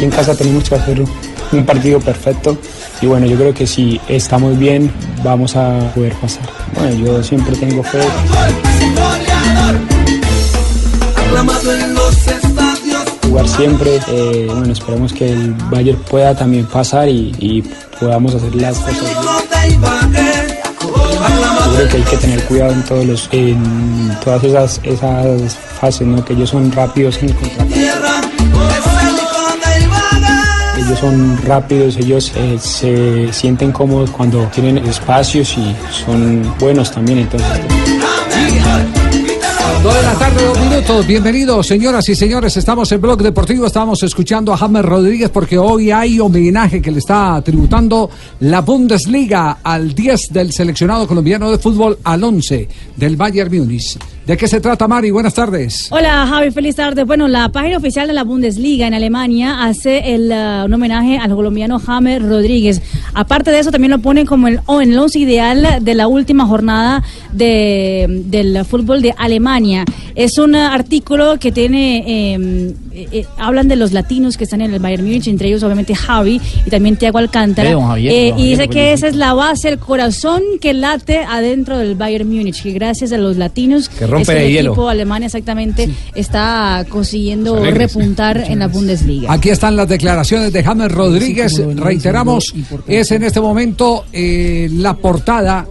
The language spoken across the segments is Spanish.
Aquí en casa tenemos que hacer un partido perfecto y bueno, yo creo que si estamos bien vamos a poder pasar. Bueno, yo siempre tengo fe. Jugar siempre, eh, bueno, esperemos que el Bayern pueda también pasar y, podamos hacer las cosas bien. Creo que hay que tener cuidado en todos los, en todas esas, esas fases, ¿no? Que ellos son rápidos en el contraataque. Son rápidos, ellos eh, se sienten cómodos cuando tienen espacios y son buenos también, entonces. Dos de la tarde, dos minutos. Bienvenidos, señoras y señores. Estamos en Blog Deportivo. Estamos escuchando a James Rodríguez porque hoy hay homenaje que le está tributando la Bundesliga al 10 del seleccionado colombiano de fútbol al 11 del Bayern Múnich. ¿De qué se trata, Mari? Buenas tardes. Hola, Javi, feliz tarde. Bueno, la página oficial de la Bundesliga en Alemania hace el, uh, un homenaje al colombiano James Rodríguez. Aparte de eso, también lo ponen como el, oh, en el once ideal de la última jornada de, del fútbol de Alemania. Es un uh, artículo que tiene, eh, eh, hablan de los latinos que están en el Bayern Múnich, entre ellos obviamente Javi y también Thiago Alcántara. Ve, don Javier, Eh, y dice que esa es la base, el corazón que late adentro del Bayern Múnich, que gracias a los latinos Que rompe es que de el hielo. equipo alemán exactamente está consiguiendo alegres. repuntar en la Bundesliga. Aquí están las declaraciones de James Rodríguez. Reiteramos, es en este momento eh, la portada,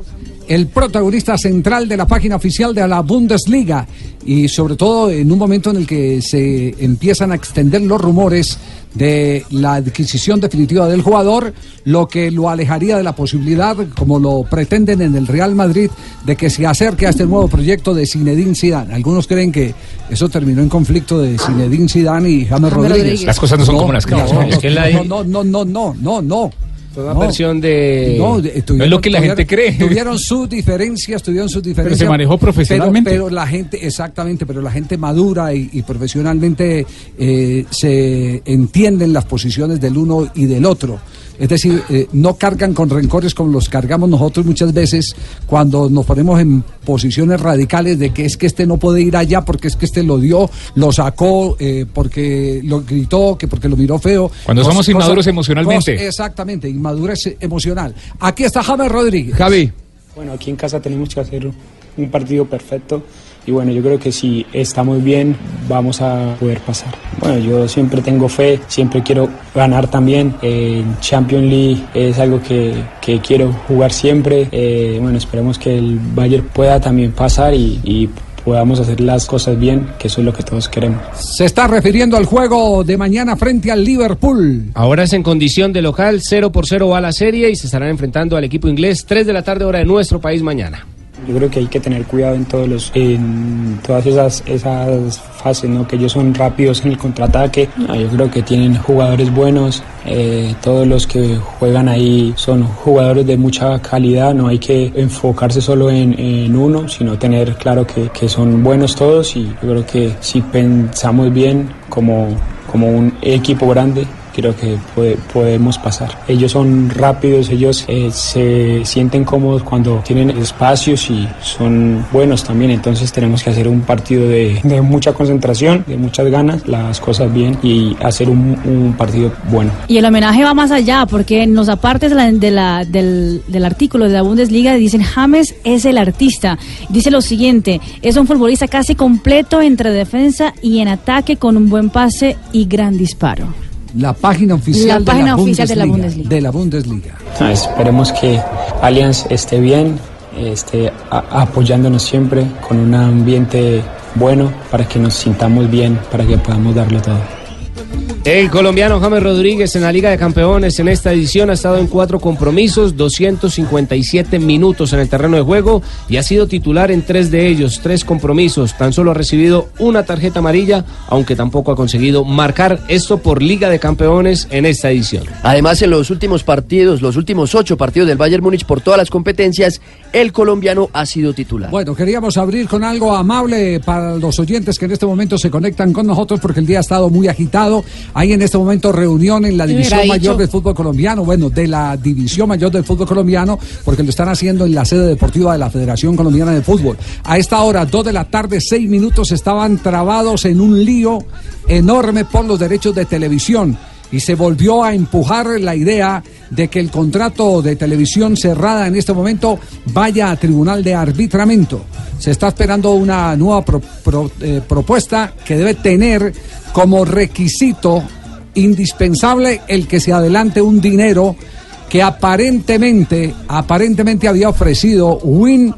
el protagonista central de la página oficial de la Bundesliga. Y sobre todo en un momento en el que se empiezan a extender los rumores de la adquisición definitiva del jugador, lo que lo alejaría de la posibilidad, como lo pretenden en el Real Madrid, de que se acerque a este nuevo proyecto de Zinedine Zidane. Algunos creen que eso terminó en conflicto de Zinedine Zidane y James Rodríguez. Las cosas no son como las que no, no, no, no, no, no, no. Fue una No. versión de. No, no es lo que la gente cree. Tuvieron sus diferencias, tuvieron sus diferencias. se manejó profesionalmente. Pero, pero la gente, exactamente, pero la gente madura y, y profesionalmente eh, se entienden las posiciones del uno y del otro. Es decir, eh, no cargan con rencores como los cargamos nosotros muchas veces cuando nos ponemos en posiciones radicales de que es que este no puede ir allá porque es que este lo dio, lo sacó, eh, porque lo gritó, que porque lo miró feo. Cuando somos inmaduros emocionalmente. exactamente, inmadurez emocional. Aquí está James Rodríguez. Javi, Bueno, aquí en casa tenemos que hacer un partido perfecto y bueno, yo creo que si estamos bien vamos a poder pasar. Bueno, yo siempre tengo fe, siempre quiero ganar también. Eh, En Champions League es algo que, que quiero jugar siempre. Eh, bueno, esperemos que el Bayern pueda también pasar y, y podamos hacer las cosas bien, que eso es lo que todos queremos. Se está refiriendo al juego de mañana frente al Liverpool. ahora es en condición de local, 0 por 0 va la serie y se estarán enfrentando al equipo inglés, 3 de la tarde, hora de nuestro país mañana. Yo creo que hay que tener cuidado en todos los, en todas esas, esas fases, ¿no? Que ellos son rápidos en el contraataque. No, yo creo que tienen jugadores buenos. eh, todos los que juegan ahí son jugadores de mucha calidad. No hay que enfocarse solo en, en uno, sino tener claro que, que son buenos todos. Y yo creo que si pensamos bien como, como un equipo grande, creo que puede- podemos pasar. Ellos son rápidos, ellos eh, se sienten cómodos cuando tienen espacios y son buenos también. Entonces tenemos que hacer un partido de, mucha concentración, de muchas ganas, las cosas bien y hacer un, partido bueno. Y el homenaje va más allá, porque en los apartes del, del artículo de la Bundesliga dicen James es el artista. Dice lo siguiente, es un futbolista casi completo entre defensa y en ataque con un buen pase y gran disparo. La página oficial, La de, la oficial de la Bundesliga, de la Bundesliga. Ah, esperemos que Allianz esté bien, esté a- apoyándonos siempre con un ambiente bueno para que nos sintamos bien, para que podamos darlo todo. El colombiano James Rodríguez en la Liga de Campeones en esta edición ha estado en cuatro compromisos, 257 minutos en el terreno de juego y ha sido titular en tres de ellos, tres compromisos. Tan solo ha recibido una tarjeta amarilla, aunque tampoco ha conseguido marcar esto por Liga de Campeones en esta edición. Además, en los últimos partidos, los últimos ocho partidos del Bayern Múnich por todas las competencias, el colombiano ha sido titular. Bueno, queríamos abrir con algo amable para los oyentes que en este momento se conectan con nosotros porque el día ha estado muy agitado. Hay en este momento reunión en la ¿Qué División Mayor dicho? del Fútbol Colombiano, bueno, de la División Mayor del Fútbol Colombiano, porque lo están haciendo en la sede deportiva de la Federación Colombiana de Fútbol. A esta hora, dos de la tarde, seis minutos, estaban trabados en un lío enorme por los derechos de televisión y se volvió a empujar la idea de que el contrato de televisión cerrada en este momento vaya a tribunal de arbitramiento. Se está esperando una nueva pro- pro- eh, propuesta que debe tener como requisito indispensable el que se adelante un dinero que aparentemente, aparentemente había ofrecido Win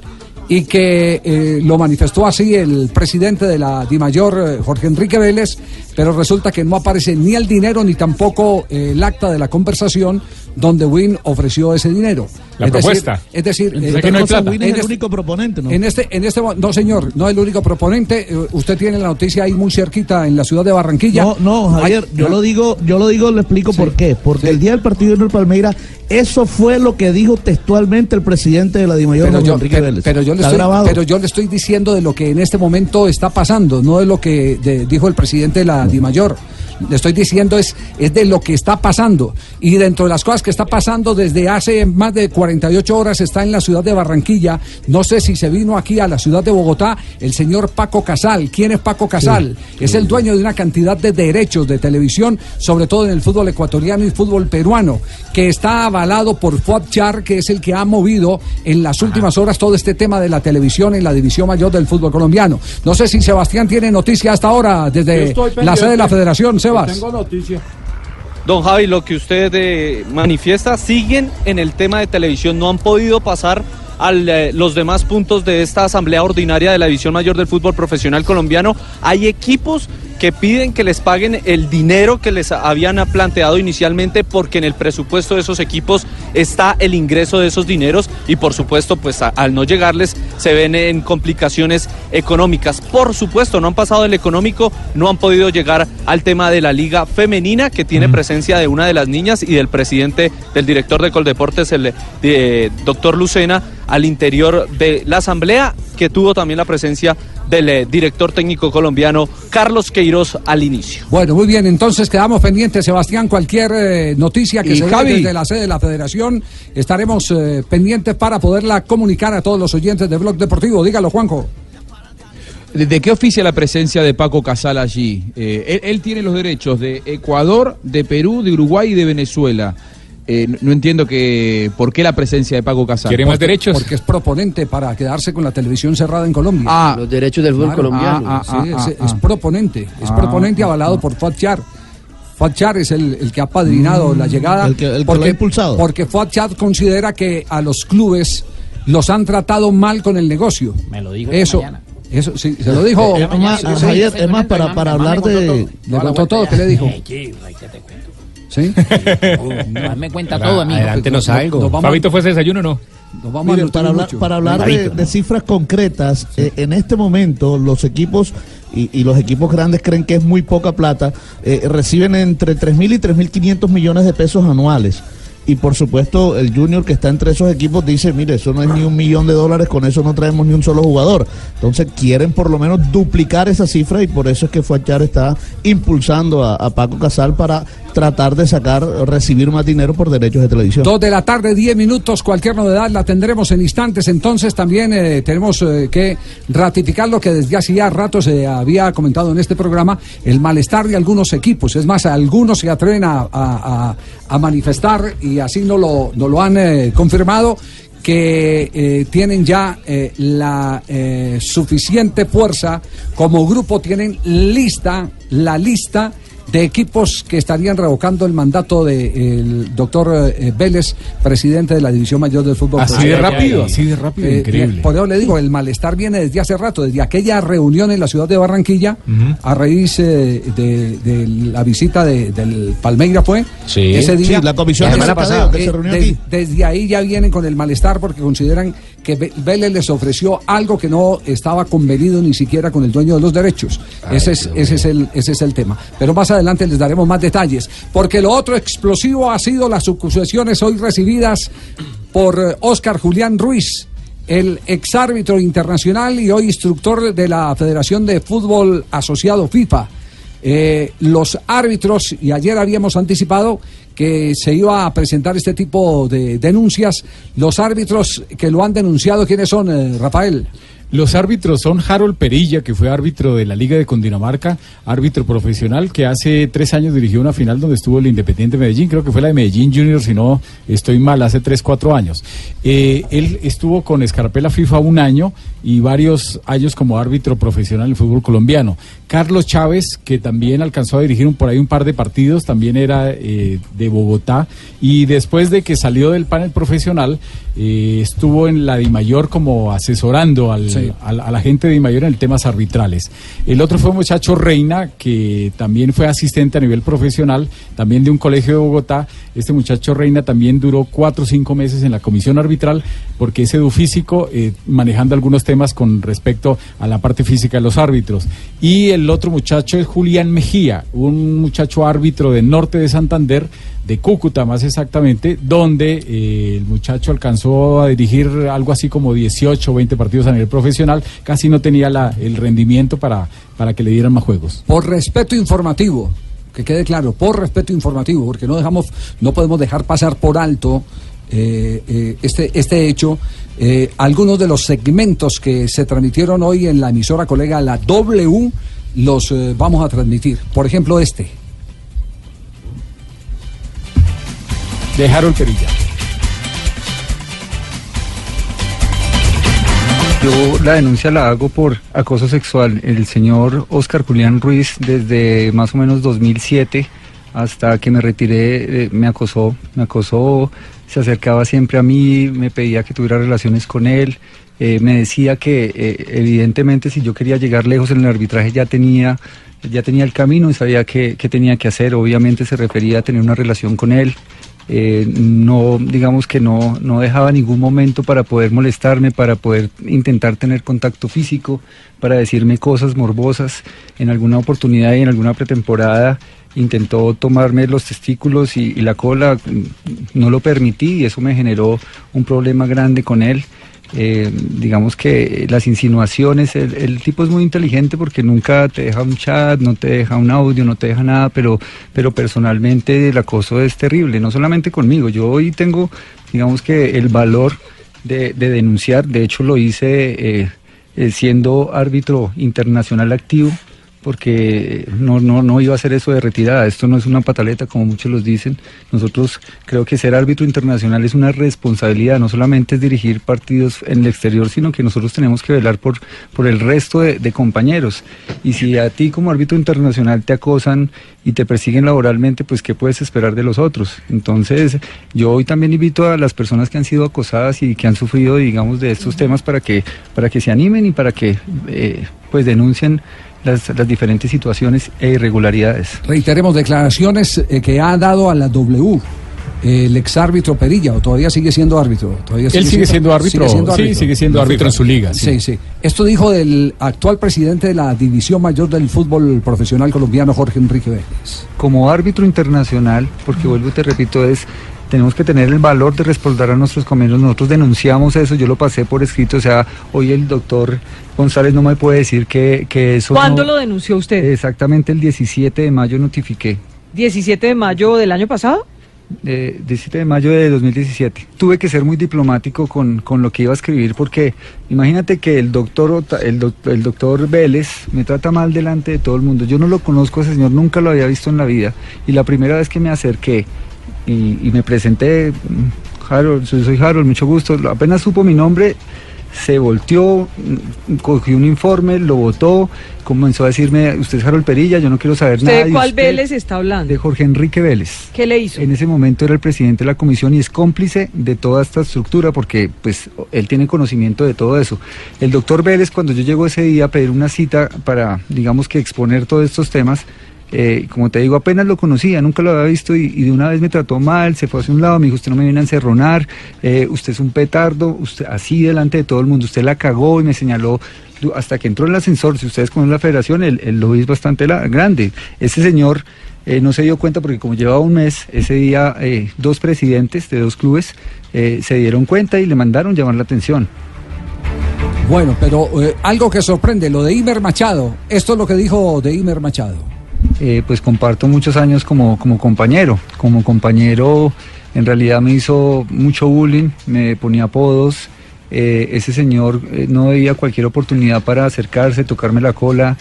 y que eh, lo manifestó así el presidente de la DIMAYOR, eh, Jorge Enrique Vélez, pero resulta que no aparece ni el dinero ni tampoco eh, el acta de la conversación donde Win ofreció ese dinero. La Es decir- propuesta. es decir, Entonces, aquí no hay plata. en Win es el este- único proponente, ¿no? En este, en este, no señor, no es el único proponente. eh, Usted tiene la noticia ahí muy cerquita en la ciudad de Barranquilla. No, no, Javier, yo no. lo digo, yo lo digo, le explico por qué. Porque el día del partido en el Palmeira, eso fue lo que dijo textualmente el presidente de la DIMAYOR, pero yo, Enrique pero- Vélez. pero yo le estoy, pero yo le estoy diciendo de lo que en este momento está pasando, no de lo que de- dijo el presidente de la DIMAYOR. Le estoy diciendo es, es de lo que está pasando. Y dentro de las cosas que está pasando desde hace más de 48 horas está en la ciudad de Barranquilla. No sé si se vino aquí a la ciudad de Bogotá el señor Paco Casal. ¿Quién es Paco Casal? Es el dueño de una cantidad de derechos de televisión, sobre todo en el fútbol ecuatoriano y fútbol peruano, que está avalado por Char, que es el que ha movido en las últimas horas todo este tema de la televisión en la división mayor del fútbol colombiano. No sé si Sebastián tiene noticia hasta ahora desde la sede de la federación, Sebas. noticia. Don Javi, lo que usted eh, manifiesta, siguen en el tema de televisión, no han podido pasar a los demás puntos de esta asamblea ordinaria de la División Mayor del Fútbol Profesional Colombiano. Hay equipos que piden que les paguen el dinero que les habían planteado inicialmente porque en el presupuesto de esos equipos está el ingreso de esos dineros y por supuesto pues a- al no llegarles se ven en complicaciones económicas. Por supuesto no han pasado del económico, no han podido llegar al tema de la liga femenina que tiene presencia de una de las niñas y del presidente, del director de Coldeportes, el eh, doctor Lucena, al interior de la asamblea que tuvo también la presencia del eh, director técnico colombiano Carlos Queiroz al inicio. Bueno, muy bien, entonces quedamos pendientes, Sebastián, cualquier eh, noticia que Y se dé Javi. desde la sede de la federación, estaremos eh, pendientes para poderla comunicar a todos los oyentes de Blog Deportivo. Dígalo, Juanjo. ¿De qué oficia la presencia de Paco Casal allí? Eh, él, él tiene los derechos de Ecuador, de Perú, de Uruguay y de Venezuela. Eh, no, entiendo que por qué la presencia de Paco Casal. Porque- Porque es proponente para quedarse con la televisión cerrada en Colombia. Ah. Los derechos del fútbol colombiano. Ah, Sí, ah, es, ah, es ah. proponente, es Ah, proponente ah, avalado por Fuad Char. Fuad Char es el, el que ha padrinado la llegada. Mm, el que- el que porque, lo ha impulsado. Porque Fuad Char considera que a los clubes los han tratado mal con el negocio. Me lo dijo Eso, mañana. eso sí, se lo dijo. Eh, eh, más, es más para, para hablar de... Le contó todo, ¿qué le dijo? Sí. ¿Sí? Dame cuenta todo, amigo. algo. Nos vamos- Fabito, ¿fue ese desayuno o no? Nos vamos a Mire, nutrir para hablar, para hablar de, de cifras concretas, eh, en este momento los equipos y, y los equipos grandes creen que es muy poca plata, eh, reciben entre 3.000 y 3.500 millones de pesos anuales. Y por supuesto el Junior que está entre esos equipos dice, mire, eso no es ni un millón de dólares, con eso no traemos ni un solo jugador. Entonces quieren por lo menos duplicar esa cifra y por eso es que Fuachar está impulsando a, a Paco Casal para tratar de sacar, recibir más dinero por derechos de televisión. Dos de la tarde, diez minutos. Cualquier novedad la tendremos en instantes. Entonces también eh, tenemos eh, que ratificar lo que desde hacía rato se había comentado en este programa, el malestar de algunos equipos. Es más, algunos se atreven a, manifestar y así no lo, no lo han eh, confirmado que eh, tienen ya la suficiente fuerza como grupo, tienen lista, la lista de equipos que estarían revocando el mandato del doctor eh, Vélez, presidente de la División Mayor del Fútbol. Así de rápido, así de rápido, Eh, increíble. Por eso le digo, el malestar viene desde hace rato, desde aquella reunión en la ciudad de Barranquilla, a raíz eh, de, de la visita de- del Palmeira fue. Sí. ese día. Sí, la comisión La de semana pasada. que se Eh, reunió de- aquí. desde ahí ya vienen con el malestar porque consideran que Vélez les ofreció algo que no estaba convenido ni siquiera con el dueño de los derechos. ese, es, ese, es el, ese es el tema. Pero más adelante les daremos más detalles. Porque lo otro explosivo ha sido las acusaciones hoy recibidas por eh, Óscar Julián Ruiz, el exárbitro internacional y hoy instructor de la Federación de Fútbol Asociado FIFA. Eh, los árbitros, y ayer habíamos anticipado que se iba a presentar este tipo de denuncias, los árbitros que lo han denunciado, ¿quiénes son, eh, Rafael? Los árbitros son Harold Perilla, que fue árbitro de la Liga de Cundinamarca, árbitro profesional, que hace tres años dirigió una final donde estuvo el Independiente Medellín, creo que fue la de Medellín Junior, si no estoy mal, hace tres, cuatro años. Eh, él estuvo con Escarpela FIFA un año y varios años como árbitro profesional en el fútbol colombiano. Carlos Chávez, que también alcanzó a dirigir un, por ahí un par de partidos, también era eh, de Bogotá, y después de que salió del panel profesional, eh, estuvo en la DIMAYOR como asesorando al, Sí. al- a la gente de DIMAYOR en temas arbitrales. El otro fue muchacho Reina, que también fue asistente a nivel profesional, también de un colegio de Bogotá. Este muchacho Reina también duró cuatro o cinco meses en la comisión arbitral, porque es edufísico, eh, manejando algunos temas con respecto a la parte física de los árbitros. Y el otro muchacho es Julián Mejía, un muchacho árbitro del norte de Santander, de Cúcuta más exactamente, donde eh, el muchacho alcanzó a dirigir algo así como 18 o 20 partidos a nivel profesional, casi no tenía la- el rendimiento para, para que le dieran más juegos. Por respeto informativo, que quede claro, por respeto informativo, porque no dejamos, no podemos dejar pasar por alto eh, eh, este, este hecho. eh, algunos de los segmentos que se transmitieron hoy en la emisora colega La W los vamos a transmitir. Por ejemplo, este. De Harold Perilla. Yo la denuncia la hago por acoso sexual. El señor Oscar Julián Ruiz, desde más o menos 2007 hasta que me retiré, eh, me acosó, me acosó, se acercaba siempre a mí, me pedía que tuviera relaciones con él, eh, me decía que eh, evidentemente si yo quería llegar lejos en el arbitraje ya tenía, ya tenía el camino y sabía qué, qué tenía que hacer. Obviamente se refería a tener una relación con él. Eh, no, digamos que no, no dejaba ningún momento para poder molestarme, para poder intentar tener contacto físico, para decirme cosas morbosas. En alguna oportunidad y en alguna pretemporada intentó tomarme los testículos y, y la cola, mm, no lo permití y eso me generó un problema grande con él. Eh, digamos que las insinuaciones, el, tipo es muy inteligente porque nunca te deja un chat, no te deja un audio, no te deja nada, pero, pero personalmente el acoso es terrible, no solamente conmigo, yo hoy tengo, digamos que el valor de, de denunciar, de hecho lo hice eh, eh, siendo árbitro internacional activo, porque no, no, no iba a hacer eso de retirada. Esto no es una pataleta, como muchos los dicen. Nosotros creo que ser árbitro internacional es una responsabilidad, no solamente es dirigir partidos en el exterior, sino que nosotros tenemos que velar por, por el resto de, de compañeros. Y si a ti como árbitro internacional te acosan y te persiguen laboralmente, pues ¿qué puedes esperar de los otros? Entonces, yo hoy también invito a las personas que han sido acosadas y que han sufrido, digamos, de estos temas para que, para que se animen y para que eh, pues denuncien las, las diferentes situaciones e irregularidades. Reiteremos declaraciones eh, que ha dado a la W el exárbitro Perilla, o todavía sigue siendo árbitro. Todavía Él sigue siendo árbitro, sí, sigue siendo árbitro en su liga, sí. Sí, sí. Esto dijo del actual presidente de la División Mayor del Fútbol Profesional Colombiano, Jorge Enrique Vélez. Como árbitro internacional, porque vuelvo y te repito, es tenemos que tener el valor de respaldar a nuestros compañeros. Nosotros denunciamos eso, yo lo pasé por escrito, o sea, hoy el doctor González no me puede decir que, que eso... ¿Cuándo no- lo denunció usted? Exactamente el 17 de mayo notifiqué. 17 de mayo del año pasado. eh, 17 de mayo de 2017. Tuve que ser muy diplomático con, con lo que iba a escribir porque imagínate que el doctor, el, el doctor Vélez me trata mal delante de todo el mundo. Yo no lo conozco a ese señor, nunca lo había visto en la vida. Y la primera vez que me acerqué y, y me presenté, mm, Harold, soy, soy Harold, mucho gusto, apenas supo mi nombre, se volteó, mm, cogió un informe, lo votó, comenzó a decirme, usted es Harold Perilla, yo no quiero saber nada. ¿Usted de de cuál usted". Vélez está hablando? De Jorge Enrique Vélez. ¿Qué le hizo? En ese momento era el presidente de la comisión y es cómplice de toda esta estructura porque pues él tiene conocimiento de todo eso. El doctor Vélez cuando yo llego ese día a pedir una cita para digamos que exponer todos estos temas, eh, como te digo, apenas lo conocía, nunca lo había visto y, de una vez me trató mal, se fue hacia un lado, me dijo, usted no me viene a encerronar, eh, usted es un petardo, usted así delante de todo el mundo, usted la cagó y me señaló hasta que entró el ascensor, si ustedes conocen la federación, el, el lobby es bastante grande. Ese señor eh, no se dio cuenta porque como llevaba un mes, ese día dos presidentes de dos clubes se dieron cuenta y le mandaron llamar la atención. Bueno, pero algo que sorprende, lo de Imer Machado. Esto es lo que dijo de Imer Machado. Eh, pues comparto muchos años como, como compañero. Como compañero en realidad me hizo mucho bullying, me ponía apodos. Eh, ese señor eh, no veía cualquier oportunidad para acercarse, tocarme la cola,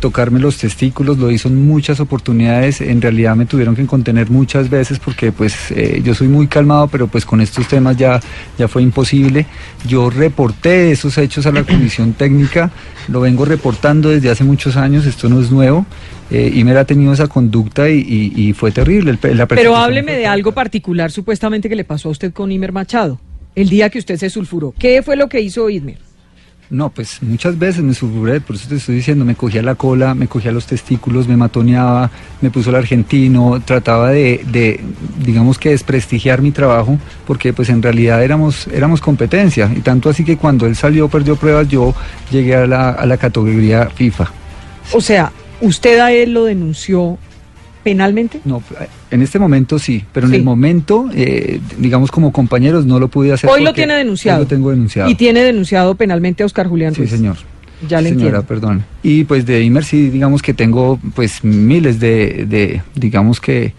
tocarme los testículos, lo hizo en muchas oportunidades. En realidad me tuvieron que contener muchas veces porque pues eh, yo soy muy calmado, pero pues con estos temas ya, ya fue imposible. Yo reporté esos hechos a la comisión técnica, lo vengo reportando desde hace muchos años, esto no es nuevo. Eh, Imer ha tenido esa conducta y, y- y fue terrible. el la Pero hábleme de algo particular supuestamente que le pasó a usted con Imer Machado. El día que usted se sulfuró. ¿Qué fue lo que hizo Imer? No, pues muchas veces me sulfuré, por eso te estoy diciendo, me cogía la cola, me cogía los testículos, me matoneaba, me puso el argentino, trataba de, de, digamos que desprestigiar mi trabajo, porque pues en realidad éramos, éramos competencia, y tanto así que cuando él salió, perdió pruebas, yo llegué a la, a la categoría FIFA. O sea, ¿usted a él lo denunció penalmente? No, en este momento sí, pero en el momento, eh, digamos como compañeros, no lo pude hacer. Hoy lo tiene denunciado. Hoy lo tengo denunciado. Y tiene denunciado penalmente a Oscar Julián Sí, señor. Ya le Señora, entiendo. perdón. Y pues de Imer sí, digamos que tengo pues miles de, de digamos que,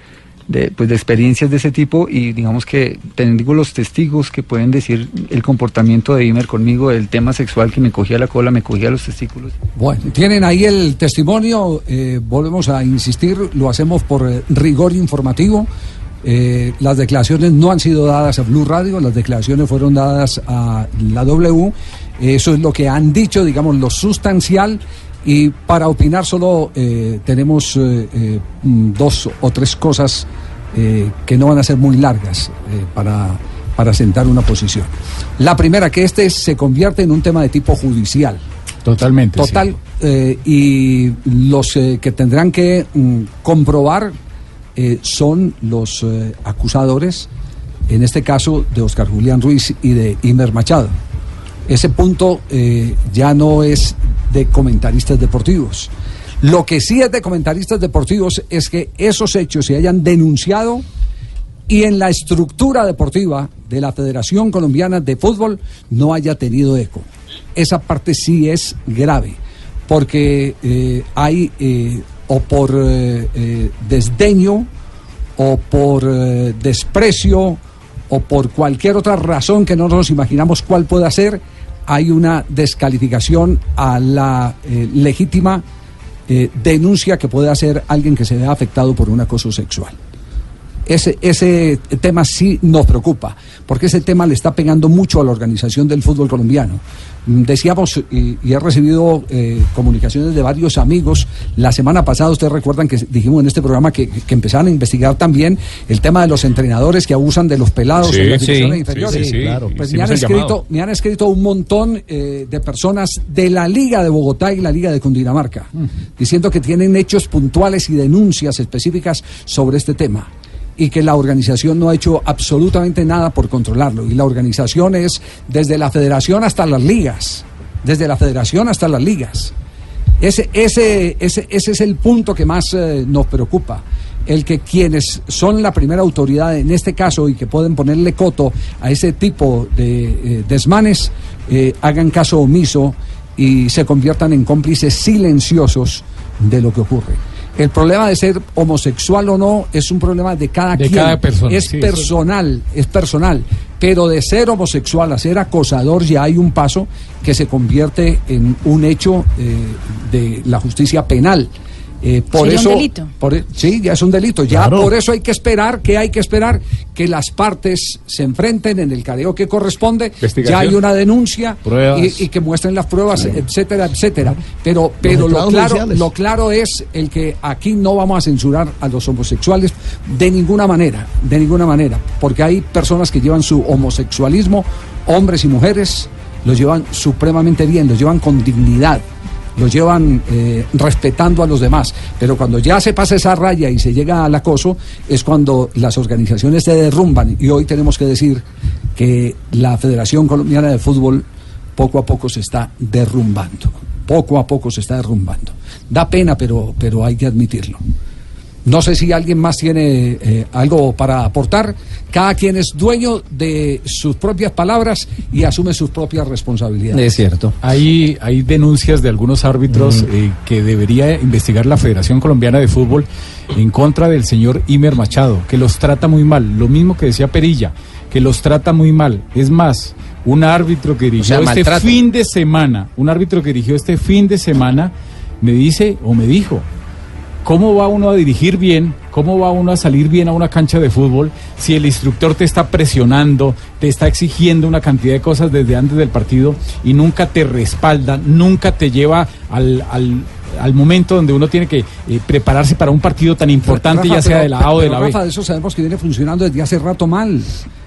de, pues de experiencias de ese tipo y digamos que tengo los testigos que pueden decir el comportamiento de Imer conmigo, el tema sexual que me cogía la cola, me cogía los testículos. Bueno, tienen ahí el testimonio, eh, volvemos a insistir, lo hacemos por eh, rigor informativo. Eh, las declaraciones no han sido dadas a Blue Radio, las declaraciones fueron dadas a la W. Eso es lo que han dicho, digamos, lo sustancial. Y para opinar solo eh, tenemos eh, eh, mm, dos o tres cosas eh, que no van a ser muy largas para, para sentar una posición. La primera, que este se convierte en un tema de tipo judicial. Totalmente. Total, y los que tendrán que mm, comprobar son los acusadores, en este caso de Oscar Julián Ruiz y de Imer Machado. Ese punto eh, ya no es de comentaristas deportivos. Lo que sí es de comentaristas deportivos es que esos hechos se hayan denunciado y en la estructura deportiva de la Federación Colombiana de Fútbol no haya tenido eco. Esa parte sí es grave, porque eh, hay eh, o por eh, eh, desdeño o por desprecio o por cualquier otra razón que no nos imaginamos cuál pueda ser, hay una descalificación a la eh, legítima eh, denuncia que puede hacer alguien que se vea afectado por un acoso sexual. Ese, ese tema sí nos preocupa, porque ese tema le está pegando mucho a la organización del fútbol colombiano. Mm, Decíamos, y, y he recibido eh, comunicaciones de varios amigos, la semana pasada ustedes recuerdan que dijimos en este programa que, que empezaron a investigar también el tema de los entrenadores que abusan de los pelados Sí, en las sí, divisiones sí, inferiores. sí, sí, claro. Pues me han, escrito, llamado. me han escrito un montón eh, de personas de la Liga de Bogotá y la Liga de Cundinamarca, diciendo que tienen hechos puntuales y denuncias específicas sobre este tema y que la organización no ha hecho absolutamente nada por controlarlo. Y la organización es desde la federación hasta las ligas, desde la federación hasta las ligas. Ese, ese, ese, ese es el punto que más eh, nos preocupa. El que quienes son la primera autoridad en este caso y que pueden ponerle coto a ese tipo de eh, desmanes, eh, hagan caso omiso y se conviertan en cómplices silenciosos de lo que ocurre. El problema de ser homosexual o no es un problema de cada De quien. cada persona, es sí, personal, es personal. Pero de ser homosexual a ser acosador ya hay un paso que se convierte en un hecho eh, de la justicia penal. Eh, por Sería un eso, delito. por e- sí, ya es un delito. Ya por eso hay que esperar, que hay que esperar que las partes se enfrenten en el careo que corresponde. Ya hay una denuncia y, y que muestren las pruebas, etcétera, etcétera. Pero, pero lo claro, judiciales. lo claro es el que aquí no vamos a censurar a los homosexuales de ninguna manera, de ninguna manera, porque hay personas que llevan su homosexualismo, hombres y mujeres, lo llevan supremamente bien, lo llevan con dignidad. Lo llevan eh, respetando a los demás, pero cuando ya se pasa esa raya y se llega al acoso, es cuando las organizaciones se derrumban. Y hoy tenemos que decir que la Federación Colombiana de Fútbol poco a poco se está derrumbando. Poco a poco se está derrumbando. Da pena, pero, pero hay que admitirlo. No sé si alguien más tiene eh, algo para aportar. Cada quien es dueño de sus propias palabras y asume sus propias responsabilidades. cierto. Hay, hay denuncias de algunos árbitros eh, que debería investigar la Federación Colombiana de Fútbol en contra del señor Imer Machado, que los trata muy mal. Lo mismo que decía Perilla, que los trata muy mal. Es más, un árbitro que dirigió sea, este maltrato. fin de semana, un árbitro que dirigió este fin de semana, me dice o me dijo, ¿Cómo va uno a dirigir bien? ¿Cómo va uno a salir bien a una cancha de fútbol si el instructor te está presionando, te está exigiendo una cantidad de cosas desde antes del partido y nunca te respalda, nunca te lleva al, al, al momento donde uno tiene que eh, prepararse para un partido tan importante, Rafa, ya sea pero- de la A o de la B? Rafa, eso sabemos que viene funcionando desde hace rato mal.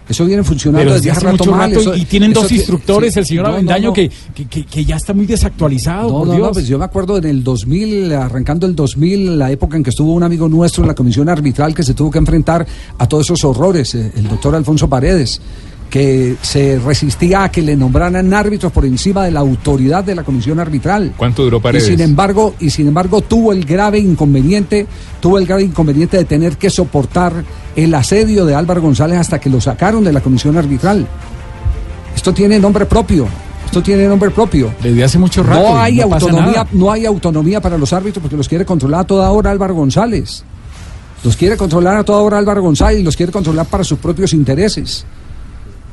Eso viene funcionando desde hace rato mucho mal. rato eso- y tienen dos instructores, sí, el señor no, Avendaño, no. Que, que, que- que ya está muy desactualizado, No, por Dios. pues yo me acuerdo en el 2000, arrancando el 2000, la época en que estuvo un amigo nuestro en la comisión arbitral que se tuvo que enfrentar a todos esos horrores, eh, el doctor Alfonso Paredes, que se resistía a que le nombraran árbitros por encima de la autoridad de la comisión arbitral. ¿Cuánto duró Paredes? Y sin embargo, y sin embargo tuvo el grave inconveniente, tuvo el grave inconveniente de tener que soportar el asedio de Álvaro González hasta que lo sacaron de la comisión arbitral. Esto tiene nombre propio. Esto tiene nombre propio. Desde hace mucho rato. No hay autonomía, no hay autonomía para los árbitros porque los quiere controlar a toda hora Álvaro González. Los quiere controlar a toda hora Álvaro González y los quiere controlar para sus propios intereses.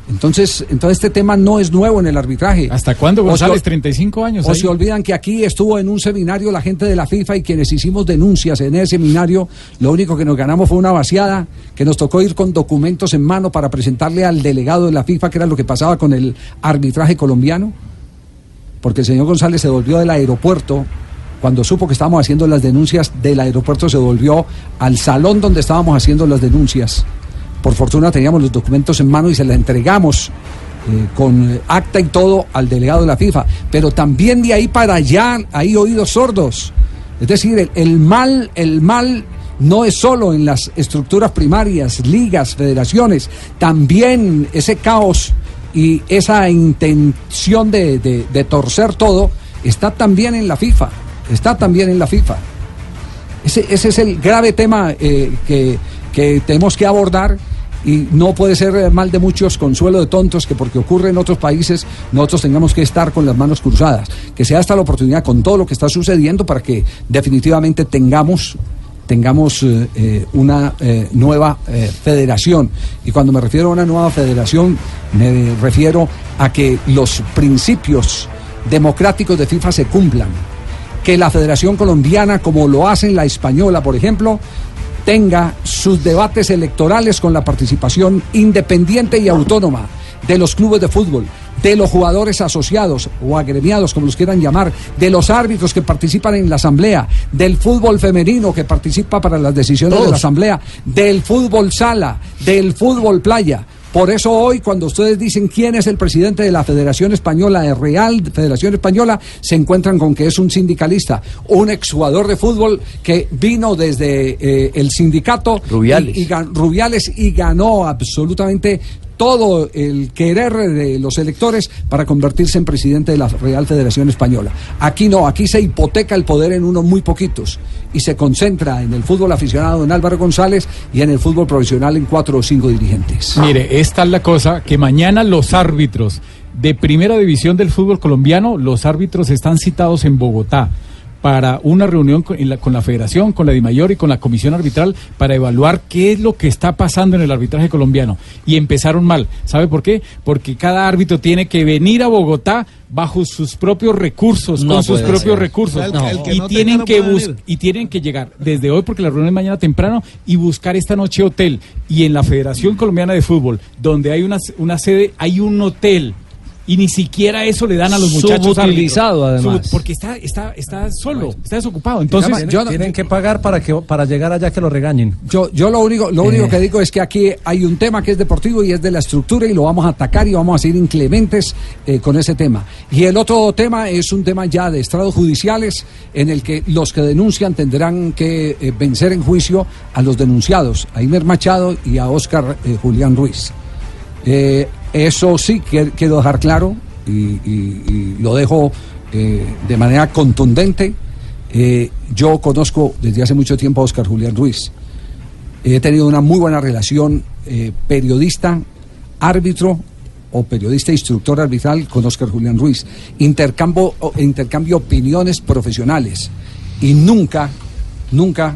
Entonces, entonces este tema no es nuevo en el arbitraje. ¿Hasta cuándo, O González? 35 años. o ahí. se olvidan que aquí estuvo en un seminario la gente de la FIFA y quienes hicimos denuncias en ese seminario, lo único que nos ganamos fue una vaciada, que nos tocó ir con documentos en mano para presentarle al delegado de la FIFA que era lo que pasaba con el arbitraje colombiano. Porque el señor González se volvió del aeropuerto, cuando supo que estábamos haciendo las denuncias del aeropuerto, se volvió al salón donde estábamos haciendo las denuncias. Por fortuna teníamos los documentos en mano y se la entregamos eh, con eh, acta y todo al delegado de la FIFA. Pero también de ahí para allá hay oídos sordos. Es decir, el, mal, el mal no es solo en las estructuras primarias, ligas, federaciones, también ese caos y esa intención de, de- torcer todo está también en la FIFA, está también en la FIFA. Ese, ese es el grave tema eh, que, que tenemos que abordar y no puede ser eh, mal de muchos consuelo de tontos que porque ocurre en otros países nosotros tengamos que estar con las manos cruzadas. Que sea esta la oportunidad con todo lo que está sucediendo para que definitivamente tengamos tengamos eh, eh, una nueva federación. Y cuando me refiero a una nueva federación, me refiero a que los principios democráticos de FIFA se cumplan que la Federación Colombiana, como lo hace la española, por ejemplo, tenga sus debates electorales con la participación independiente y autónoma de los clubes de fútbol, de los jugadores asociados o agremiados, como los quieran llamar, de los árbitros que participan en la asamblea, del fútbol femenino que participa para las decisiones de la asamblea, del fútbol sala, del fútbol playa. Por eso hoy, cuando ustedes dicen quién es el presidente de la Federación Española, de Real Federación Española, se encuentran con que es un sindicalista, un exjugador de fútbol que vino desde eh, el sindicato Rubiales. Y, Rubiales y ganó absolutamente todo el querer de los electores para convertirse en presidente de la Real Federación Española. Aquí no, aquí se hipoteca el poder en unos muy poquitos y se concentra en el fútbol aficionado en Álvaro González y en el fútbol profesional en cuatro o cinco dirigentes. Mire, esta es la cosa, que mañana los árbitros de primera división del fútbol colombiano, los árbitros están citados en Bogotá para una reunión con, la, con la Federación, con la DIMAYOR y con la Comisión Arbitral para evaluar qué es lo que está pasando en el arbitraje colombiano. Y empezaron mal. ¿Sabe por qué? Porque cada árbitro tiene que venir a Bogotá bajo sus propios recursos, No con sus propios ser. recursos. El el y, no tienen que bus- y tienen que llegar desde hoy, porque la reunión es mañana temprano, y buscar esta noche hotel. Y en la Federación Colombiana de Fútbol, donde hay una, una sede, hay un hotel. Y ni siquiera eso le dan a los muchachos. Subutilizado, árbitros. además. Sub- porque está, está, está solo, está desocupado. Entonces, Entonces, yo no- tienen que pagar para que para llegar allá que lo regañen. Yo, yo lo único, lo único que digo es que aquí hay un tema que es deportivo y es de la estructura y lo vamos a atacar y vamos a ser inclementes eh, con ese tema. Y el otro tema es un tema ya de estrados judiciales en el que los que denuncian tendrán que eh, vencer en juicio a los denunciados, a Imer Machado y a Óscar eh, Julián Ruiz. Eh, eso sí quiero dejar claro y, lo dejo eh, de manera contundente. Eh, yo conozco desde hace mucho tiempo a Óscar Julián Ruiz. He tenido una muy buena relación eh, periodista, árbitro o periodista instructor arbitral con Óscar Julián Ruiz. Intercambio, intercambio opiniones profesionales y nunca, nunca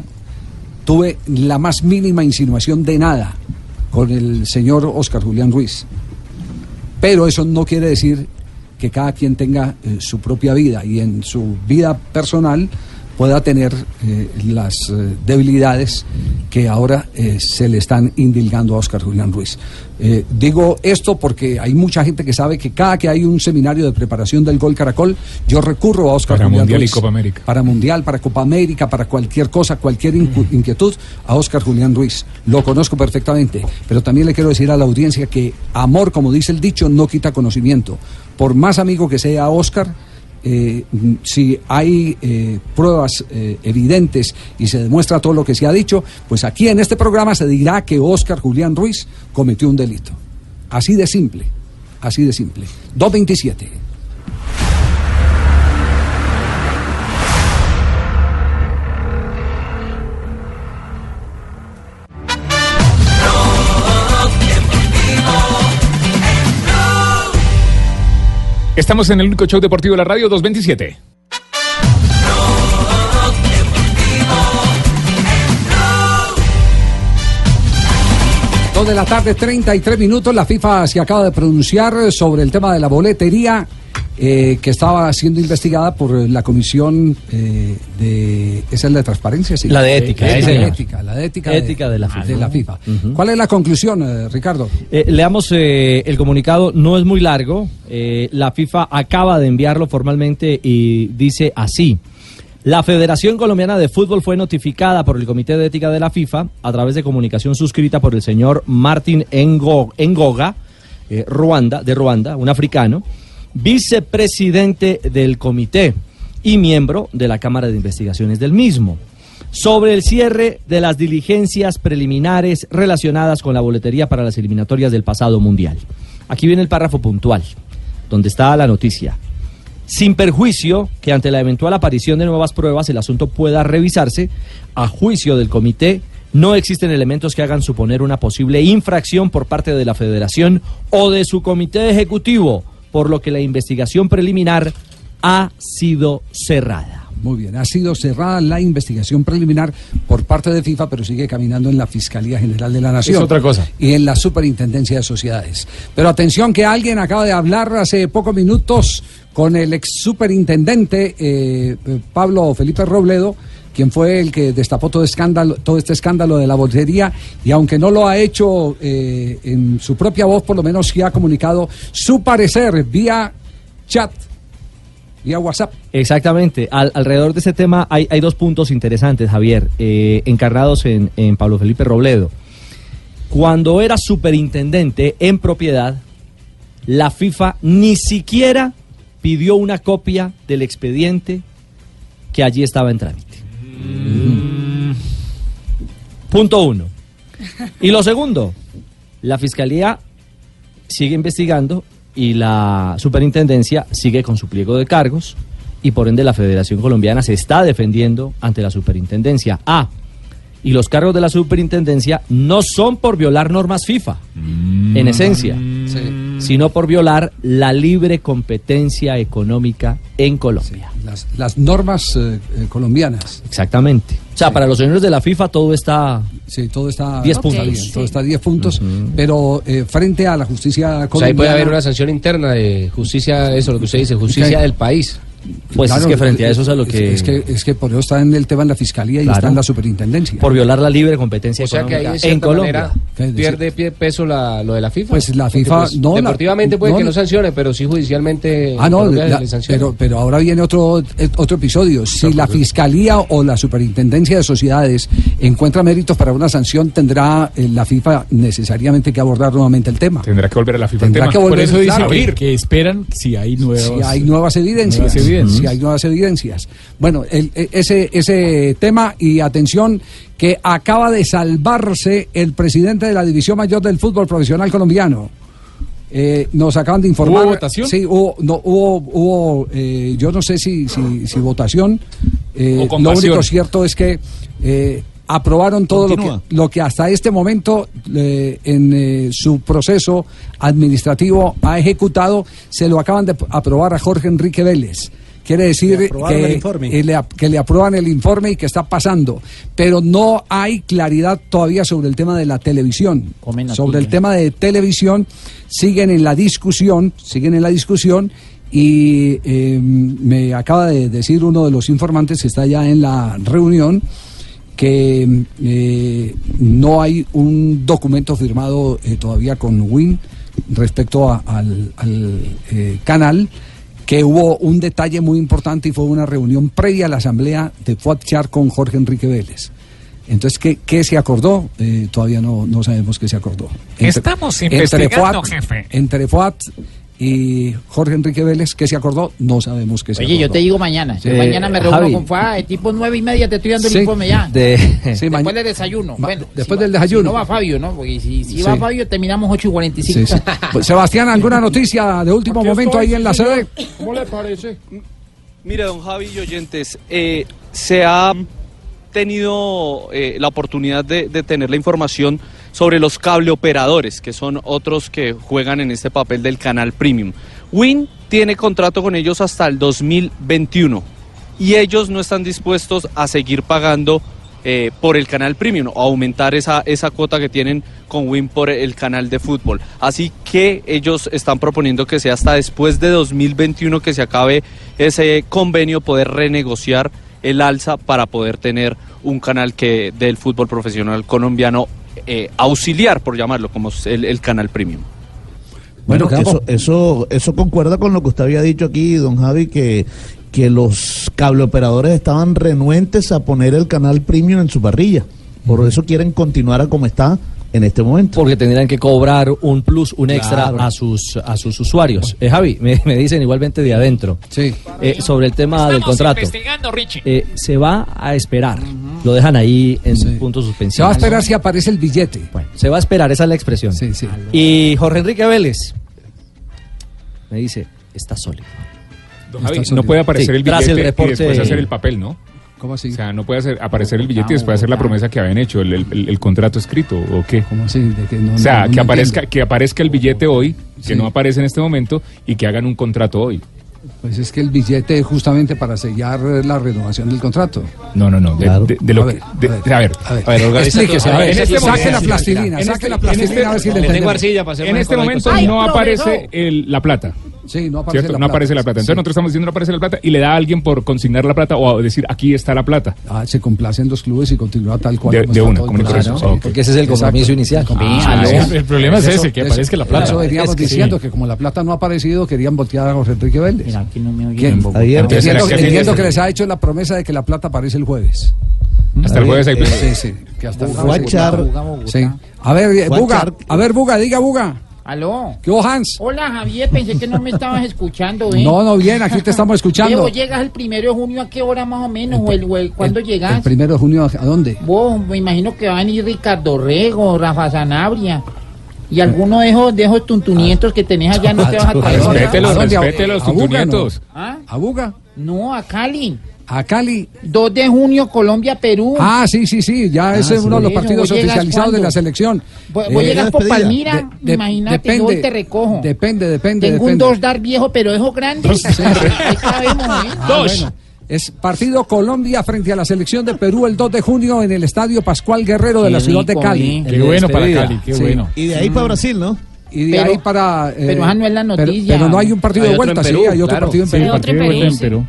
tuve la más mínima insinuación de nada con el señor Óscar Julián Ruiz. Pero eso no quiere decir que cada quien tenga eh, su propia vida y en su vida personal pueda tener eh, las eh, debilidades que ahora eh, se le están indilgando a Óscar Julián Ruiz. Digo esto porque hay mucha gente que sabe que cada que hay un seminario de preparación del Gol Caracol, yo recurro a Óscar Para Julián Mundial y. Copa América. Para Mundial, para Copa América, para cualquier cosa, cualquier inquietud, a Óscar Julián Ruiz. Lo conozco perfectamente, pero también le quiero decir a la audiencia que amor, como dice el dicho, no quita conocimiento. Por más amigo que sea Óscar, eh, si hay eh, pruebas eh, evidentes y se demuestra todo lo que se ha dicho, pues aquí en este programa se dirá que Óscar Julián Ruiz cometió un delito. Así de simple, así de simple. 227. Estamos en el único show deportivo de la radio 227. Dos de la tarde, 33 minutos. La FIFA se acaba de pronunciar sobre el tema de la boletería eh, que estaba siendo investigada por la comisión eh, de. ¿Esa es la de transparencia? Sí. La de ética, La sí, de ética, la de ética, Ética de la FIFA. ¿Cuál es la conclusión, eh, Ricardo? Eh, leamos eh, el comunicado, no es muy largo. Eh, la FIFA acaba de enviarlo formalmente y dice así. La Federación Colombiana de Fútbol fue notificada por el Comité de Ética de la FIFA a través de comunicación suscrita por el señor Martin Ngo- Ngoga, eh, Ruanda, de Ruanda, un africano, vicepresidente del comité y miembro de la Cámara de Investigaciones del mismo sobre el cierre de las diligencias preliminares relacionadas con la boletería para las eliminatorias del pasado mundial. Aquí viene el párrafo puntual, donde está la noticia. Sin perjuicio que ante la eventual aparición de nuevas pruebas el asunto pueda revisarse, a juicio del comité no existen elementos que hagan suponer una posible infracción por parte de la federación o de su comité ejecutivo, por lo que la investigación preliminar ha sido cerrada. Muy bien, ha sido cerrada la investigación preliminar por parte de FIFA, pero sigue caminando en la Fiscalía General de la Nación. Es otra cosa. Y en la Superintendencia de Sociedades. Pero atención que alguien acaba de hablar hace pocos minutos con el ex superintendente eh, Pablo Felipe Robledo, quien fue el que destapó todo, escándalo, todo este escándalo de la boletería, y aunque no lo ha hecho eh, en su propia voz, por lo menos sí ha comunicado su parecer vía chat, vía WhatsApp. Exactamente. Al- alrededor de ese tema hay, hay dos puntos interesantes, Javier, eh, encarnados en, en Pablo Felipe Robledo. Cuando era superintendente en propiedad, la FIFA ni siquiera pidió una copia del expediente que allí estaba en trámite. Punto uno. Y lo segundo, la Fiscalía sigue investigando y la superintendencia sigue con su pliego de cargos y por ende la Federación Colombiana se está defendiendo ante la superintendencia. Ah, y los cargos de la superintendencia no son por violar normas FIFA, en esencia. Sino por violar la libre competencia económica en Colombia. Las, las normas eh, eh, colombianas. Exactamente. O sea, para los señores de la FIFA todo está... Sí, todo está 10 está puntos. bien, todo está a 10 puntos, pero eh, frente a la justicia O sea, ahí colombiana... puede haber una sanción interna de justicia, eso lo que usted dice, justicia del país. Pues es que frente a eso es a lo que- Es que, es que por eso está en el tema en la fiscalía y Claro. está en la superintendencia. Por violar la libre competencia O sea que ahí económica de cierta en Colombia. manera pierde pie- peso la- lo de la FIFA. Pues la FIFA, pues, no, la- deportivamente puede no, que no sancione, pero sí judicialmente. Ah, no, la- pero, pero ahora viene otro, otro episodio. Si la Fiscalía o la Superintendencia de Sociedades encuentra méritos para una sanción, tendrá eh, la FIFA necesariamente que abordar nuevamente el tema. Tendrá que volver a la FIFA Tendrá tema. que volver, Por eso dice claro. que, que esperan si hay nuevos. si hay nuevas evidencias, nuevas evidencias. Si hay nuevas evidencias. Bueno, el- e- ese ese tema y atención que acaba de salvarse el presidente de la división mayor del fútbol profesional colombiano. Eh, nos acaban de informar. ¿Hubo votación? Sí, hubo, no, hubo, hubo eh, yo no sé si, si, si votación. eh, O lo único cierto es que eh, aprobaron todo lo que, lo que hasta este momento eh, en eh, su proceso administrativo ha ejecutado, se lo acaban de aprobar a Jorge Enrique Vélez. Quiere decir Le que, eh, le que le aprueban el informe y que está pasando, pero no hay claridad todavía sobre el tema de la televisión. Comen Sobre el tema de televisión siguen en la discusión, siguen en la discusión y eh, me acaba de decir uno de los informantes que está ya en la reunión que eh, no hay un documento firmado eh, todavía con Win respecto a- al, al, eh, canal, que hubo un detalle muy importante y fue una reunión previa a la asamblea de Fuatchar con Jorge Enrique Vélez. Entonces, ¿qué, qué se acordó? Eh, todavía no, no sabemos qué se acordó. Estamos investigando, Fuat- jefe. Entre Fuat y Jorge Enrique Vélez, ¿qué se acordó? No sabemos qué se Oye, yo te digo mañana. Sí. mañana me reúno Javi. con FA, de tipo nueve y media te estoy dando Sí. el informe ya. De- Sí, después del desayuno. Ma- bueno, después si del va- desayuno. Si no va Fabio, ¿no? Porque si, si Sí. va Fabio terminamos 8 y 45. Sí, sí. Pues, Sebastián, ¿alguna noticia de último momento ahí en la sede? ¿Cómo le parece? Mire, don Javi y oyentes, eh, se ha tenido eh, la oportunidad de, de tener la información sobre los cable operadores, que son otros que juegan en este papel del canal premium. Win tiene contrato con ellos hasta el 2021 y ellos no están dispuestos a seguir pagando eh, por el canal premium o aumentar esa, esa cuota que tienen con Win por el canal de fútbol. Así que ellos están proponiendo que sea hasta después de 2021 que se acabe ese convenio, poder renegociar el alza para poder tener un canal que del fútbol profesional colombiano eh, auxiliar, por llamarlo, como el, el canal premium. Bueno, Bueno, eso, eso, eso concuerda con lo que usted había dicho aquí, don Javi, que, que los cableoperadores estaban renuentes a poner el canal premium en su parrilla. Por eso quieren continuar a como está en este momento. Porque tendrán que cobrar un plus, un extra Claro. a sus a sus usuarios. Eh, Javi, me, me dicen igualmente de adentro. Sí. Eh, sobre el tema del Estamos contrato. investigando, Richie. Eh, se va a esperar. Lo dejan ahí en puntos suspensivos. Se va a esperar si aparece el billete. Se va a esperar, esa es la expresión. Sí, sí. Y Jorge Enrique Vélez me dice, está sólido. Don Javi, Está no puede aparecer Sí, el tras billete el reporte- y después hacer el papel, ¿no? ¿Cómo así? O sea, no puede hacer, aparecer el billete y después hacer la promesa que habían hecho, el, el- el contrato escrito, ¿o qué? ¿Cómo así? De que no- o sea, no- no que, aparezca, entiendo. que aparezca el billete hoy, que Sí. no aparece en este momento, y que hagan un contrato hoy. Pues es que el billete es justamente para sellar eh, la renovación del contrato. No, no, no. De, Claro. de- de lo A que. ver, de- a ver. a ver, A ver, explíquese, a ver, En este este momento- saque la plastilina, en saque este- la plastilina, este- a ver si le en entendemos. este- En este momento Ay, no aparece el- la plata. Sí, no aparece ¿Cierto? la no plata. aparece la plata. Entonces Sí. nosotros estamos diciendo no aparece la plata y le da a alguien por consignar la plata o decir aquí está la plata. Ah, se complacen los clubes y continúa tal cual. De- como de una, como. Ok. Porque ese es el compromiso inicial. Ah. El problema es ese, que aparezca la plata. Eso veníamos Es que sí. diciendo que como la plata no ha aparecido, querían voltear a José Enrique Vélez. Mira, aquí no me oyen Entiendo, ¿será que- entiendo que les ha hecho la promesa de que la plata aparece el jueves. Hasta el jueves hay Eh, Sí, sí. Que hasta el Fue a jueves. A ver, eh, Buga, a ver, Buga, diga Buga. Aló. ¿Qué hubo, Hans? Hola, Javier, pensé que no me estabas escuchando, ¿eh? No, no, bien, aquí te estamos escuchando. Vos llegas el primero de junio, ¿a qué hora más o menos? ¿O el, o el- cuándo El llegas? primero de junio, ¿a dónde? Vos, me imagino que van a ir Ricardo Rego, Rafa Sanabria. Y alguno de esos, de esos tuntunietos que tenés allá no te vas a traer. ¿verdad? Respételos, ¿A dónde? ¿A- respete los a Buga, no? tuntunietos. ¿Ah? ¿A Buga? No, a Cali. A Cali. 2 de junio, Colombia-Perú. Ah, sí, sí, sí, ya ese es sí. uno de los partidos ¿vos llegas oficializados de la selección. Voy, voy a Eh, llegar por. Palmira, De- de- imagínate, yo hoy te recojo. Depende, depende, Tengo un depende. dos dar viejo, pero esos grandes. Cabemos, ¿eh? Ah, bueno. Es partido Colombia frente a la selección de Perú el 2 de junio en el Estadio Pascual Guerrero de la ciudad de Cali. ¿eh? Qué bueno para. Cali, qué bueno. Y de ahí para Brasil, ¿no? Y de Pero- ahí para. eh, pero esa no es la noticia. Pero, no hay un partido Hay de vuelta, sí, Perú, hay otro claro. partido en Sí, Perú. partido de vuelta en Perú.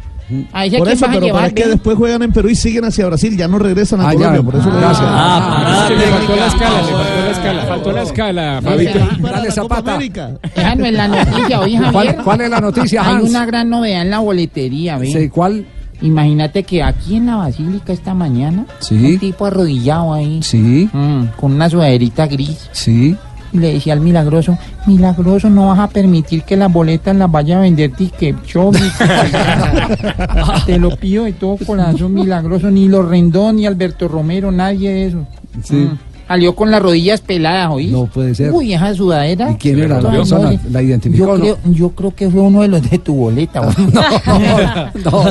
Ahí Por eso, pero, llevar, es que después juegan en Perú y siguen hacia Brasil, ya no regresan a Ah, ya. Colombia, por eso le Gracias. digo. Ah, le faltó la escala, le faltó la escala, faltó la escala, Fabito. Dale Zapata. No es la noticia, oye, Javier. ¿Cuál, cuál es la noticia, Hay Hans? una gran novedad en la boletería, ¿ves? Sí, ¿cuál? Imagínate que aquí en la basílica esta mañana, Sí. un tipo arrodillado ahí, Sí. mm, con una sudaderita gris, Sí. Y le decía al milagroso, milagroso, no vas a permitir que las boletas las vaya a vender Ticket Show. Te lo pido de todo corazón, milagroso, ni los Rendón, ni Alberto Romero, nadie de eso. Sí. Mm. Salió con las rodillas peladas, ¿oí? No puede ser. Uy, esa sudadera. ¿Y quién era la persona? ¿La identificó Yo no? creo, yo creo que fue uno de los de tu boleta. ¿o? No,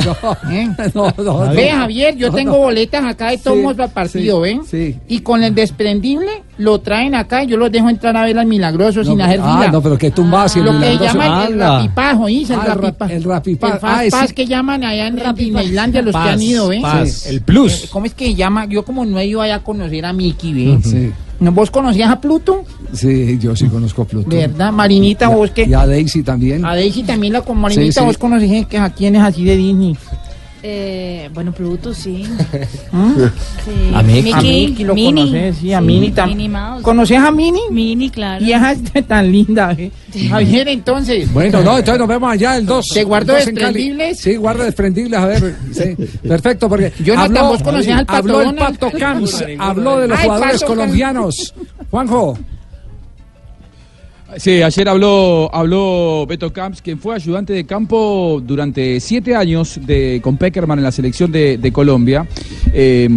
¿Eh? no, no. Ve, Javier, yo No, tengo no. boletas acá de todos Sí, modos para partido, ¿ven? Sí. Y con el desprendible lo traen acá y yo los dejo entrar a ver al milagroso sin hacer ah, fila. no, pero que tumbas y Lo el que milagroso- llaman el rapipajo, ¿oís? El Ah, rapipajo. el rapipaz. El Ah, ese- que llaman allá en Disneylandia los que han ido, ¿ven? paz. Sí. El plus. Eh, ¿Cómo es que se llama? Yo como no he ido allá a conocer a Mickey, ¿ven? Sí. ¿No ¿Vos conocías a Pluto? Sí, yo sí conozco a Pluto. ¿Verdad? Marinita, vos que... Y a Daisy también. A Daisy también la con Marinita, Sí, sí. vos conocés que a quién es así de Disney. Eh, bueno, Pluto, sí. Sí. A Mickey. Mickey, A Mickey lo conoces, sí, a Minnie tam- Minnie Mouse. ¿Conoces a Minnie? Minnie, claro. Y esa es tan linda, ¿eh? Javier, entonces. Bueno, no, entonces nos vemos allá el 2. ¿Te guardo el 2 en Cali. desprendibles? Sí, guarda desprendibles, a ver. Sí, perfecto, porque Jonathan, habló, ¿vos conocías al Pato habló el? Pato Camps, habló de los Ay, jugadores Pato colombianos. Juanjo. Sí, ayer habló, habló Beto Camps, quien fue ayudante de campo durante siete años de, con Peckerman en la selección de, Colombia. Eh,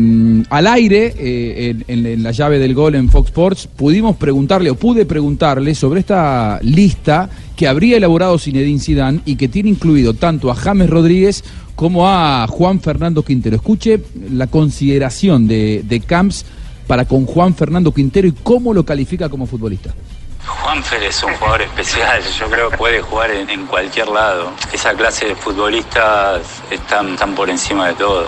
al aire, eh, en la llave del gol en Fox Sports, pudimos preguntarle, o pude preguntarle, sobre esta lista que habría elaborado Zinedine Zidane y que tiene incluido tanto a James Rodríguez como a Juan Fernando Quintero. Escuche la consideración de, de Camps para con Juan Fernando Quintero y cómo lo califica como futbolista. Juanfer es un jugador especial, yo creo que puede jugar en, en cualquier lado. Esa clase de futbolistas están, están por encima de todo.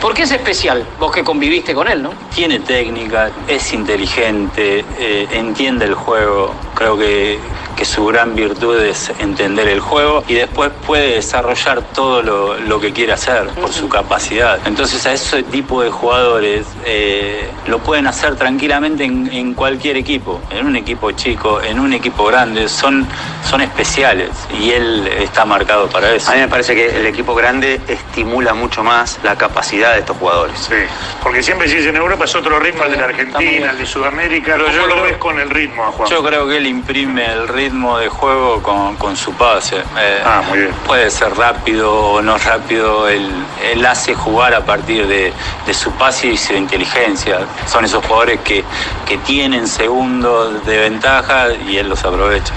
¿Por qué es especial? Vos que conviviste con él, ¿no? Tiene técnica, es inteligente, eh, entiende el juego. Creo que, que su gran virtud es entender el juego y después puede desarrollar todo lo, lo que quiere hacer por su capacidad. Entonces a ese tipo de jugadores eh, lo pueden hacer tranquilamente en, en cualquier equipo, en un equipo chico, en un equipo grande, son, son especiales y él está marcado para eso. A mí me parece que el equipo grande estimula mucho más la capacidad de estos jugadores. Sí, porque siempre si es en Europa es otro ritmo, el de la Argentina, el de Sudamérica, Pero ¿cómo yo lo creo- ves con el ritmo a Juan? Yo creo que él imprime el ritmo de juego con, con su pase. Eh, Ah, muy bien. Puede ser rápido o no rápido, él, él hace jugar a partir de, de su pase y su inteligencia. Son esos jugadores que, que tienen segundos de ventaja y él los aprovecha.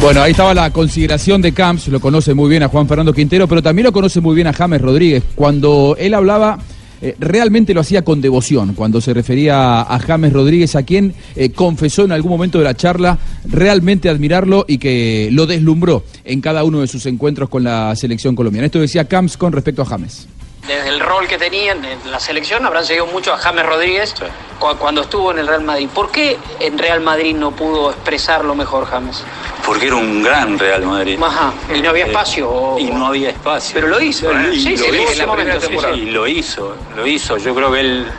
Bueno, ahí estaba la consideración de Camps, lo conoce muy bien a Juan Fernando Quintero, pero también lo conoce muy bien a James Rodríguez. Cuando él hablaba, eh, realmente lo hacía con devoción, cuando se refería a James Rodríguez, a quien eh, confesó en algún momento de la charla realmente admirarlo y que lo deslumbró en cada uno de sus encuentros con la selección colombiana. Esto decía Camps con respecto a James. Desde el rol que tenían en la selección, habrán seguido mucho a James Rodríguez cu- cuando estuvo en el Real Madrid. ¿Por qué en Real Madrid no pudo expresarlo mejor James? Porque era un gran Real Madrid. Ajá, y no había Eh, espacio. o- Y no había espacio. Pero lo hizo, Y sí, sí, lo tuvo hizo. momento, sí, sí. Lo hizo, lo hizo. Yo creo que él,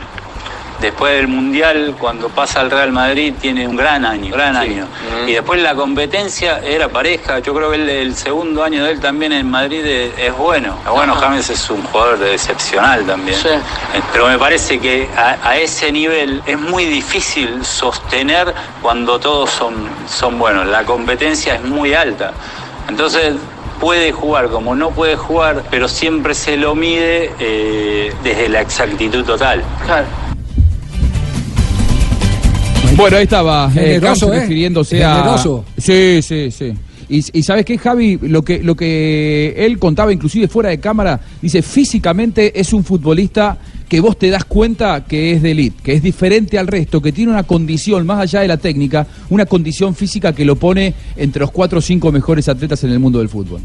después del Mundial, cuando pasa al Real Madrid, tiene un gran año, gran año. Y después la competencia era pareja. Yo creo que el, el segundo año de él también en Madrid es, es bueno. Bueno, Ajá. James es un jugador excepcional también. Sí. Eh, Pero me parece que a, a ese nivel es muy difícil sostener cuando todos son, son buenos. La competencia es muy alta. Entonces puede jugar como no puede jugar, pero siempre se lo mide eh, desde la exactitud total. Claro. Bueno, ahí estaba. eh, Generoso, Camps ¿eh? refiriéndose a. Sí, sí, sí. Y, y sabes qué, Javi, lo que, lo que él contaba, inclusive fuera de cámara, dice, físicamente es un futbolista que vos te das cuenta que es de elite, que es diferente al resto, que tiene una condición, más allá de la técnica, una condición física que lo pone entre los cuatro o cinco mejores atletas en el mundo del fútbol.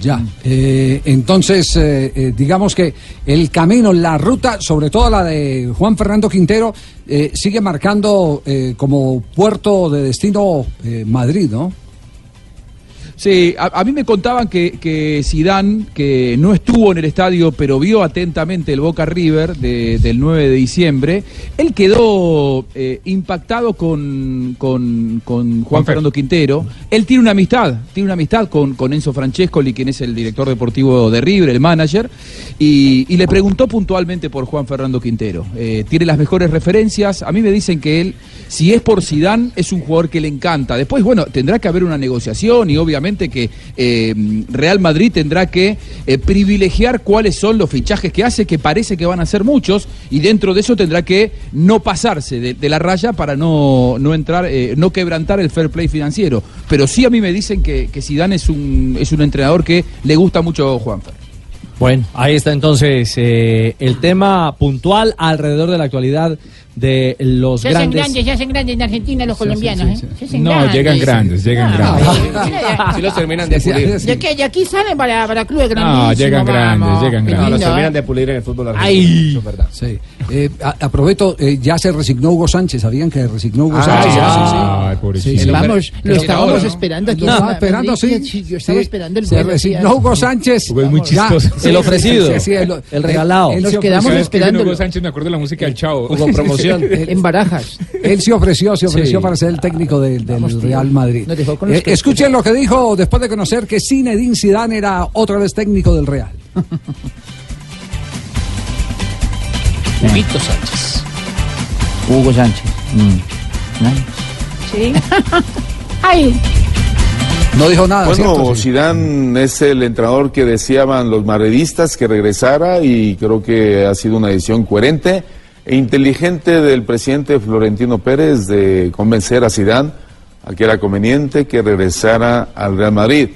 Ya, eh, entonces eh, eh, digamos que el camino, la ruta, sobre todo la de Juan Fernando Quintero, eh, sigue marcando eh, como puerto de destino Madrid, ¿no? Sí, a, a mí me contaban que, que Zidane, que no estuvo en el estadio, pero vio atentamente el Boca River de- del 9 de diciembre, él quedó eh, impactado con, con, con Juan Fernando Quintero. Él tiene una amistad, tiene una amistad con, con Enzo Francescoli, quien es el director deportivo de River, el manager, y, y le preguntó puntualmente por Juan Fernando Quintero. Eh, tiene las mejores referencias. A mí me dicen que él, si es por Zidane, es un jugador que le encanta. Después, bueno, tendrá que haber una negociación y obviamente que eh, Real Madrid tendrá que eh, privilegiar cuáles son los fichajes que hace, que parece que van a ser muchos, y dentro de eso tendrá que no pasarse de, la raya para no, no entrar, eh, no quebrantar el fair play financiero. Pero sí a mí me dicen que, que Zidane es un, es un entrenador que le gusta mucho Juanfer. Bueno, ahí está entonces el tema puntual alrededor de la actualidad de los Se hacen grandes. grandes, se hacen grandes en Argentina los colombianos, ¿eh? Se hacen No, grandes. llegan grandes, llegan Ah, grandes. Sí los terminan de Sí, sí, pulir. sí. ¿De qué? De aquí salen para, para clubes No, grandísimos. llegan grandes, vamos. llegan Qué grandes. No, los terminan ¿eh? de pulir en el fútbol argentino. Ay. eso es verdad. Sí. Eh, aprovecho, eh, ya se resignó Hugo Sánchez, ¿sabían que resignó Hugo Ah, Sánchez? Sí, sí. Ay, pobrecito. Sí, sí. Vamos, lo estábamos ahora, ¿no? esperando aquí. En esperando, sí. Yo estaba Sí. esperando el Se vuelo. resignó sí, Hugo Sánchez. Hugo es muy chistoso. sí, El ofrecido, sí, sí, el, regalado. Nos quedamos ofreció- ¿Sabes qué? Hugo. Sánchez me acuerdo de la música del Chavo. Hubo promoción. En barajas. Él se ofreció, se ofreció Sí. para ser el técnico del, del Vamos, tío. Real Madrid. Eh, que- escuchen lo que dijo después de conocer que Zinedine Zidane era otra vez técnico del Real. Huguito Sánchez. Hugo Sánchez. Sí. Ay, No dijo nada, Bueno. Zidane es el entrenador que deseaban los madridistas que regresara y creo que ha sido una decisión coherente inteligente del presidente Florentino Pérez de convencer a Zidane a que era conveniente que regresara al Real Madrid.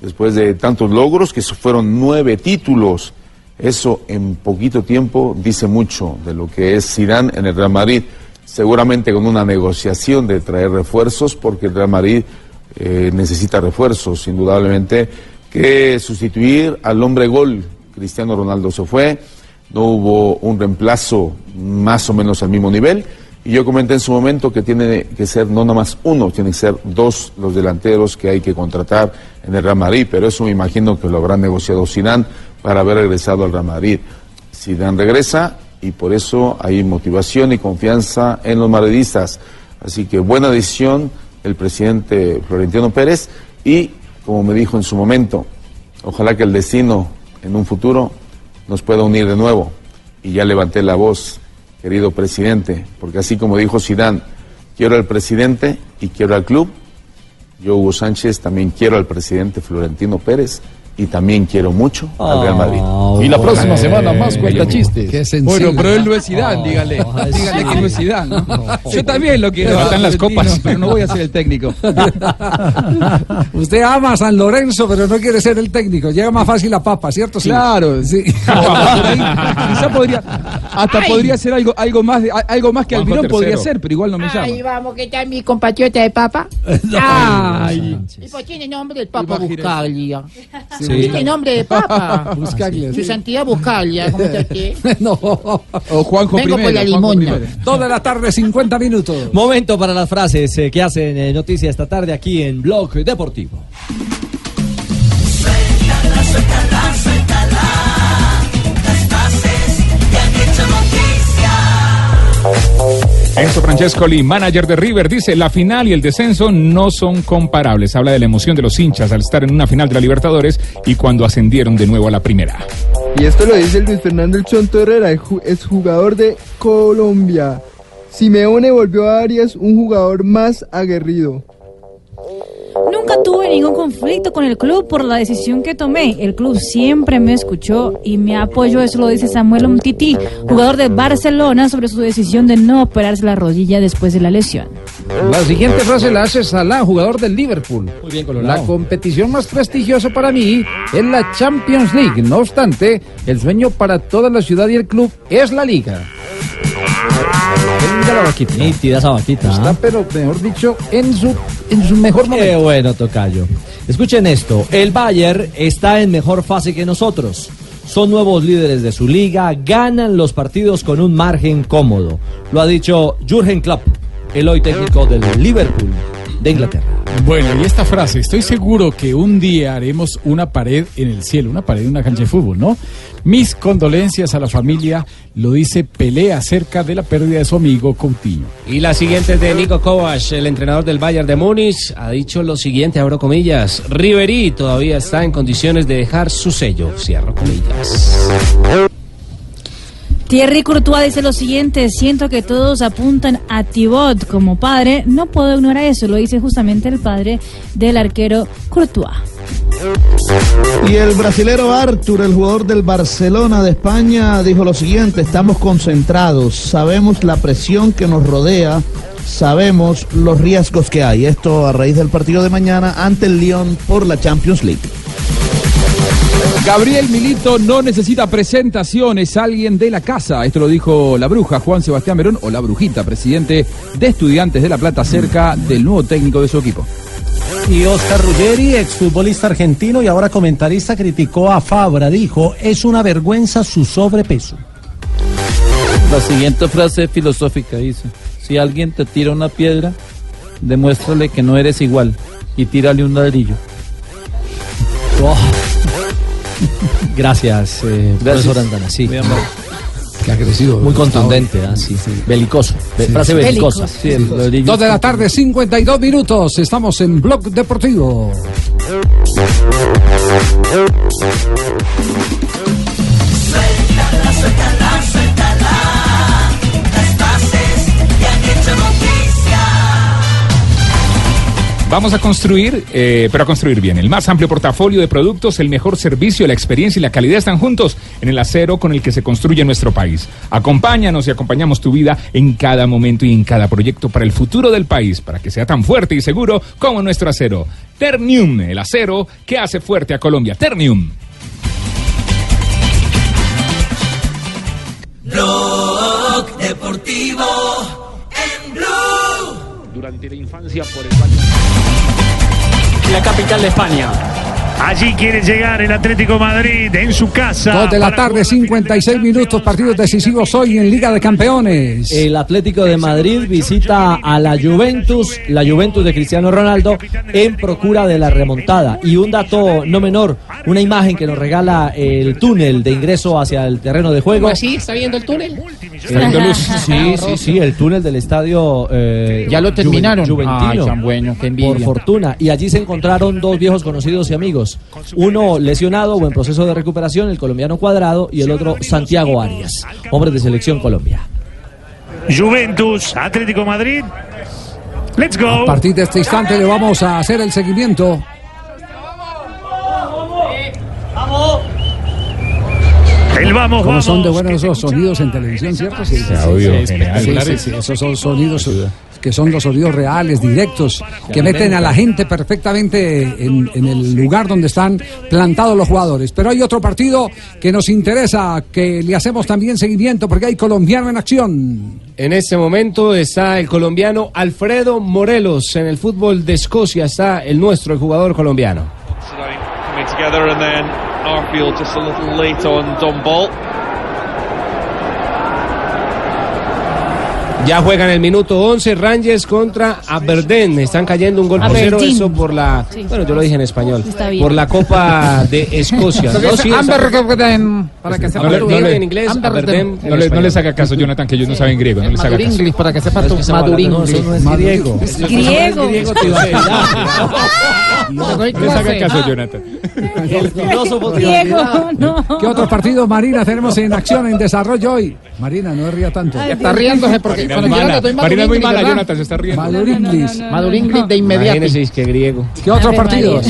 Después de tantos logros, que fueron nueve títulos, eso en poquito tiempo dice mucho de lo que es Zidane en el Real Madrid. Seguramente con una negociación de traer refuerzos, porque el Real Madrid eh, necesita refuerzos, indudablemente, que sustituir al hombre gol. Cristiano Ronaldo se fue, no hubo un reemplazo más o menos al mismo nivel. Y yo comenté en su momento que tiene que ser no nomás uno, tiene que ser dos los delanteros que hay que contratar en el Real Madrid, pero eso me imagino que lo habrá negociado Zidane para haber regresado al Real Madrid. Zidane regresa y por eso hay motivación y confianza en los madridistas. Así que buena decisión el presidente Florentino Pérez y, como me dijo en su momento, ojalá que el destino en un futuro nos pueda unir de nuevo. Y ya levanté la voz, querido presidente, porque así como dijo Zidane, quiero al presidente y quiero al club, yo, Hugo Sánchez, también quiero al presidente Florentino Pérez y también quiero mucho al Real Madrid. Y la próxima semana más cuenta chistes. Bueno, pero él no es Zidane, dígale. Dígale que no es Zidane. ¿no? Yo también lo quiero. Faltan las copas. Pero no voy a ser el técnico. Usted ama a San Lorenzo, pero no quiere ser el técnico. Llega más fácil la papa, ¿cierto? Sí. Claro, Sí. Quizá podría, hasta Ay. podría ser algo, algo más, de- algo más que Juanjo Almirón podría ser, pero igual no me llama. Ay, vamos, ¿qué tal mi compatriota de papa? Ay. Y pues tiene nombre el Papa. Buscaglia. Sí. Tiene nombre de Papa. Buscaglia, Su sí. santidad Buscaglia, ¿cómo está usted? no. O Juanjo Vengo primero. por la limona. de la tarde, 50 minutos. Momento para las frases eh, que hacen eh, noticia esta tarde aquí en Blog Deportivo. Enzo Francescoli, manager de River, dice, la final y el descenso no son comparables. Habla de la emoción de los hinchas al estar en una final de la Libertadores y cuando ascendieron de nuevo a la primera. Y esto lo dice el Luis Fernando El Chonto Herrera, es jugador de Colombia. Simeone volvió a Arias un jugador más aguerrido. Nunca tuve ningún conflicto con el club por la decisión que tomé. El club siempre me escuchó y me apoyó. Eso lo dice Samuel Umtiti, jugador de Barcelona, sobre su decisión de no operarse la rodilla después de la lesión. La siguiente frase la hace Salah, jugador del Liverpool. Muy bien, La competición más prestigiosa para mí es la Champions League. No obstante, el sueño para toda la ciudad y el club es la liga. Venga la vaquita. Nítida esa vaquita. Está, ¿ah? pero mejor dicho, en su, en su mejor Qué momento. bueno, Tocayo. Escuchen esto, el Bayern está en mejor fase que nosotros. Son nuevos líderes de su liga, ganan los partidos con un margen cómodo. Lo ha dicho Jürgen Klopp, el hoy técnico del Liverpool de Inglaterra. Bueno, y esta frase, estoy seguro que un día haremos una pared en el cielo, una pared en una cancha de fútbol, ¿no? Mis condolencias a la familia, lo dice Pelé acerca de la pérdida de su amigo Coutinho. Y la siguiente es de Nico Kovac, el entrenador del Bayern de Múnich, ha dicho lo siguiente, abro comillas, Ribery todavía está en condiciones de dejar su sello, cierro comillas. Thierry Courtois dice lo siguiente, siento que todos apuntan a Thibaut como padre, no puedo ignorar eso, lo dice justamente el padre del arquero Courtois. Y el brasilero Arthur, el jugador del Barcelona de España, dijo lo siguiente, estamos concentrados, sabemos la presión que nos rodea, sabemos los riesgos que hay. Esto a raíz del partido de mañana ante el Lyon por la Champions League. Gabriel Milito no necesita presentación, es alguien de la casa. Esto lo dijo la bruja Juan Sebastián Verón, o la brujita, presidente de Estudiantes de La Plata, cerca del nuevo técnico de su equipo. Y Oscar Ruggeri, exfutbolista argentino y ahora comentarista, criticó a Fabra. Dijo, es una vergüenza su sobrepeso. La siguiente frase es filosófica dice, si alguien te tira una piedra, demuéstrale que no eres igual y tírale un ladrillo. Oh. Gracias, eh, profesor Andana. Sí. Muy amable. Qué agresivo. Muy contundente, ah, sí, sí. Belicoso. Be- frase belicosa. Sí. Dos de la tarde, 52 minutos. Estamos en Blog Deportivo. Suéltala, suéltala. Vamos a construir, eh, pero a construir bien. El más amplio portafolio de productos, el mejor servicio, la experiencia y la calidad están juntos en el acero con el que se construye nuestro país. Acompáñanos y acompañamos tu vida en cada momento y en cada proyecto para el futuro del país, para que sea tan fuerte y seguro como nuestro acero. Ternium, el acero que hace fuerte a Colombia. Ternium. La capital de España. Allí quiere llegar el Atlético Madrid en su casa. Dos de la tarde, 56 minutos, partidos decisivos hoy en Liga de Campeones. El Atlético de Madrid visita a la Juventus, la Juventus de Cristiano Ronaldo, en procura de la remontada. Y un dato no menor, una imagen que nos regala el túnel de ingreso hacia el terreno de juego. ¿Cómo así? ¿Está viendo el túnel? Está viendo luz. Sí, sí, sí, el túnel del estadio. eh, ¿Ya lo terminaron? Juventino. Ay, tan bueno, qué envidia. Por fortuna. Y allí se encontraron dos viejos conocidos y amigos. Uno lesionado o en proceso de recuperación, el colombiano Cuadrado, y el otro Santiago Arias, hombre de selección Colombia. Juventus, Atlético Madrid. Let's go. A partir de este instante le vamos a hacer el seguimiento. El vamos, Como vamos. son de buenos esos sonidos en televisión, ¿cierto? Sí, sí, sí, sí, esos son sonidos que son los sonidos reales, directos, que meten a la gente perfectamente en, en el lugar donde están plantados los jugadores. Pero hay otro partido que nos interesa, que le hacemos también seguimiento, porque hay colombiano en acción. En este momento está el colombiano Alfredo Morelos. En el fútbol de Escocia está el nuestro, el jugador colombiano. Ya juegan el minuto 11 Rangers contra Aberdeen. Están cayendo un gol por cero. Eso por la. Sí. Bueno, yo lo dije en español. Está bien. Por la Copa de Escocia. No, sí, Aberdeen, para que sepa No no le- en inglés, Aberdeen. No, le, no les haga caso, Jonathan, que ellos no saben griego. No les haga caso. English, para que sepa Es tu que estamos Madur hablando- no, eso no es griego. Griego. Griego. No, No les haga caso, Jonathan. El filósofo ah, no. ¿Qué otros partidos, Marina, tenemos en acción, en desarrollo hoy? Marina, no ría tanto. Está riéndose porque Marina cuando es yo mala. Marina es muy mala, Jonathan, se está riendo. Maduro Inglis. Maduro Ingrid de inmediato. Imagínese, es que griego. ¿Qué otros partidos?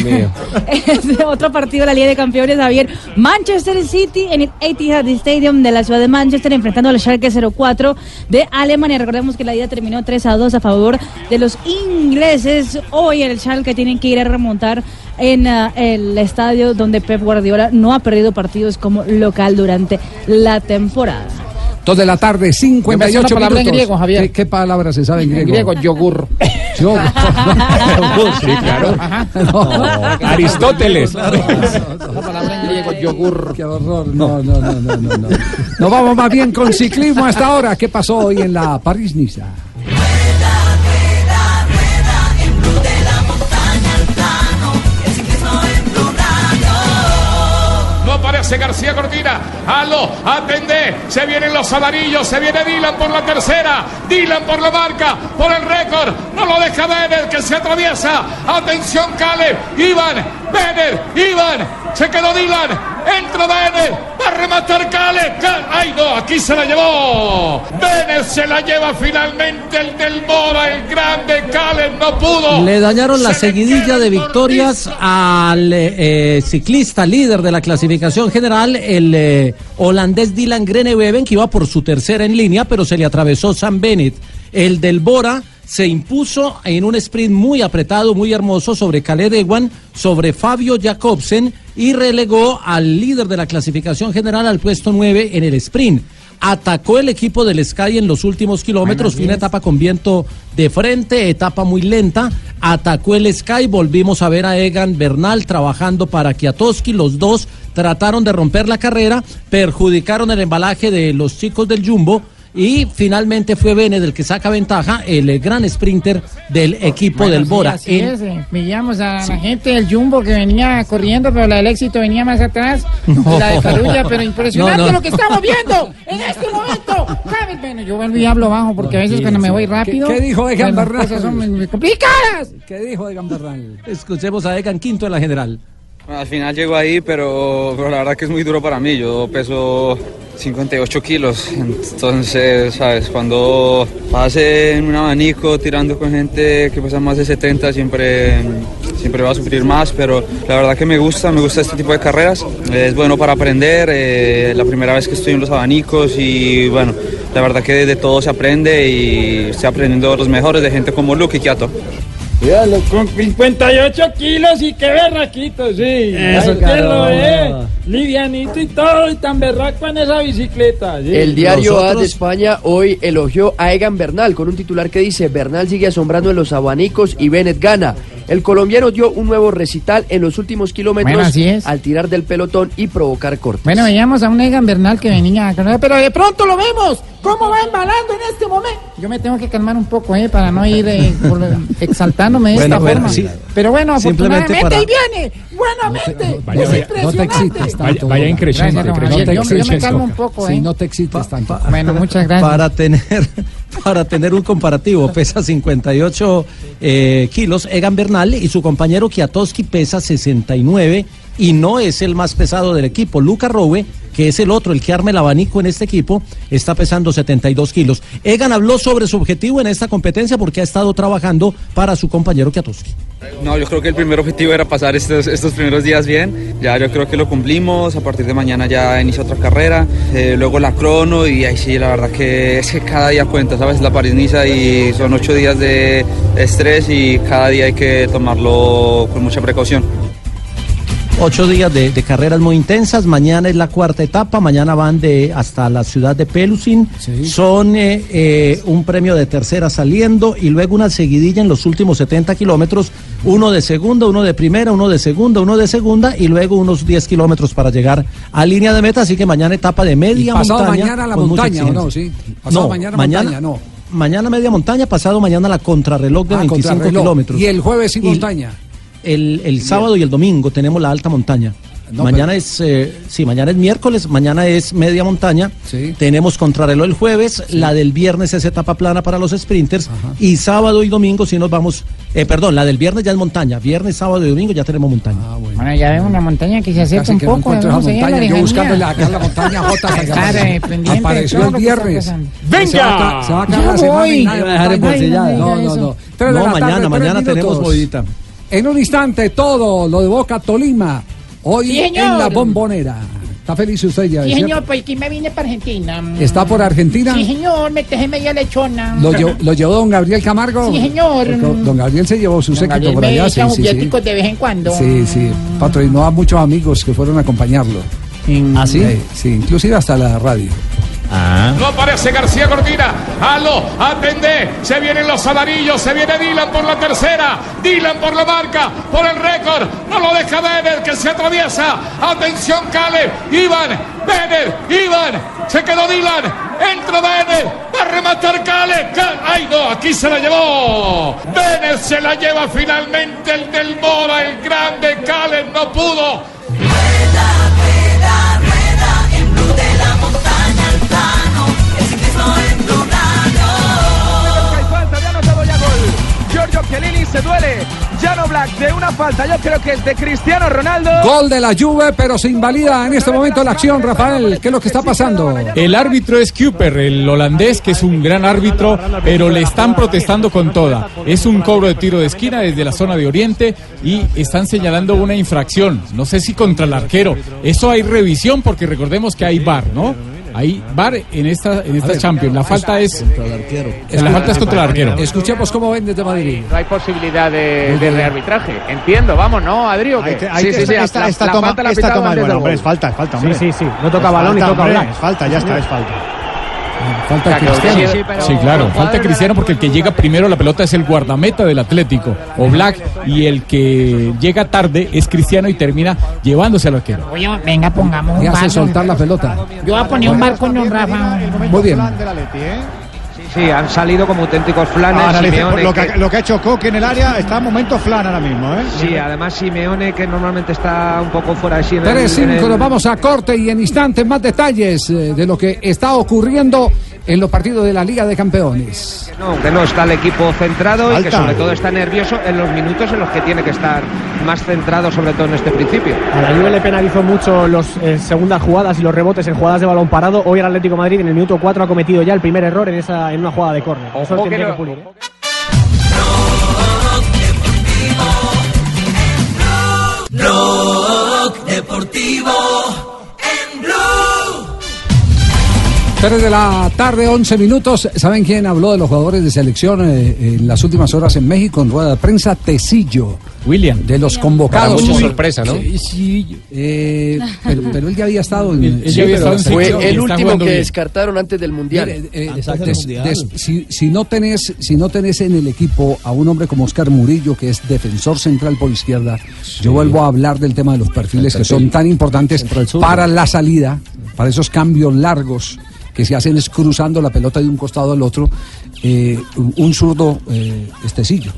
Otro partido de la Liga de Campeones, Javier. Manchester City en el Etihad Stadium de la ciudad de Manchester enfrentando al Schalke 04 de Alemania. Recordemos que la ida terminó 3 a 2 a favor de los ingleses. Hoy el Schalke tienen que ir a remontar en ah, el estadio donde Pep Guardiola no ha perdido partidos como local durante la temporada. Dos de la tarde, Yo me sé una 58 palabra en minutos. griego, Javier. ¿Qué, qué palabra se sabe en En griego? griego, yogur. Yo- Sí, claro. Aristóteles. La palabra en griego, yogur. Qué horror. No, no, no, no, no, no. Nos vamos más bien con ciclismo hasta ahora. ¿Qué pasó hoy en la París-Niza? Aparece García Cortina. Halo, atende. Se vienen los amarillos. Se viene Dylan por la tercera. Dylan por la marca. Por el récord. No lo deja Benner que se atraviesa. Atención, Caleb. Iván. Benner. Iván. Se quedó Dylan. Entra Benner. Va a rematar Caleb. Cal- Ay, no. Aquí se la llevó. Benner se la lleva finalmente el del Mora. El grande Caleb no pudo. Le dañaron la seguidilla de victorias al eh, ciclista líder de la clasificación general, el eh, holandés Dylan Groenewegen, que iba por su tercera en línea, pero se le atravesó Sam Bennett. El del Bora se impuso en un sprint muy apretado, muy hermoso sobre Caled Ewan, sobre Fabio Jacobsen y relegó al líder de la clasificación general al puesto 9 en el sprint. Atacó el equipo del Sky en los últimos kilómetros, fue una etapa con viento de frente, etapa muy lenta. Atacó el Sky, volvimos a ver a Egan Bernal trabajando para Kiatowski. Los dos trataron de romper la carrera, perjudicaron el embalaje de los chicos del Jumbo. Y finalmente fue Bene del que saca ventaja, el gran sprinter del equipo Bueno, del sí, Bora. así es, eh. Veíamos a la gente del Jumbo que venía corriendo, pero la del éxito venía más atrás. No. La de Carulla, pero impresionante No, no. lo que estamos viendo en este momento. ¿Sabes? Bueno, yo vuelvo y hablo bajo porque a veces cuando me voy rápido. ¿Qué- qué dijo Egan Bernal? cosas son muy- complicadas. ¿Qué dijo Egan Bernal? Escuchemos a Egan Quinto en la general. Al final llego ahí, pero, pero la verdad que es muy duro para mí. Yo peso 58 kilos, entonces, ¿sabes? Cuando vas en un abanico tirando con gente que pesa más de 70, siempre, siempre va a sufrir más, pero la verdad que me gusta, me gusta este tipo de carreras. Es bueno para aprender, eh, la primera vez que estoy en los abanicos y bueno, la verdad que de todo se aprende y estoy aprendiendo los mejores, de gente como Luke y Kiato. Míralo, con 58 kilos y qué berraquito, sí. Eso, usted lo ve, livianito y todo, y tan berraco en esa bicicleta. sí. El diario A de España hoy elogió a Egan Bernal con un titular que dice Bernal sigue asombrando en los abanicos y Bennett gana. El colombiano dio un nuevo recital en los últimos kilómetros Bueno, así es. al tirar del pelotón y provocar cortes. Bueno, veíamos a un Egan Bernal que venía, pero de pronto lo vemos. ¿Cómo va embalando en este momento? Yo me tengo que calmar un poco, ¿eh? Para no ir eh, por- exaltándome de Bueno, esta bueno, forma. sí. Pero bueno, Simplemente afortunadamente para- ahí viene. Buenamente. Vaya, es vaya, impresionante. Vaya, vaya. Javier. Yo- yo me calmo un poco, ¿eh? Sí, no te excites tanto. Bueno, muchas gracias. Para tener, para tener un comparativo, pesa 58 eh, kilos Egan Bernal y su compañero Kiatowski pesa 69 y no es el más pesado del equipo. Luca Rowe, que es el otro, el que arma el abanico en este equipo, está pesando 72 kilos. Egan habló sobre su objetivo en esta competencia porque ha estado trabajando para su compañero Kiatowski. No, yo creo que el primer objetivo era pasar estos, estos primeros días bien. Ya yo creo que lo cumplimos. A partir de mañana ya inicia otra carrera. Eh, luego la crono y ahí sí, la verdad que es que cada día cuenta, ¿sabes? La París-Niza y son ocho días de estrés y cada día hay que tomarlo con mucha precaución. Ocho días de, de carreras muy intensas. Mañana es la cuarta etapa. Mañana van de hasta la ciudad de Pelusin. Son eh, eh, un premio de tercera saliendo y luego una seguidilla en los últimos 70 kilómetros. Uno de segunda, uno de primera, uno de segunda, uno de segunda y luego unos 10 kilómetros para llegar a línea de meta. Así que mañana etapa de media Y pasado montaña. mañana la montaña, ¿o no? Sí. Pasado mañana montaña, no. Mañana media montaña, pasado mañana la contrarreloj de Ah, 25 contrarreloj. kilómetros. Y el jueves sin Y- montaña. El, el sábado y el domingo tenemos la alta montaña. No, mañana es, eh, sí, mañana es miércoles, mañana es media montaña. Sí. Tenemos contrarreloj el jueves, la del viernes es etapa plana para los sprinters y sábado y domingo si nos vamos, eh, perdón, la del viernes ya es montaña, viernes, sábado y domingo ya tenemos montaña. Bueno, ya vemos una montaña que se acerca Casi un no poco. la montaña, yo lejanía. buscándole acá la montaña J, Claro, eh, Apareció el viernes. pasando. Se va a acabar- la semana. No, no, no. No, la mañana, mañana tenemos minutos. En un instante todo lo de Boca Tolima. Hoy Sí, en la bombonera. ¿Está feliz usted ya? Sí, ¿cierto? señor, pues aquí me vine para Argentina. ¿Está por Argentina? Sí, señor, me tejé media lechona. ¿Lo, llevó, lo llevó don Gabriel Camargo? Sí, señor. Porque Don Gabriel se llevó su séquito por allá. Sí, sí, sí. de vez en cuando. Sí, sí. Patrocinó a muchos amigos que fueron a acompañarlo. ¿Ah, sí? Sí, inclusive hasta la radio. No aparece García Cortina. Aló, atendé. Se vienen los amarillos. Se viene Dylan por la tercera. Dylan por la marca. Por el récord. No lo deja Bennett que se atraviesa. Atención, Cale. Iván. Bennett. Iván. Se quedó Dylan. Entra Bennett. Va a rematar Cale. Ca- Ay, no. Aquí se la llevó. Bennett se la lleva finalmente el del Mora. El grande Cale. No pudo. Chiellini se duele. Jano Black de una falta, yo creo que es de Cristiano Ronaldo. Gol de la Juve, pero se invalida en este momento la acción, Rafael. ¿Qué es lo que está pasando? El árbitro es Cooper, el holandés, que es un gran árbitro, pero le están protestando con toda. Es un cobro de tiro de esquina desde la zona de Oriente y están señalando una infracción. No sé si contra el arquero. Eso hay revisión porque recordemos que hay VAR, ¿no? Hay VAR en esta, en esta ver, Champions. La falta es. Es La falta es contra el arquero. Escuchemos cómo ven desde Madrid. No hay posibilidad de, de rearbitraje. Entiendo, vamos, ¿no, Adrio? Ahí te- ahí te- esta, esta, esta toma, esta toma es buena, hombre, es falta, es falta, hombre. Sí, sí, sí. No Es toca balón y toca hombre, Black. Es falta, ya está, es falta. Falta Cristiano. sí, claro, falta Cristiano porque el que llega primero a la pelota es el guardameta del Atlético, o Black, y el que llega tarde es Cristiano y termina llevándose al arquero. Oye, venga, pongamos un Y hace soltar la pelota. Yo voy a poner un bar con don Rafa. Muy bien. Sí, han salido como auténticos flanes. Ahora, dice, Simeone, lo, que, que- lo que ha hecho Coque en el área está en momento flan ahora mismo, ¿eh? Sí, además Simeone, que normalmente está un poco fuera de sí. en el- 3-5, en el- nos vamos a corte y en instantes más detalles eh, de lo que está ocurriendo en los partidos de la Liga de Campeones. No, que no está el equipo centrado y que sobre todo está nervioso en los minutos en los que tiene que estar más centrado, sobre todo en este principio. A la Juve le penalizó mucho las segundas jugadas y los rebotes en jugadas de balón parado. Hoy el Atlético de Madrid en el minuto 4 ha cometido ya el primer error en esa en una jugada de córner. Eso lo que tendría no- que pulir. ¿eh? Blog Deportivo 3 de la tarde, 11 minutos. ¿Saben quién habló de los jugadores de selección eh, en las últimas horas en México en rueda de prensa? Tecillo. William. De los convocados. Para mucha sorpresa, ¿no? Sí, sí, eh, pero, pero él ya había estado en. Había estado en Fue el último que bien. descartaron antes del Mundial. Mire, eh, des- des- si, si no tenés, si no tenés en el equipo a un hombre como Oscar Murillo, que es defensor central por izquierda, yo vuelvo a hablar del tema de los perfiles que son tan importantes para la salida, para esos cambios largos que se hacen es cruzando la pelota de un costado al otro, eh, un- zurdo eh, estecillo.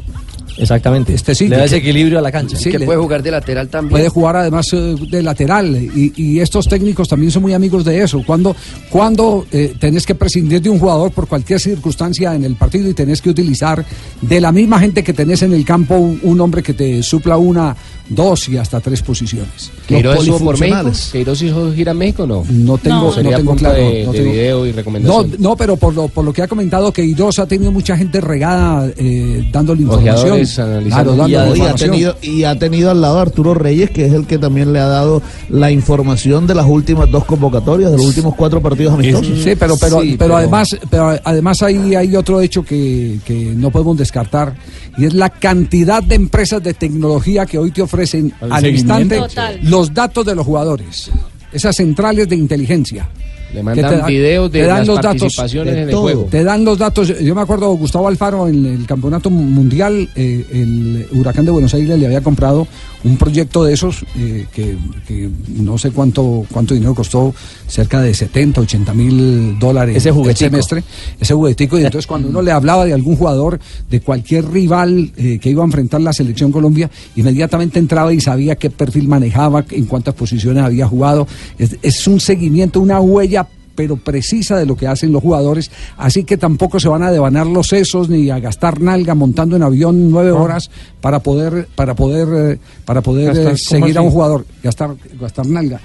Exactamente. Este sí, Le da ese equilibrio a la cancha. Sí, que le- puede jugar de lateral también. Puede jugar además eh, de lateral y, y estos técnicos también son muy amigos de eso. Cuando, cuando eh, tenés que prescindir de un jugador por cualquier circunstancia en el partido y tenés que utilizar de la misma gente que tenés en el campo un, un hombre que te supla una, dos y hasta tres posiciones. ¿Queiroz estuvo por México? ¿Queiroz hizo gira a México o no? No tengo, Sería no tengo punto claro. de, no de tengo- video y No, recomendación. no, pero por lo, por lo que ha comentado que Idos ha tenido mucha gente regada eh, dándole información. Claro, dándole Y ha, información. tenido, y ha tenido al lado a Arturo Reyes, que es el que también le ha dado la información de las últimas dos convocatorias, de los últimos cuatro partidos amistosos. Sí, pero, pero, Sí, pero, además, pero además hay, hay otro hecho que, que no podemos descartar y es la cantidad de empresas de tecnología que hoy te ofrecen El al instante Total. los datos de los jugadores, esas centrales de inteligencia. Le mandan te videos de te dan las los datos, participaciones de en el juego. Te dan los datos. Yo me acuerdo, Gustavo Alfaro en el campeonato mundial, eh, el Huracán de Buenos Aires le había comprado un proyecto de esos eh, que, que no sé cuánto cuánto dinero costó, cerca de 70, 80 mil dólares Ese el juguetico. semestre, ese juguetico, y entonces cuando uno le hablaba de algún jugador, de cualquier rival eh, que iba a enfrentar la selección Colombia, inmediatamente entraba y sabía qué perfil manejaba, en cuántas posiciones había jugado. Es, es un seguimiento, una huella pero precisa de lo que hacen los jugadores, así que tampoco se van a devanar los sesos ni a gastar nalga montando en avión nueve horas para poder para poder eh, para poder Gastar, eh, ¿cómo seguir a un jugador, gastar gastar nalga.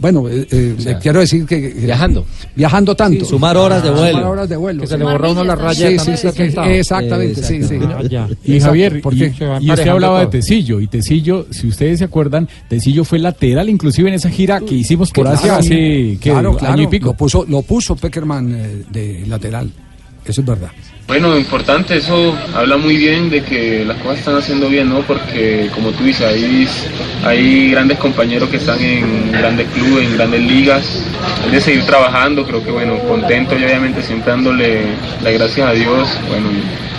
Bueno, eh, eh, O sea, le quiero decir que viajando. viajando tanto, Sí, sumar horas de vuelo. Sumar horas de vuelo. Que se le borra uno la raya Sí, sí, exactamente, sí, sí. Y Exacto, Javier, ¿por y, qué? y usted hablaba de Tecillo, y Tecillo, si ustedes se acuerdan, Tecillo fue lateral inclusive en esa gira que hicimos por Claro, Asia hace claro, año claro, y pico. Lo puso, lo puso Peckerman eh, de lateral. Eso es verdad. Bueno, importante, eso habla muy bien de que las cosas están haciendo bien, ¿no? Porque como tú dices, hay, hay grandes compañeros que están en grandes clubes, en grandes ligas. Hay de seguir trabajando, creo que bueno, contento y obviamente siempre dándole las gracias a Dios, bueno,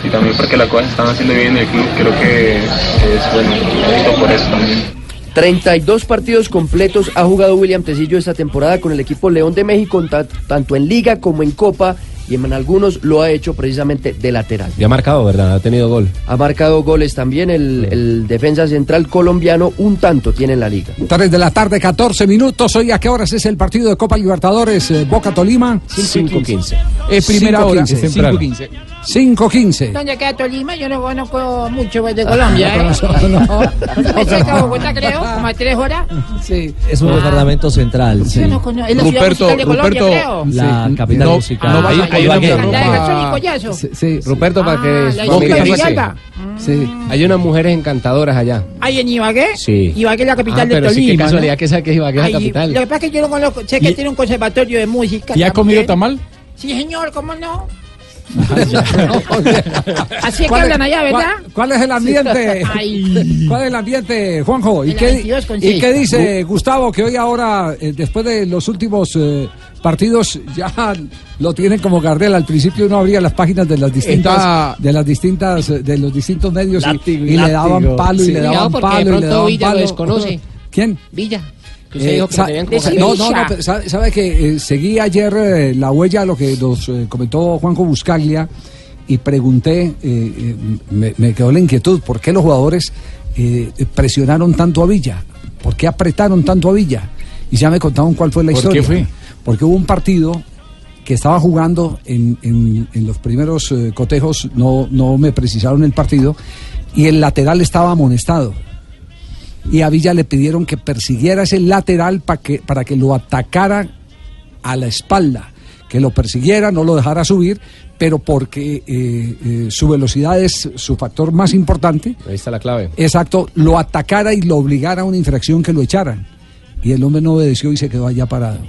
y, también porque las cosas están haciendo bien en el club, creo que es bueno, justo por eso también. 32 partidos completos ha jugado William Tecillo esta temporada con el equipo León de México, ta- tanto en Liga como en Copa, y en algunos lo ha hecho precisamente de lateral. Y ha marcado, ¿verdad? Ha tenido gol. Ha marcado goles también el, el defensa central colombiano, un tanto tiene en la liga. 3 de la tarde, 14 minutos. Hoy, ¿a qué horas es el partido de Copa Libertadores eh, Boca Tolima? 5:15. Es primera hora, 5:15. 5.15. ¿Dónde queda Tolima? Yo no conozco mucho de Colombia, ¿eh? No, no. Es cerca de Bogotá, creo, como a tres horas. Sí. Es un Ah. departamento central. sí. Yo no conozco. Es la ciudad musical de Colombia, creo. La capital No, musical. no vas a Hay- una. Sí, sí. Ruperto, para Ah, que la fuese. Villalba. Sí. Hay unas mujeres encantadoras allá. ¿Hay en Ibagué? Sí. Ibagué es la capital Ah, de pero sí, Tolima. qué casualidad ¿no? que esa que Ibagué es la capital. Lo que pasa es que yo no conozco. Sé que tiene un conservatorio de música. ¿Y ha comido tamal? Sí, señor, ¿cómo no? Así es que ¿Cuál hablan allá, ¿verdad? ¿Cuál, cuál es el ambiente? Ay. ¿Cuál es el ambiente, Juanjo? ¿Y El qué, 22 con ¿Y seis. qué dice Gustavo que hoy ahora, eh, después de los últimos eh, partidos, ya lo tienen como Gardel? Al principio uno abría las páginas de las distintas, Está- de las distintas, eh, de los distintos medios y- Látigo y, y le daban palo y le daban de palo y le daban Villa lo palo. desconoce. ¿Quién? Villa. Que usted Eh, dijo que no, no, no, pero sabe, sabe que eh, seguí ayer eh, la huella, lo que nos eh, comentó Juanjo Buscaglia, y pregunté, eh, eh, me, me quedó la inquietud, ¿por qué los jugadores eh, presionaron tanto a Villa? ¿Por qué apretaron tanto a Villa? Y ya me contaron cuál fue la ¿Por historia. qué fue? Porque hubo un partido que estaba jugando en, en- en los primeros eh, cotejos, no, no me precisaron el partido, y el lateral estaba amonestado y a Villa le pidieron que persiguiera ese lateral pa que, para que lo atacara a la espalda, que lo persiguiera, no lo dejara subir, pero porque eh, eh, su velocidad es su factor más importante. Ahí está la clave. Exacto, lo atacara y lo obligara a una infracción que lo echaran. Y el hombre no obedeció y se quedó allá parado.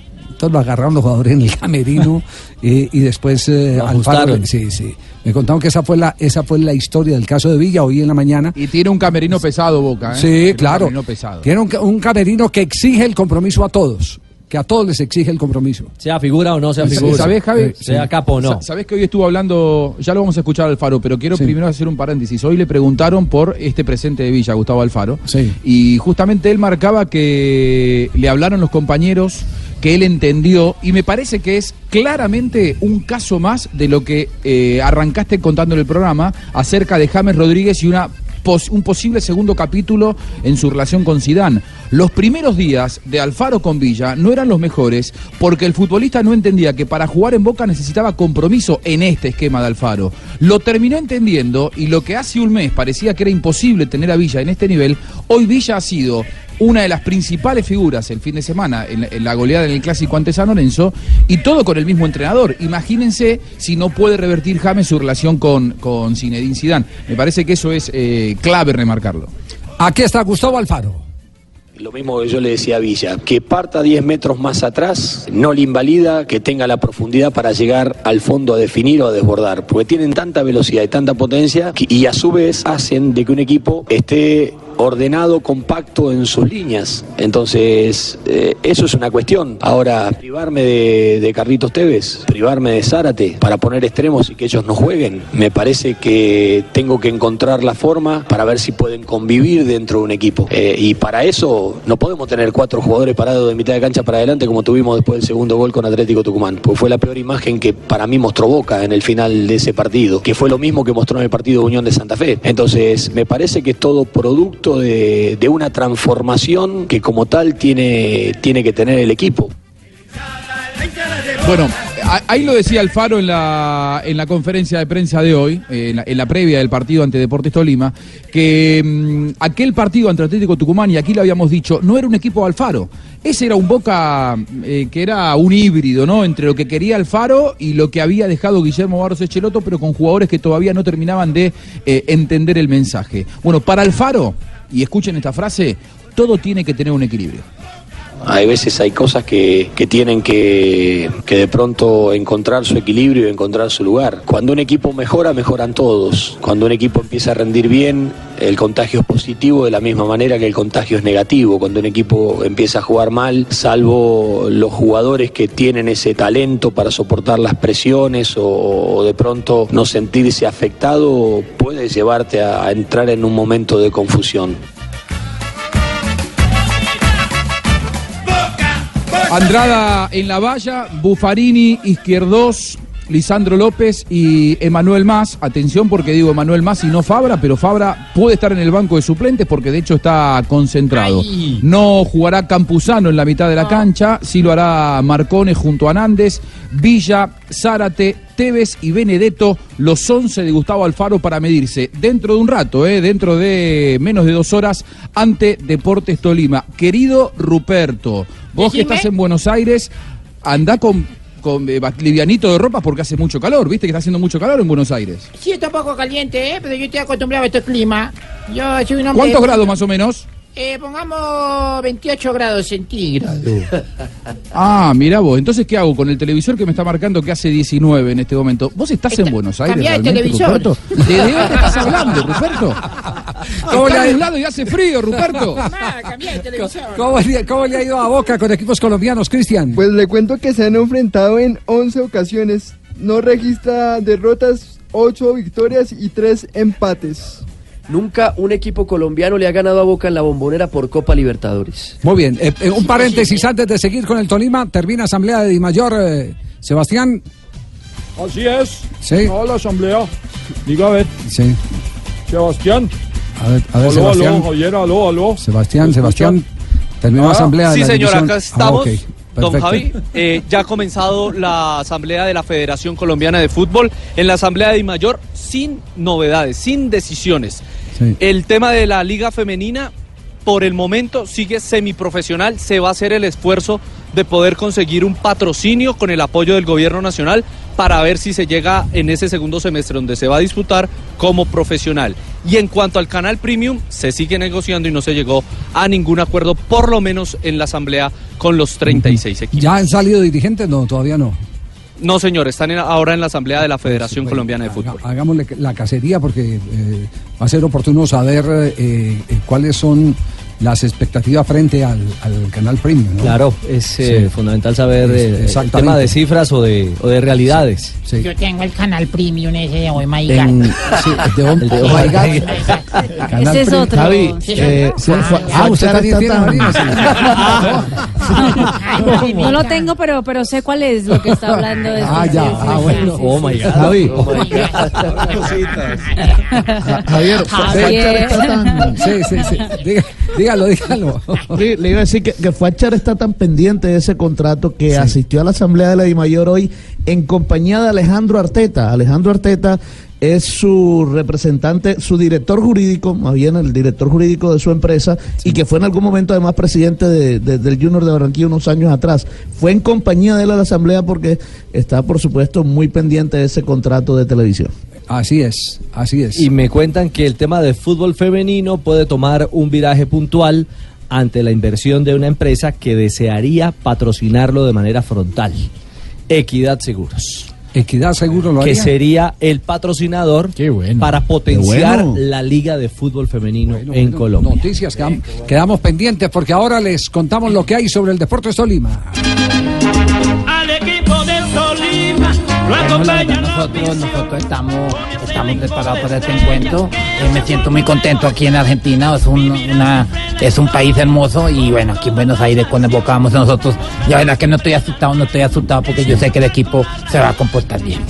Entonces lo agarraron los jugadores en el camerino eh, y después eh, Alfaro-. Sí, sí. Me contaron que esa fue la esa fue la historia del caso de Villa hoy en la mañana. Y tiene un camerino pesado, Boca. ¿eh? Sí, Tiene un claro. camerino pesado. Tiene un camerino que exige el compromiso a todos. Que a todos les exige el compromiso. Sea figura o no sea Sí, figura. ¿Sabés, Javi? Sea capo o no. Sa- Sabés que hoy estuvo hablando, ya lo vamos a escuchar Alfaro, pero quiero primero hacer un paréntesis. Hoy le preguntaron por este presente de Villa, Gustavo Alfaro. Y justamente él marcaba que le hablaron los compañeros, que él entendió, y me parece que es claramente un caso más de lo que eh, arrancaste contando en el programa acerca de James Rodríguez y una pos- un posible segundo capítulo en su relación con Sidán. Los primeros días de Alfaro con Villa no eran los mejores porque el futbolista no entendía que para jugar en Boca necesitaba compromiso en este esquema de Alfaro. Lo terminó entendiendo y lo que hace un mes parecía que era imposible tener a Villa en este nivel, hoy Villa ha sido una de las principales figuras el fin de semana en la, goleada en el clásico ante San Lorenzo y todo con el mismo entrenador. Imagínense si no puede revertir James su relación con, con Zinedine Zidane. Me parece que eso es eh, clave remarcarlo. Aquí está Gustavo Alfaro. Lo mismo que yo le decía a Villa, que parta 10 metros más atrás, no le invalida que tenga la profundidad para llegar al fondo a definir o a desbordar, porque tienen tanta velocidad y tanta potencia y a su vez hacen de que un equipo esté ordenado, compacto en sus líneas. Entonces, eh, eso es una cuestión. Ahora, privarme de, de Carlitos Tevez, privarme de Zárate para poner extremos y que ellos no jueguen, me parece que tengo que encontrar la forma para ver si pueden convivir dentro de un equipo. Eh, y para eso no podemos tener cuatro jugadores parados de mitad de cancha para adelante como tuvimos después del segundo gol con Atlético Tucumán. Pues fue la peor imagen que para mí mostró Boca en el final de ese partido, que fue lo mismo que mostró en el partido Unión de Santa Fe. Entonces, me parece que es todo producto de, una transformación que como tal tiene, tiene que tener el equipo. Bueno, ahí lo decía Alfaro en la, en la conferencia de prensa de hoy, eh, en la, en la previa del partido ante Deportes Tolima, que mm, aquel partido ante Atlético Tucumán, y aquí lo habíamos dicho, no era un equipo de Alfaro. Ese era un Boca eh, que era un híbrido, ¿no? Entre lo que quería Alfaro y lo que había dejado Guillermo Barros Echeloto, pero con jugadores que todavía no terminaban de eh, entender el mensaje. Bueno, para Alfaro, y escuchen esta frase, todo tiene que tener un equilibrio. Hay veces hay cosas que, que tienen que, que de pronto encontrar su equilibrio y encontrar su lugar. Cuando un equipo mejora, mejoran todos. Cuando un equipo empieza a rendir bien, el contagio es positivo de la misma manera que el contagio es negativo. Cuando un equipo empieza a jugar mal, salvo los jugadores que tienen ese talento para soportar las presiones o, de pronto no sentirse afectado, puede llevarte a entrar en un momento de confusión. Andrada en la valla, Buffarini, Izquierdos, Lisandro López y Emanuel Más. Atención porque digo Emanuel Más y no Fabra, pero Fabra puede estar en el banco de suplentes porque de hecho está concentrado. No jugará Campuzano en la mitad de la cancha, sí lo hará Marcone junto a Nández, Villa, Zárate, Tevez y Benedetto, los 11 de Gustavo Alfaro para medirse dentro de un rato, eh, dentro de menos de dos horas, ante Deportes Tolima. Querido Ruperto, vos que estás en Buenos Aires, andá con, con eh, livianito de ropa porque hace mucho calor, viste que está haciendo mucho calor en Buenos Aires. Sí, está un poco caliente, ¿eh? pero yo estoy acostumbrado a este clima. Yo soy un hombre... ¿Cuántos grados más o menos? Eh, pongamos 28 grados centígrados. Ah, mira vos, entonces ¿qué hago con el televisor que me está marcando que hace 19 en este momento? ¿Vos estás en Buenos Aires cambiá de realmente, televisor. Ruperto? ¿De de dónde estás hablando, Ruperto? ¿Cómo le Está ha- nublado y hace frío, Ruperto. ¿Cómo le, cómo le ha ido a Boca con equipos colombianos, Cristian? Pues le cuento que se han enfrentado en 11 ocasiones. No registra derrotas, 8 victorias y 3 empates. Nunca un equipo colombiano le ha ganado a Boca en la bombonera por Copa Libertadores. Muy bien, eh, eh, un paréntesis antes de seguir con el Tolima. Termina asamblea de Di Mayor, eh, Sebastián. Así es. Sí. No, la asamblea. Diga a ver, Sí. Sebastián. A ver, a ver aló, Sebastián. aló, Javier, aló, aló. Sebastián. Sebastián. Terminó la Ah, asamblea de Sí, la señor, división- acá Ah, estamos. ok, Don perfecto. Javi, eh, ya ha comenzado la asamblea de la Federación Colombiana de Fútbol. En la asamblea de Di Mayor, sin novedades, sin decisiones. Sí. El tema de la liga femenina, por el momento, sigue semiprofesional. Se va a hacer el esfuerzo de poder conseguir un patrocinio con el apoyo del gobierno nacional para ver si se llega en ese segundo semestre donde se va a disputar como profesional. Y en cuanto al canal premium, se sigue negociando y no se llegó a ningún acuerdo, por lo menos en la asamblea con los 36 equipos. ¿Ya han salido dirigentes? No, todavía no. No, señor, están en- ahora en la asamblea de la Federación Colombiana de Fútbol. Hagámosle la cacería porque eh, va a ser oportuno saber eh, eh, cuáles son las expectativas frente al, al canal premium. ¿no? Claro, es eh, Sí. fundamental saber eh, el tema de cifras o de, o de realidades. Yo tengo el canal premium ese de Oh My En- God. sí, de Oh- El de Oh My God. Canal Ese es premium. otro. Javi, Sí, eh, sí. Ah, usted también tiene, sí. No lo tengo, pero, pero sé cuál es lo que está hablando. de Ah, este- ya, sí, sí, ah, sí, bueno. sí, Oh sí. my God. Javi. Oh my Ja- Javier, tan... Sí, sí, sí. Dígalo, dígalo. Sí, le iba a decir que, que Fuachar está tan pendiente de ese contrato que asistió a la asamblea de la DIMAYOR hoy en compañía de Alejandro Arteta. Alejandro Arteta es su representante, su director jurídico, más bien el director jurídico de su empresa, y que fue en algún momento además presidente de- de- del Junior de Barranquilla unos años atrás. Fue en compañía de él a la asamblea porque está, por supuesto, muy pendiente de ese contrato de televisión. Así es, así es. Y me cuentan que el tema de fútbol femenino puede tomar un viraje puntual ante la inversión de una empresa que desearía patrocinarlo de manera frontal. Equidad Seguros. Equidad seguro lo que haría. sería el patrocinador para potenciar bueno. la Liga de Fútbol Femenino en Colombia. Noticias, quedam- quedamos pendientes porque ahora les contamos lo que hay sobre el Deportes Tolima. Acompaña nosotros, nosotros estamos, estamos preparados para este encuentro. Eh, me siento muy contento aquí en Argentina. Es un, una, es un país hermoso y bueno, aquí en Buenos Aires cuando evocamos a nosotros, la verdad que no estoy asustado, no estoy asustado porque yo sé que el equipo se va a comportar bien.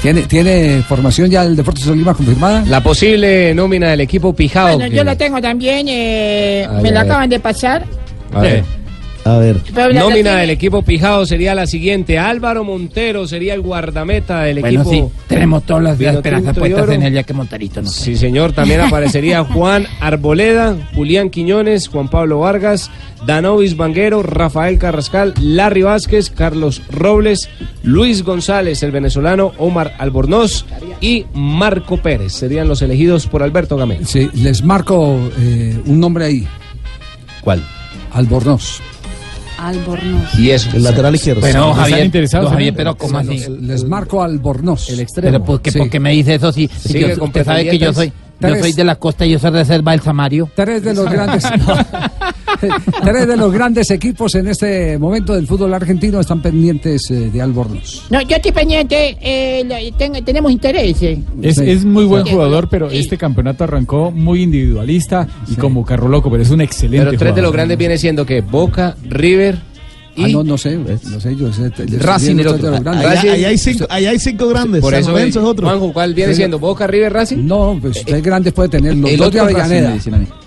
¿Tiene, ¿Tiene formación ya el Deportes Tolima confirmada? La posible nómina del equipo Pijao. Bueno, yo la tengo también, eh, Ay, me la acaban de pasar. A ver. A ver. Nómina del equipo Pijao sería la siguiente. Álvaro Montero sería el guardameta del Bueno, equipo. sí, tenemos todas las Vino esperanzas puestas en el día que Montarito no Sí, señor. También aparecería Juan Arboleda, Julián Quiñones, Juan Pablo Vargas, Danovis Vanguero, Rafael Carrascal, Larry Vázquez, Carlos Robles, Luis González, el venezolano, Omar Albornoz y Marco Pérez. Serían los elegidos por Alberto Gamel. Sí, les marco eh, un nombre ahí. ¿Cuál? Albornoz. Albornoz. Y eso. El lateral izquierdo. Pero ¿Están Javier, Javier, pero ¿cómo Sí, así? Les marco Albornoz. El Pero ¿por qué, me dice eso si, usted sabe que yo soy, yo Tres. soy de la costa y yo soy reserva del Samario? Tres de los grandes tres de los grandes equipos en este momento del fútbol argentino están pendientes eh, de Albornoz. No, yo estoy pendiente, eh, tenemos interés. eh. Es, Sí. es muy buen jugador, pero este campeonato arrancó muy individualista y como carro loco, pero es un excelente Pero tres de los grandes viene siendo que Boca, River y Ah, no, no sé, no sé, yo sé. Racing el otro. allá hay cinco, allá hay cinco grandes. Por eso, es otro. Juanjo, ¿cuál viene Sí. siendo? ¿Boca, River, Racing? No, pues tres grandes puede tener los el otro Avellaneda.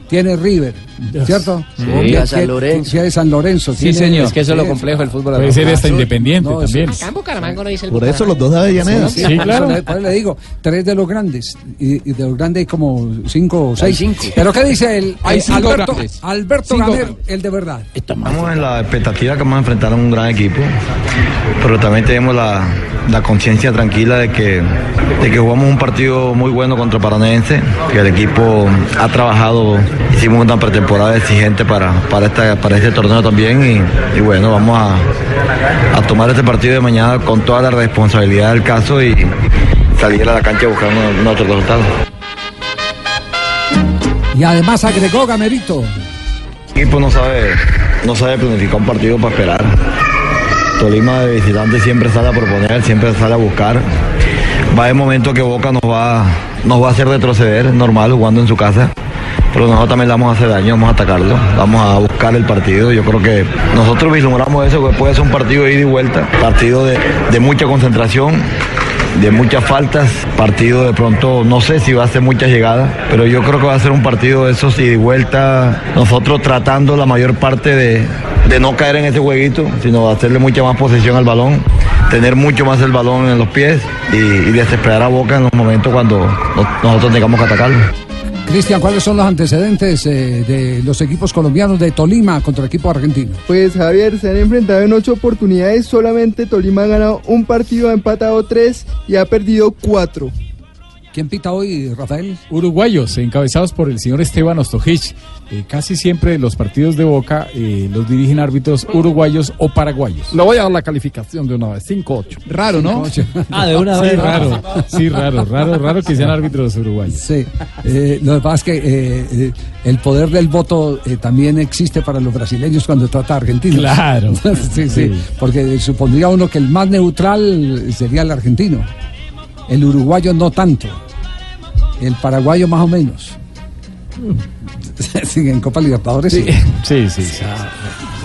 Tiene River, ¿cierto? Sí. Tiene- San Lorenzo. Tiene San Lorenzo. Sí, señor. Es que eso es lo complejo del fútbol. Puede ser hasta independiente también. Acá en Bucaramanga no dice el Por eso los dos de Avellaneda. Sí, claro. Por eso le- digo, tres de los grandes. Y, de los grandes hay como cinco o seis. cinco. Pero ¿qué dice el, Alberto. Alberto Gamer, el de verdad? Estamos en la expectativa que vamos a enfrentar a un gran equipo, pero también tenemos la, la conciencia tranquila de que, de que jugamos un partido muy bueno contra Paranense, que el equipo ha trabajado, hicimos una pretemporada exigente para, para, esta, para este torneo también y, y bueno, vamos a, a tomar este partido de mañana con toda la responsabilidad del caso y salir a la cancha a buscar un, otro resultado. Y además agregó Gamerito. El equipo no sabe, no sabe planificar un partido para esperar. Tolima de visitante siempre sale a proponer, siempre sale a buscar. Va a haber momentos que Boca nos va, nos va a hacer retroceder, normal, jugando en su casa. Pero nosotros también le vamos a hacer daño, vamos a atacarlo, vamos a buscar el partido. Yo creo que nosotros vislumbramos eso, que puede ser un partido de ida y vuelta, partido de, mucha concentración, de muchas faltas, partido de pronto, no sé si va a ser muchas llegadas, pero yo creo que va a ser un partido de esos ida y vuelta, nosotros tratando la mayor parte de, no caer en ese jueguito, sino hacerle mucha más posesión al balón, tener mucho más el balón en los pies y, y desesperar a Boca en los momentos cuando no- nosotros tengamos que atacarlo. Cristian, ¿cuáles son los antecedentes eh, de los equipos colombianos de Tolima contra el equipo argentino? Pues Javier, se han enfrentado en ocho oportunidades, solamente Tolima ha ganado un partido, ha empatado tres y ha perdido cuatro. ¿Quién pita hoy, Rafael? Uruguayos, encabezados por el señor Esteban Ostojich. Eh, casi siempre los partidos de Boca eh, los dirigen árbitros uruguayos o paraguayos. Le voy a dar la calificación de una vez, 5-8. Raro, ¿no? Ah, de una vez. Sí, raro. Sí, raro, raro, raro que sean árbitros uruguayos. Sí, eh, lo que pasa es que eh, eh, el poder del voto eh, también existe para los brasileños cuando trata a argentinos. Claro. sí, sí, Sí. porque supondría uno que el más neutral sería el argentino. El uruguayo no tanto. El paraguayo más o menos. Sí, en Copa Libertadores sí. Sí, sí.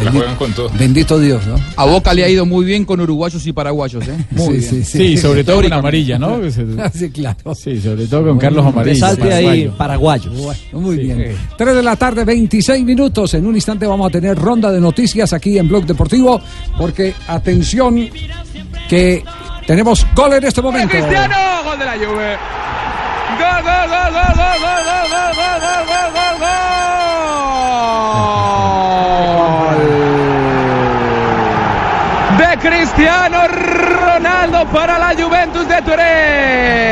La juegan con todo. Bendito Dios, ¿no? A Boca le ha ido muy bien con uruguayos y paraguayos, ¿eh? Muy Sí, bien. sí, Sí, sobre todo con amarilla, ¿no? sí, claro. Sí, sobre todo con Carlos Amarillo. Resalte ahí, paraguayo. paraguayos. Muy Sí. bien. 3 de la tarde, 26 minutos. En un instante vamos a tener ronda de noticias aquí en Blog Deportivo. Porque, atención, que tenemos gol en este momento. Cristiano, gol de la Juve. Gol, gol, gol, gol, gol, gol, gol, gol, gol, gol, gol, gol. De Cristiano Ronaldo para la Juventus de Turín.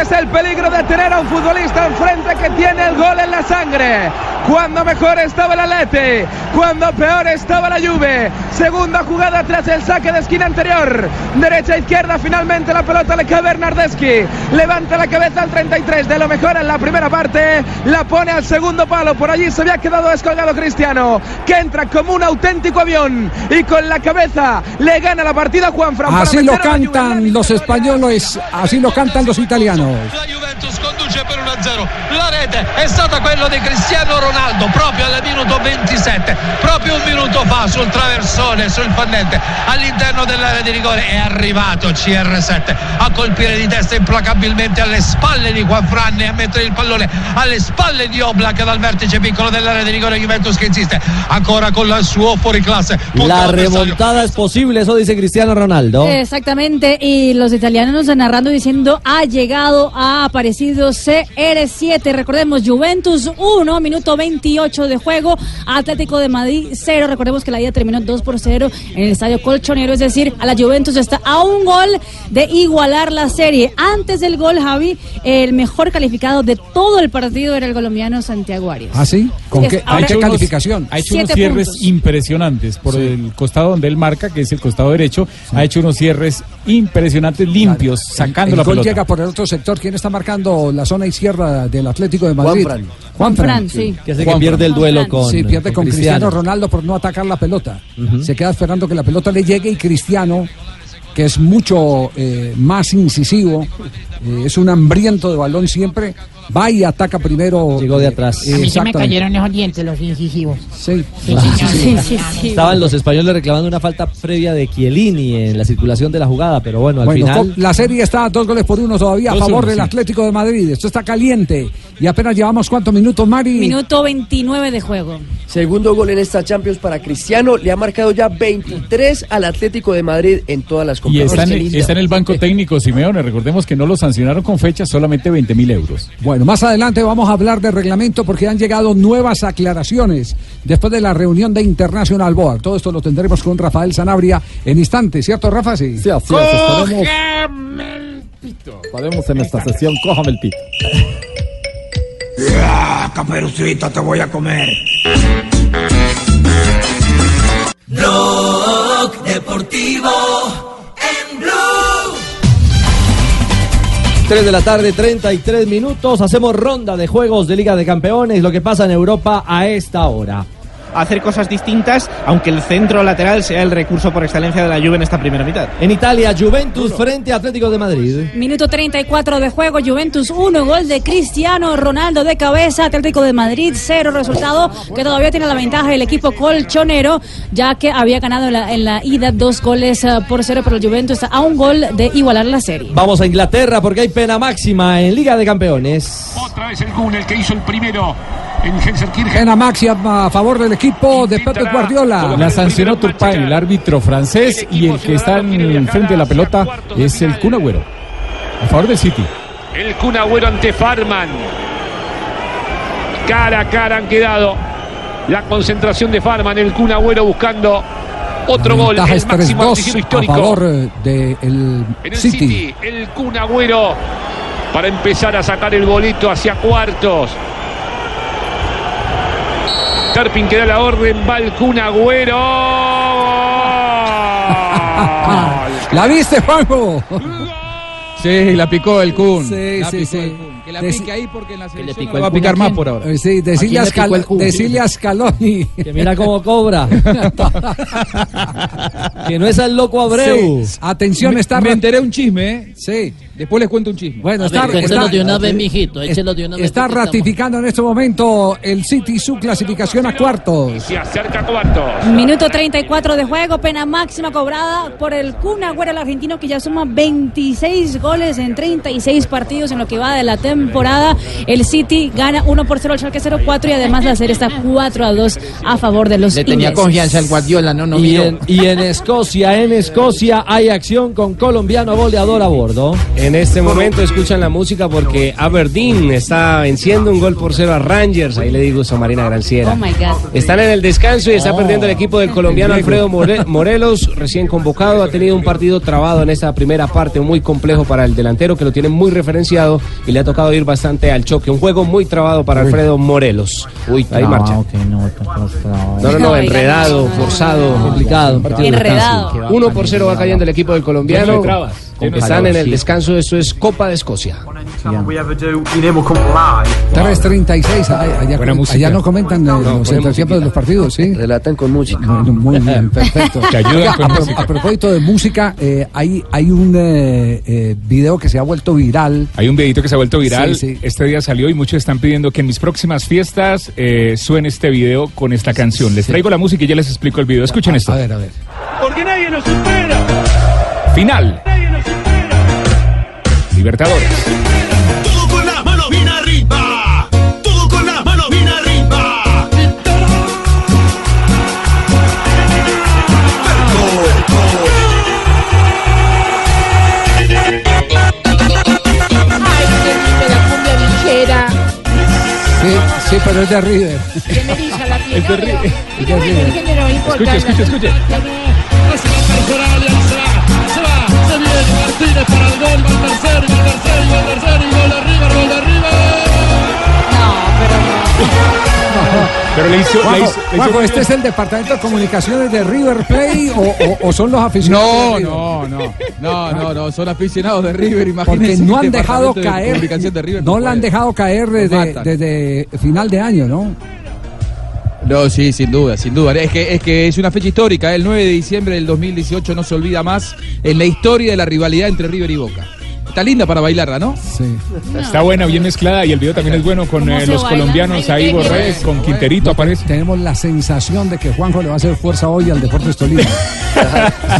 Este es el peligro de tener a un futbolista enfrente que tiene el gol en la sangre. Cuando mejor estaba el Atleti, cuando peor estaba la Juve. Segunda jugada tras el saque de esquina anterior. Derecha izquierda, finalmente la pelota le cae a Bernardeschi. Levanta la cabeza al 33, de lo mejor en la primera parte. La pone al segundo palo, por allí se había quedado descolgado Cristiano, que entra como un auténtico avión y con la cabeza le gana la partida a Juan Fran. Así lo cantan los españoles, así lo cantan los italianos. Juventus conduce per 1-0. La rete è stata quella di Cristiano Ronaldo proprio al minuto 27, proprio un minuto fa sul traversone, sul fondente, all'interno dell'area di rigore è arrivato CR7 a colpire di testa implacabilmente alle spalle di Juan Fran e a mettere il pallone alle spalle di Oblak dal vertice piccolo dell'area di rigore Juventus che insiste ancora con il suo fuoriclasse. La remontada es posible, eso dice Cristiano Ronaldo. Exactamente, y los italianos narrando diciendo ha llegado, ha aparecido CR7, recordemos Juventus 1, minuto 28 de juego, Atlético de Madrid 0, recordemos que la ida terminó 2 por 0 en el estadio Colchonero, es decir, a la Juventus está a un gol de igualar la serie. Antes del gol, Javi, el mejor calificado de todo el partido era el colombiano Santiago Arias. ¿Ah, sí? ¿Con Es- qué, ahora- ¿qué calificación? Ha hecho unos cierres puntos. impresionantes por el costado donde él marca, que es el costado derecho. Ha hecho unos cierres impresionantes, limpios, sacando el la gol pelota. llega por el otro sector. ¿Quién está marcando la zona izquierda del Atlético de Madrid? Juanfran. Juanfran, sí. Que hace que pierde el duelo con Sí, pierde con, Cristiano. Cristiano Ronaldo por no atacar la pelota. Se queda esperando que la pelota le llegue y Cristiano, que es mucho eh, más incisivo, eh, es un hambriento de balón siempre, va y ataca primero. Llegó de atrás. eh, A mí se me cayeron esos dientes, los incisivos. Sí. Sí, sí, sí. Estaban los españoles reclamando una falta previa de Chiellini en la circulación de la jugada, pero bueno, al Bueno, final. la serie está a dos goles por uno todavía a favor uno, del sí. Atlético de Madrid. Esto está caliente y apenas llevamos cuántos minutos, Mari. Minuto 29 de juego. Segundo gol en esta Champions para Cristiano. Le ha marcado ya 23 al Atlético de Madrid en todas las Y competiciones. está en, Qué el, lindo. está en el banco técnico Simeone. Recordemos que no lo sancionaron con fecha, solamente 20 mil euros. Bueno, más adelante vamos a hablar de reglamento porque han llegado nuevas aclaraciones después de la reunión de International Board. Todo esto lo tendremos con Rafael Sanabria en instantes, ¿cierto, Rafa? Sí, Sí, así es. Estaremos, estaremos en esta sesión. Cójame el pito. ¡Ah, caperucita, te voy a comer! Blog Deportivo en Blue. 3 de la tarde, 33 minutos. Hacemos ronda de juegos de Liga de Campeones. Lo que pasa en Europa a esta hora. Hacer cosas distintas, aunque el centro lateral sea el recurso por excelencia de la Juve en esta primera mitad. En Italia, Juventus frente a Atlético de Madrid. Minuto 34 de juego, Juventus 1, gol de Cristiano Ronaldo de cabeza, Atlético de Madrid 0, resultado que todavía tiene la ventaja el equipo colchonero, ya que había ganado en la, en la ida dos goles eh, por cero, pero el Juventus a un gol de igualar la serie. Vamos a Inglaterra porque hay pena máxima en Liga de Campeones. Otra vez el Kun, el que hizo el primero en Gelsenkirchen. Pena máxima a favor del equipo de Pepe Guardiola. La sancionó Turpin, el árbitro francés, y el que está en frente de la pelota es el Kun Agüero. A favor del City. El Kun Agüero ante Farman. Cara a cara han quedado. La concentración de Farman, el Kun Agüero buscando otro gol. El máximo 3-2 anticipo a histórico. favor del de En el City. City, el Kun Agüero para empezar a sacar el bolito hacia cuartos. Terpin que da la orden, va el Kun Agüero. ¿La viste, Juanjo? Sí, la picó el Kun. Sí, La sí, picó sí. el Kun. Que la pique ahí porque en la selección no va a picar más por ahora. Eh, Sí, decirle a, Scaloni. Que mira cómo cobra. que no es el loco Abreu. Sí. Atención, Me- está Me enteré un chisme, ¿eh? Sí. Después les cuento un chisme. Bueno, está, ver, está- de una vez, mijito, de una vez, está ratificando en este momento el City su clasificación a cuartos. Se acerca a cuartos. Minuto 34 de juego, pena máxima cobrada por el Kun Agüero, el argentino que ya suma 26 goles en 36 partidos en lo que va de la temporada. El City gana 1 por 0 al Schalke 04 y además la serie está 4 a 2 a favor de los Le tenía ingleses. confianza el Guardiola, no, no y, en, y en Escocia, en Escocia hay acción con colombiano goleador a bordo. En este momento escuchan la música porque Aberdeen está venciendo un gol por cero a Rangers. Ahí le digo a Marina Granciera. Oh my God. Están en el descanso y está perdiendo el equipo del colombiano Alfredo More- Morelos, recién convocado. Ha tenido un partido trabado en esta primera parte, muy complejo para el delantero que lo tiene muy referenciado y le ha tocado ir bastante al choque. Un juego muy trabado para Alfredo Morelos. Uy, ahí marcha. No, no, no, enredado, forzado, complicado. un partido de Enredado. descanso. Uno por cero va cayendo el equipo del colombiano. Están en el descanso, esto es Copa de Escocia. 3.36, ay, allá, Buena música. allá no comentan eh, los entretiempos de los partidos, ¿sí? Relatan con música. Bueno, muy bien, perfecto. Te ayudan Oiga, con a, pro- música. a propósito de música, eh, hay, hay un eh, eh, video que se ha vuelto viral. Hay un videito que se ha vuelto viral. Sí, sí. Este día salió y muchos están pidiendo que en mis próximas fiestas eh, suene este video con esta canción. Les traigo la música y ya les explico el video. Escuchen esto. A ver, a ver. Porque nadie nos supera. Final. Nadie. Libertadores. Todo con las manos bien arriba. Todo con las manos bien arriba. Ay, qué lindo la cumbia villera. Sí, sí, pero es de River. Se me eriza la piel. Es de River. Escuche, escuche. Martínez para el gol, va el tercero, va el tercero, va el tercero, y gol de River, gol de River. Pero le hizo. le Juanjo, hizo- le hizo- Juanjo, ¿este es el departamento de comunicaciones de River Play o, o- o son los aficionados? No, de River? no, no, no, no, no, son aficionados de River, Porque imagínense. no el han dejado de caer, comunicación de River no la han dejado caer desde, desde final de año, ¿no? No, sí, sin duda, sin duda. Es que, es que es una fecha histórica. El 9 de diciembre del 2018 no se olvida más en la historia de la rivalidad entre River y Boca. Está linda para bailarla, ¿no? Sí. Está buena, bien mezclada y el video también es bueno con ¿Cómo eh, se los baila? colombianos ahí, qué bueno. con Quinterito aparece. Tenemos la sensación de que Juanjo le va a hacer fuerza hoy al Deportes Tolima.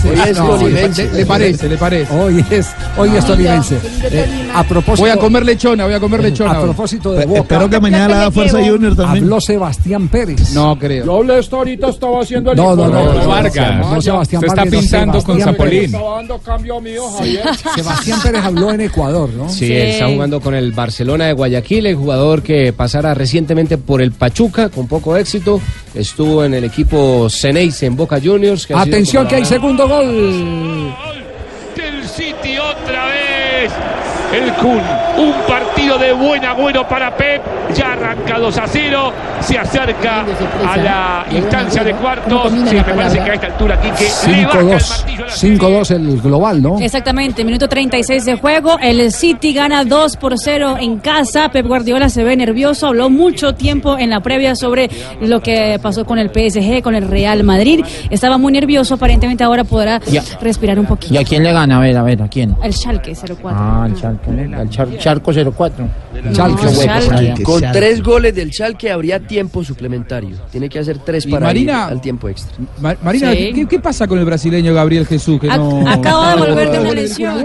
Hoy es No, tolimense. Le, le parece, le parece. Hoy es, hoy es tolimense. Eh, a propósito, Voy a comer lechona, voy a comer lechona. a propósito de Boca, Espero que mañana le haga fuerza Junior también. habló Sebastián Pérez. No creo. Yo hablé esto ahorita, estaba haciendo el No, no, no, No, Vargas. No, Sebastián Usted está pintando con Zapolín. Pérez. Estaba dando cambio a mi hoja, Javier. Sebastián Pérez habló en Ecuador, ¿no? Sí, está jugando con el Barcelona de Guayaquil, el jugador que pasara recientemente por el Pachuca con poco éxito. Estuvo en el equipo Ceneice en Boca Juniors. que Atención que hay segundo gol. del City otra vez. El Kun, un partido de buen agüero para Pep. Ya arranca 2 a 0. Se acerca a la instancia de cuartos. Sí, me parece que a esta altura, Quique, le baja el 5-2. martillo a la serie. 5-2 el global, ¿no? Exactamente, minuto 36 de juego. El City gana 2 por 0 en casa. Pep Guardiola se ve nervioso. Habló mucho tiempo en la previa sobre lo que pasó con el PSG, con el Real Madrid. Estaba muy nervioso. Aparentemente ahora podrá Ya. respirar un poquito. ¿Y a quién le gana? A ver, a ver, ¿a quién? El Schalke 04. Ah, el Charco, el Char- Charco 04. Chalque. No, Schalke. Con tres goles del Schalke habría tiempo suplementario. Tiene que hacer tres Y para Marina- ir al tiempo extra. Ma- Marina, Sí. ¿qué, qué pasa con el brasileño Gabriel Jesús? Que Ac- no... Acaba de volver de una lesión.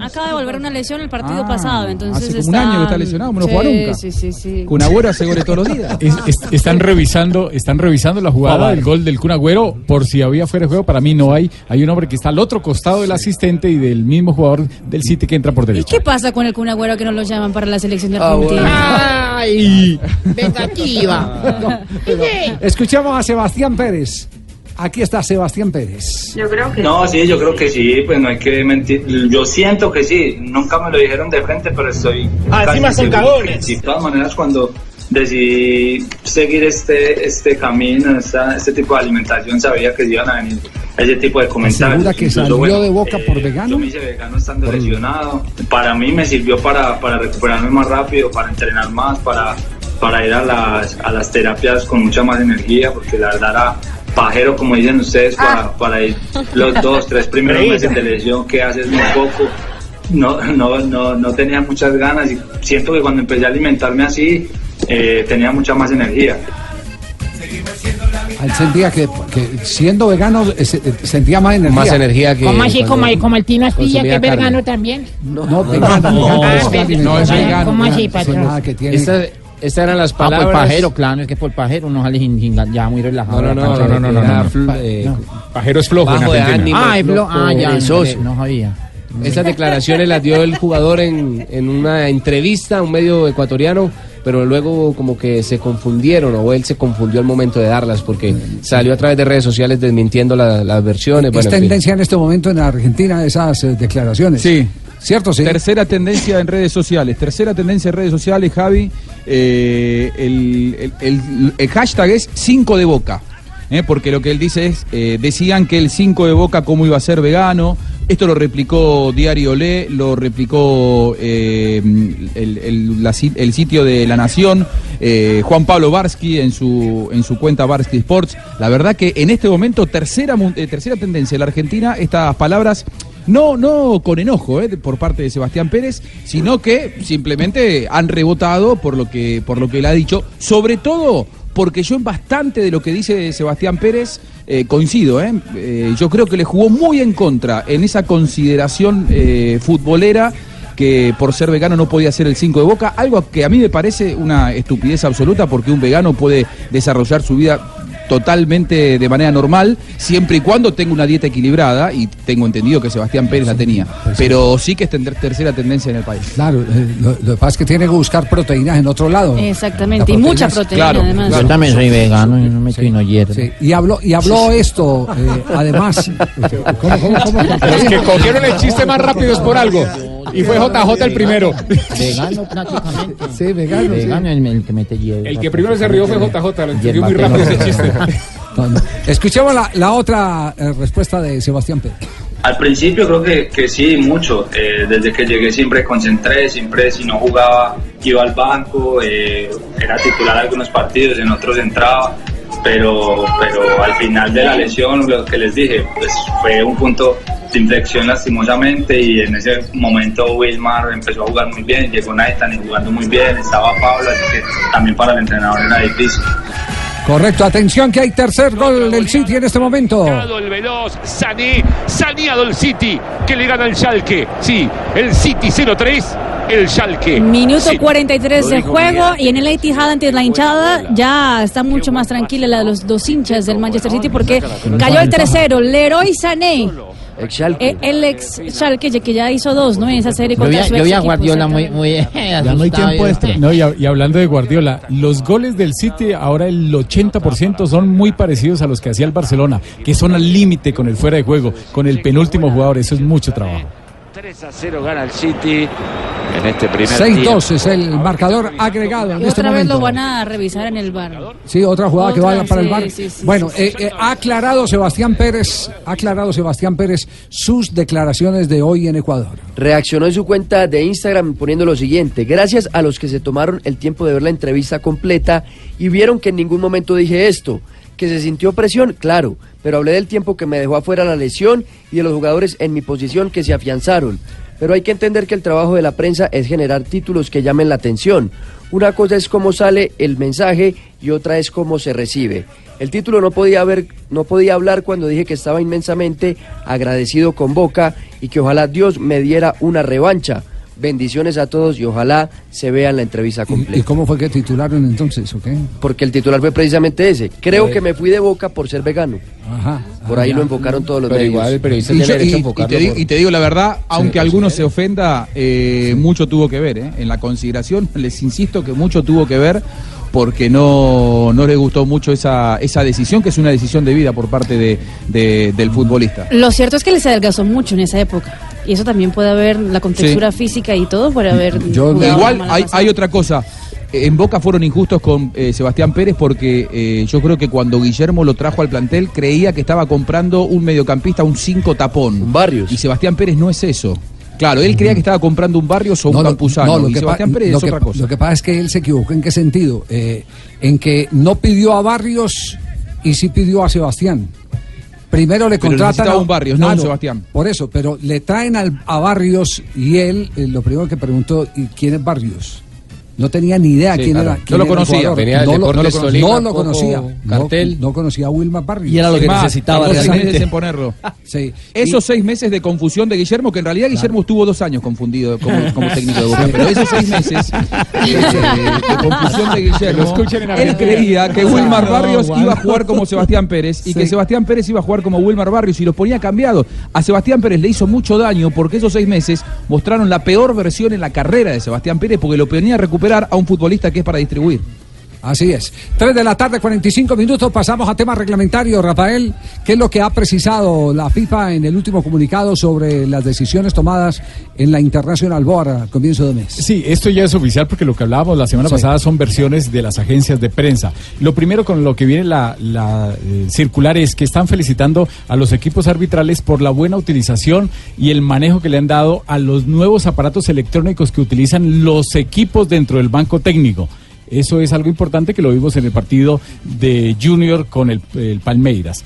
Acaba de volver una lesión el partido Ah, pasado. Entonces hace como un año que está lesionado, no sí, juega nunca. Sí, sí, sí. Kun Agüero hace goles todos los días. Es- es- están revisando, están revisando la jugada del gol del Kun Agüero por si había fuera de juego. Para mí no hay. Hay un hombre que está al otro costado del asistente y del mismo jugador del City que entra por ¿Y derecha. qué pasa con el Kun Agüero que no lo llaman para la selección de Ah, Argentina? bueno. Ay, vengativa. Sí. Escuchamos a Sebastián Pérez. Aquí está Sebastián Pérez. Yo creo que No, sí, yo creo que sí, pues no hay que mentir. Yo siento que sí, nunca me lo dijeron de frente, pero estoy. Ah, encima son cagones. De todas maneras, cuando decidí seguir este, este camino, esta- este tipo de alimentación, sabía que iban a venir ese tipo de comentarios. ¿Asegura que Incluso, salió bueno, de Boca por Yo vegano? me hice vegano estando lesionado. Para mí me sirvió para, para recuperarme más rápido, para entrenar más, para, para ir a las, a las terapias con mucha más energía, porque la verdad era pajero, como dicen ustedes, para, para ir los dos, tres primeros meses de lesión que haces muy poco. No, no, no, no tenía muchas ganas y siento que cuando empecé a alimentarme así, eh, tenía mucha más energía. Él sentía que, que siendo vegano eh, se- eh, sentía más energía. Más energía que ¿Cómo así? Como, como el Tino Astilla, que es carne. vegano también. No, no, vegano, No, vegano, ah, es una ve- alimentación. ¿Cómo así, patrón? nada que tiene. Esta- estas eran las Ah, por palabras. pajero, claro, es que por pajero uno sale sin, sin- ya muy relajado. No, no, no, no, no, no, no, era no. Eh, no. Pajero es flojo en Bajo de Argentina. Ah, es flojo, ah, ya, no sabía. Esas declaraciones las dio el jugador en, en una entrevista a un medio ecuatoriano, pero luego como que se confundieron o él se confundió al momento de darlas porque salió a través de redes sociales desmintiendo la- las versiones. Es bueno, en fin. tendencia en este momento en Argentina esas eh, declaraciones. Sí. ¿Cierto? Sí. Tercera tendencia en redes sociales. Tercera tendencia en redes sociales, Javi. eh, el, el- el- el hashtag es 5 de boca. eh, porque lo que él dice es, eh, decían que el 5 de boca cómo iba a ser vegano. Esto lo replicó Diario Olé, lo replicó eh, el, el- sitio de La Nación, eh, Juan Pablo Barsky en su, en su cuenta Barsky Sports. La verdad que en este momento, tercera, eh, tercera tendencia en la Argentina, estas palabras no, no con enojo de- por parte de Sebastián Pérez, sino que simplemente han rebotado por lo que, por lo que él ha dicho, sobre todo porque yo en bastante de lo que dice Sebastián Pérez eh, coincido. eh. Eh, yo creo que le jugó muy en contra en esa consideración futbolera que por ser vegano no podía ser el 5 de boca, algo que a mí me parece una estupidez absoluta porque un vegano puede desarrollar su vida totalmente de manera normal, siempre y cuando tenga una dieta equilibrada, y tengo entendido que Sebastián Pérez la tenía, pero sí que es tender- tercera tendencia en el país. Claro, eh, lo, lo que pasa es que tiene que buscar proteínas en otro lado. Exactamente, La y mucha proteína es- proteína además. Yo también soy vegano y no me quino hierro. Sí, Y habló, y habló esto, eh, además. ¿Cómo, cómo, cómo? Los que cogieron el chiste más rápido es por algo. Y fue JJ el primero. Vegano prácticamente. Sí, vegano. sí. Vegano es el que mete hierro. El que primero se rió fue JJ, lo entendió muy rápido ese chiste. Escuchemos la, la otra eh, respuesta de Sebastián Pérez. Al principio creo que, que sí, mucho. Eh, desde que llegué siempre concentré, siempre si no jugaba iba al banco, eh, era titular algunos partidos, en otros entraba. Pero, pero al final de la lesión, lo que les dije, pues fue un punto de inflexión lastimosamente y en ese momento Wilmar empezó a jugar muy bien, llegó Nathan y jugando muy bien, estaba Pablo, así que también para el entrenador era difícil. Correcto, atención que hay tercer gol del City en este momento. El veloz, Sané, saneado el City, que le gana el Schalke. Sí, el City 0-3, el Schalke. Minuto Sí. 43 de juego y en el Etihad ante la hinchada ya está mucho más tranquila la de los dos hinchas del Manchester City porque cayó el tercero, Leroy Sané. Eh, El ex Schalke que ya hizo dos, ¿no? En esa serie Yo vi, contra su yo vi a equipo, Guardiola muy, muy Ya no hay tiempo y- extra. No, y, a- y hablando de Guardiola, los goles del City ahora el 80% son muy parecidos a los que hacía el Barcelona, que son al límite con el fuera de juego, con el penúltimo jugador. Eso es mucho trabajo. 3 a 0 gana el City en este primer 6-2 es el marcador agregado en Y este otra vez momento. lo van a revisar en el bar. Sí, otra jugada que vaya para el bar. sí, sí, bueno, sí, eh, eh, ha aclarado Sebastián Pérez, ha aclarado Sebastián Pérez sus declaraciones de hoy en Ecuador. Reaccionó en su cuenta de Instagram poniendo lo siguiente, gracias a los que se tomaron el tiempo de ver la entrevista completa y vieron que en ningún momento dije esto, que se sintió presión, claro, pero hablé del tiempo que me dejó afuera la lesión y de los jugadores en mi posición que se afianzaron. Pero hay que entender que el trabajo de la prensa es generar títulos que llamen la atención. Una cosa es cómo sale el mensaje y otra es cómo se recibe. El título no podía haber, no podía hablar cuando dije que estaba inmensamente agradecido con Boca y que ojalá Dios me diera una revancha. Bendiciones a todos y ojalá se vea en la entrevista ¿Y completa. cómo fue que titularon entonces? ¿ok? Porque el titular fue precisamente ese. Creo Eh. que me fui de Boca por ser vegano. Ajá. Por Ah, ahí ya. lo enfocaron todos los Pero medios. igual el periodista Y, yo- y- y te, digo, por- y te digo la verdad, aunque pues, alguno sí. se ofenda, eh, mucho tuvo que ver. eh. En la consideración, les insisto que mucho tuvo que ver porque no, no le gustó mucho esa, esa decisión, que es una decisión de vida por parte de, de- del futbolista. Lo cierto es que les adelgazó mucho en esa época. Y eso también puede haber, la contextura física y todo, puede haber. Igual hay, otra cosa. En Boca fueron injustos con eh, Sebastián Pérez porque eh, yo creo que cuando Guillermo lo trajo al plantel creía que estaba comprando un mediocampista, un 5 tapón. Un Barrios. Y Sebastián Pérez no es eso. Claro, él creía que estaba comprando un Barrios o un No, Campuzano. no, lo y que Sebastián Pérez lo es que- otra cosa. Lo que pasa es que él se equivocó. ¿En qué sentido? Eh, en que no pidió a Barrios y sí pidió a Sebastián. Primero le Pero contratan a un Barrios, no Sebastián. Por eso, pero le traen al- a Barrios y él, eh, lo primero que preguntó, ¿y quién es Barrios? No tenía ni idea Sí, quién claro. era. No lo conocía. Venía no, lo, no lo no lo conocía. No- Cartel. No, conocía a Wilmar Barrios. Y era lo que más, necesitaba realmente. meses en ponerlo. Sí. Esos seis meses de confusión de Guillermo, que en realidad Guillermo estuvo dos años confundido como, como técnico de Boca, pero esos seis meses de confusión de Guillermo, él creía que Wilmar no, Barrios iba a jugar como Sebastián Pérez y Sí. que Sebastián Pérez iba a jugar como Wilmar Barrios y los ponía cambiados. A Sebastián Pérez le hizo mucho daño porque esos seis meses mostraron la peor versión en la carrera de Sebastián Pérez porque lo ponía a a un futbolista que es para distribuir. Así es. 3 de la tarde, 45 minutos. Pasamos a temas reglamentarios, Rafael. ¿Qué es lo que ha precisado la FIFA en el último comunicado sobre las decisiones tomadas en la International Board a comienzo de mes? Sí, esto ya es oficial porque lo que hablábamos la semana Sí. pasada son versiones de las agencias de prensa. Lo primero con lo que viene la, la, eh, circular es que están felicitando a los equipos arbitrales por la buena utilización y el manejo que le han dado a los nuevos aparatos electrónicos que utilizan los equipos dentro del banco técnico. Eso es algo importante que lo vimos en el partido de Junior con el, el Palmeiras.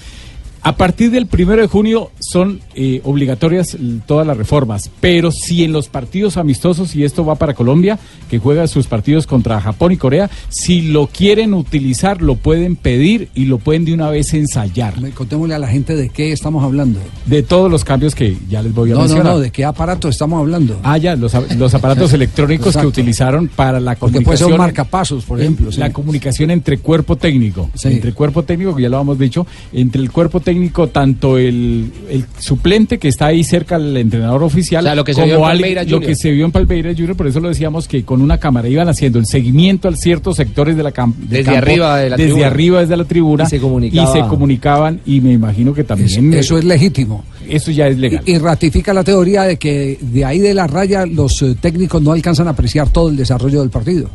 A partir del primero de junio son eh, obligatorias todas las reformas, pero si en los partidos amistosos, y esto va para Colombia, que juega sus partidos contra Japón y Corea, si lo quieren utilizar, lo pueden pedir y lo pueden de una vez ensayar. Contémosle a la gente de qué estamos hablando. De todos los cambios que ya les voy a No, no, mencionar. no, de qué aparato estamos hablando. Ah, ya, los, aparatos electrónicos que utilizaron para la Porque puede ser comunicación. un marcapasos, por ejemplo. sí. La comunicación entre cuerpo técnico. Sí. Entre cuerpo técnico, que ya lo hemos dicho, entre el cuerpo técnico, tanto el, el suplente que está ahí cerca al entrenador oficial, O sea, lo que se como vio en alguien- Palmeiras lo que se vio en Palmeiras Junior, por eso lo decíamos que con una cámara iban haciendo el seguimiento a ciertos sectores de la cam- del Desde campo, arriba de la desde tribuna. arriba desde la tribuna Y se comunicaba. y se comunicaban y me imagino que también Es- eso es legítimo. eso ya es legal. Y, y ratifica la teoría de que de ahí de la raya los eh, técnicos no alcanzan a apreciar todo el desarrollo del partido.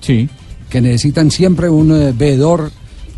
Sí. Que necesitan siempre un eh, veedor.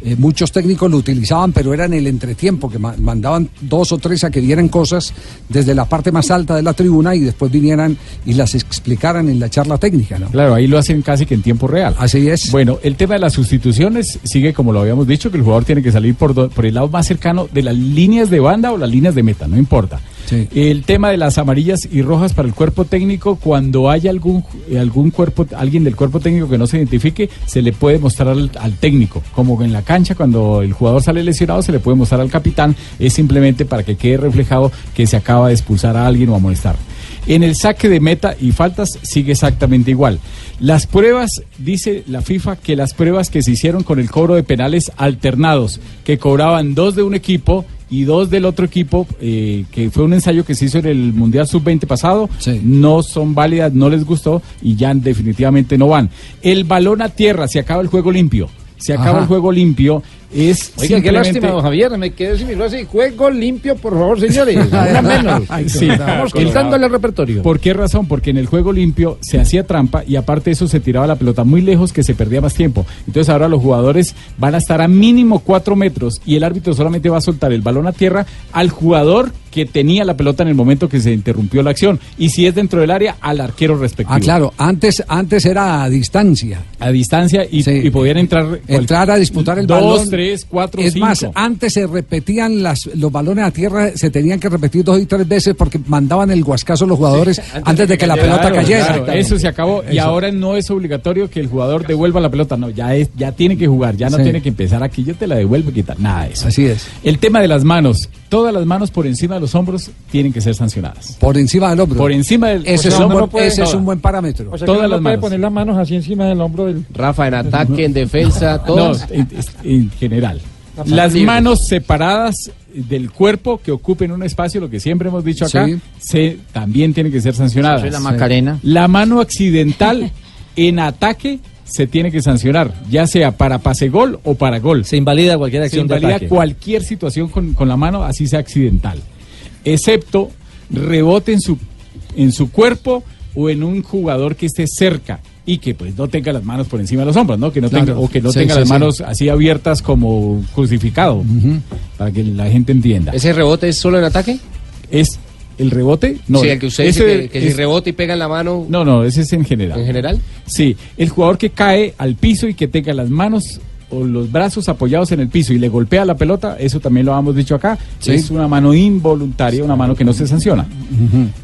Eh, muchos técnicos lo utilizaban, pero era en el entretiempo, que ma- mandaban dos o tres a que vieran cosas desde la parte más alta de la tribuna y después vinieran y las explicaran en la charla técnica, ¿no? Claro, ahí lo hacen casi que en tiempo real. Así es. Bueno, el tema de las sustituciones sigue como lo habíamos dicho, que el jugador tiene que salir por, por el lado más cercano de las líneas de banda o las líneas de meta, no importa. El tema de las amarillas y rojas para el cuerpo técnico, cuando hay algún, algún cuerpo, alguien del cuerpo técnico que no se identifique, se le puede mostrar al, al técnico. Como en la cancha, cuando el jugador sale lesionado, se le puede mostrar al capitán. Es simplemente para que quede reflejado que se acaba de expulsar a alguien o amonestar. En el saque de meta y faltas sigue exactamente igual. Las pruebas, dice la FIFA, que las pruebas que se hicieron con el cobro de penales alternados, que cobraban dos de un equipo y dos del otro equipo, eh, que fue un ensayo que se hizo en el Mundial Sub-20 pasado, no son válidas, no les gustó y ya definitivamente no van. El balón a tierra, se acaba el juego limpio. Se acaba Ajá. el juego limpio. Es Oiga, qué simplemente- lástima, don Javier, me quedé sin miró así. Juego limpio, por favor, señores. Una menos. Sí, Estamos quitándole el repertorio. ¿Por qué razón? Porque en el juego limpio se hacía trampa y aparte de eso se tiraba la pelota muy lejos que se perdía más tiempo. Entonces ahora los jugadores van a estar a mínimo cuatro metros y el árbitro solamente va a soltar el balón a tierra al jugador que tenía la pelota en el momento que se interrumpió la acción. Y si es dentro del área, al arquero respectivo. Ah, claro, antes, antes era a distancia. A distancia y, y podían entrar... Entrar a disputar el dos, balón. tres, cuatro, Es cinco. más, antes se repetían las, los balones a tierra, se tenían que repetir dos y tres veces porque mandaban el guascazo los jugadores antes, de que la pelota Claro, cayera. claro, eso se acabó y ahora no es obligatorio que el jugador devuelva la pelota, no, ya es, ya tiene que jugar, ya no Sí. tiene que empezar aquí, yo te la devuelvo y quitar, nada de eso. Así es. El tema de las manos, todas las manos por encima de los hombros tienen que ser sancionadas. Por encima del hombro. Por encima del Ese, o es, buen, no puede- ese es un buen parámetro. O sea, Todas uno las puede manos. poner las manos así encima del hombro del... Rafa, en ataque, en defensa, No, todos. en, en general. Las manos separadas del cuerpo que ocupen un espacio, lo que siempre hemos dicho acá, Sí. se, también tienen que ser sancionadas. La Macarena. La mano accidental en ataque se tiene que sancionar, ya sea para pase gol o para gol. Se invalida cualquier Se acción de invalida ataque. cualquier situación con, con la mano, así sea accidental. Excepto rebote en su, en su cuerpo o en un jugador que esté cerca y que pues no tenga las manos por encima de los hombros, ¿no? Que no Claro. tenga, o que no Sí, tenga sí, las sí. manos así abiertas como crucificado, para que la gente entienda. ¿Ese rebote es solo en ataque? Es el rebote, no. sí, el que usted ese dice que, que si es- rebota y pega en la mano. No, no, ese es en general. ¿En general? Sí, el jugador que cae al piso y que tenga las manos o los brazos apoyados en el piso y le golpea la pelota, eso también lo hemos dicho acá, Sí. es una mano involuntaria, una mano que no se sanciona.